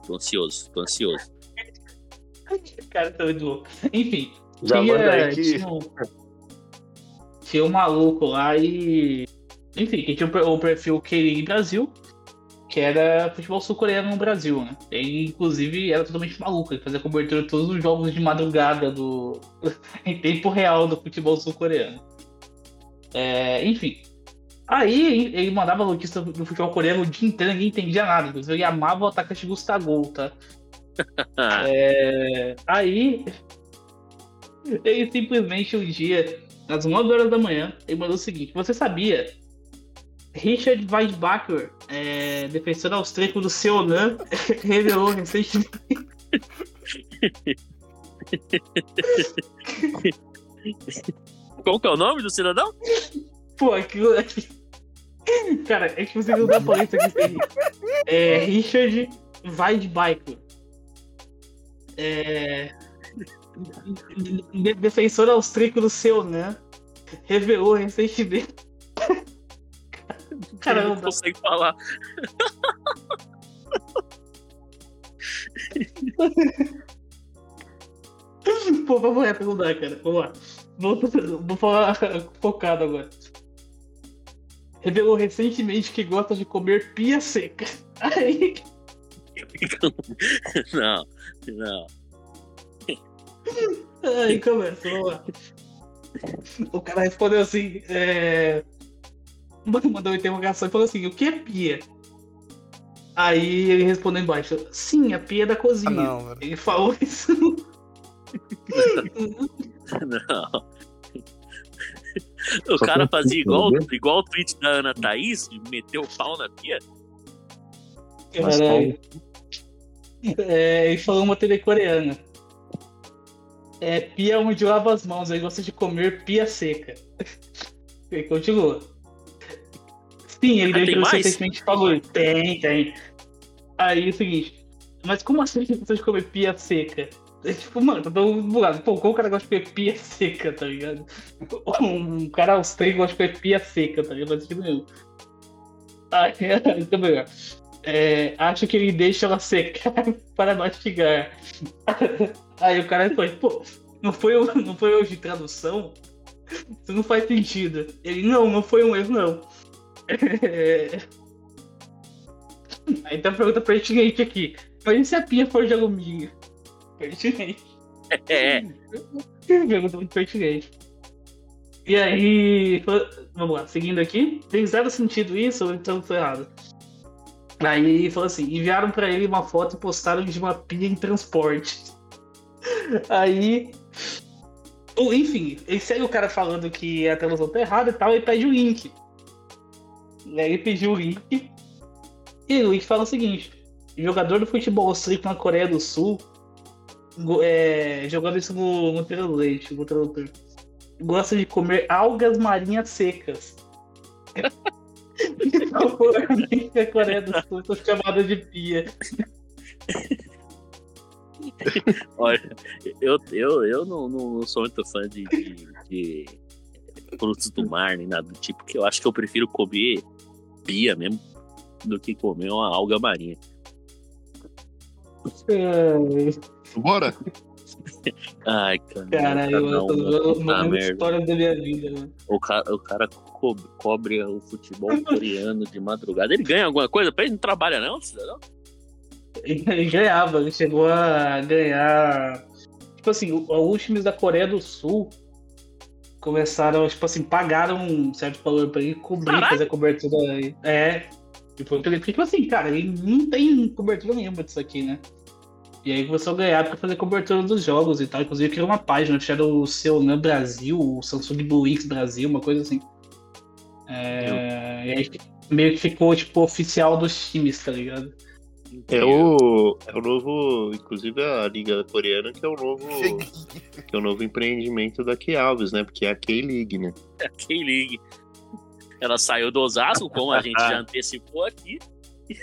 Tô ansioso, tô ansioso. Cara, tô muito louco. Enfim. Já tinha, manda aí que- Tinha um, tinha um maluco lá e. Enfim, que tinha o per- o perfil K-League Brasil, que era futebol sul-coreano no Brasil, né? Ele, inclusive, era totalmente maluco. Ele fazia cobertura de todos os jogos de madrugada do. em tempo real do futebol sul-coreano. É, enfim. Aí ele mandava notícia do futebol coreano o dia inteiro, ninguém entendia nada. Inclusive, ele amava o atacante Gustavo, tá? É, aí, ele simplesmente um dia, às 9 horas da manhã, ele mandou o seguinte: Você sabia? Richard Weidbacher, é, defensor austríaco do Seonan, revelou recentemente. Qual que é o nome do cidadão? Pô, aquilo. Cara, é que você não dá pra isso aqui É Richard Weidbacher. É. de- Defensor austríaco do Seonan, revelou recentemente. Ele não consegue falar. Pô, vamos lá, cara. Vamos lá. Vou, vou falar focado agora. Revelou recentemente que gosta de comer pia seca. Aí, Não, não. aí começa, vamos lá. O cara respondeu assim, é... mandou uma interrogação e falou assim, o que é pia? Aí ele respondeu embaixo, sim, a pia da cozinha. Ah, não, velho. ele falou isso. Não. O cara fazia igual, igual o tweet da Ana Thaís, de meter o pau na pia. Caralho. É, ele falou uma TV coreana. É pia onde lava as mãos, ele gosta de comer pia seca. Ele continua. Sim, ele Ah, deixou mais? recentemente falou. Tem, tem. Aí é o seguinte. Mas como assim gosta de comer pia seca? É, tipo, mano, tô dando bugado. Pô, como o cara gosta de comer pia seca, tá ligado? Um cara austríaco gosta de comer pia seca, tá ligado? Aí, também, ó. É, acho que ele deixa ela secar para mastigar. Aí o cara foi, pô, não foi, não foi hoje tradução? Isso não faz sentido. Ele, não, não foi um erro, não. Aí tem uma pergunta pertinente aqui. Mas e se a pia for de alumínio? Pertinente. É, Pergunta muito pertinente. E aí, vamos lá, seguindo aqui. Tem zero sentido isso ou então foi errado? Aí falou assim: enviaram pra ele uma foto e postaram de uma pia em transporte. Aí. Ou, enfim, ele segue o cara falando que a tradução tá errada e tal, e pede o link. E aí ele pediu o link. E o link fala o seguinte: jogador do futebol austríaco na Coreia do Sul é, jogando isso no, no Terrorlate, no tradutor. Gosta de comer algas marinhas secas. Provavelmente a Coreia do Sul foi chamada de pia. olha, eu, eu, eu não, não, não sou muito fã de, de, de frutos do mar nem nada do tipo, porque eu acho que eu prefiro comer pia mesmo do que comer uma alga marinha. Bora? Ai, cara. Caralho, cada eu tô um uma merda. história da minha vida, mano. O cara, o cara co- cobre o futebol coreano de madrugada. Ele ganha alguma coisa? Pra ele não trabalha, não, cidadão? Ele ganhava, ele chegou a ganhar. Tipo assim, o- os times da Coreia do Sul começaram, tipo assim, pagaram um certo valor pra ele cobrir, Caralho! fazer a cobertura. aí. É. Tipo, porque, tipo assim, cara, ele não tem cobertura nenhuma disso aqui, né? E aí começou a ganhar pra fazer cobertura dos jogos e tal. Inclusive criou uma página, que era o Seonan Brasil, o Samsung Blue X Brasil, uma coisa assim. É, e aí meio que ficou, tipo, oficial dos times, tá ligado? É o, é o novo, inclusive a Liga Coreana, que é o novo, que é o novo empreendimento da Key Alves, né? Porque é a K-League, né? A K-League. Ela saiu do Osasco, como a gente já antecipou aqui,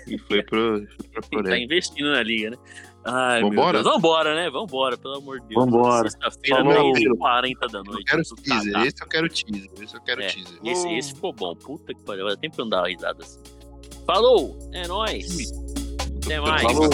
E foi pro, foi pra e tá Coreia. investindo na liga, né? Ai, Vambora? meu Deus. Vambora, né? Vambora, pelo amor de Deus. Vambora. Sexta-feira, Falou. 10h40 da Eu noite. quero Isso tá, teaser, tá. esse eu quero teaser, esse eu quero É, teaser. Esse, esse ficou bom. Puta que pariu. Vai sempre andar uma risada assim. Falou! É nóis! Até mais! Falou.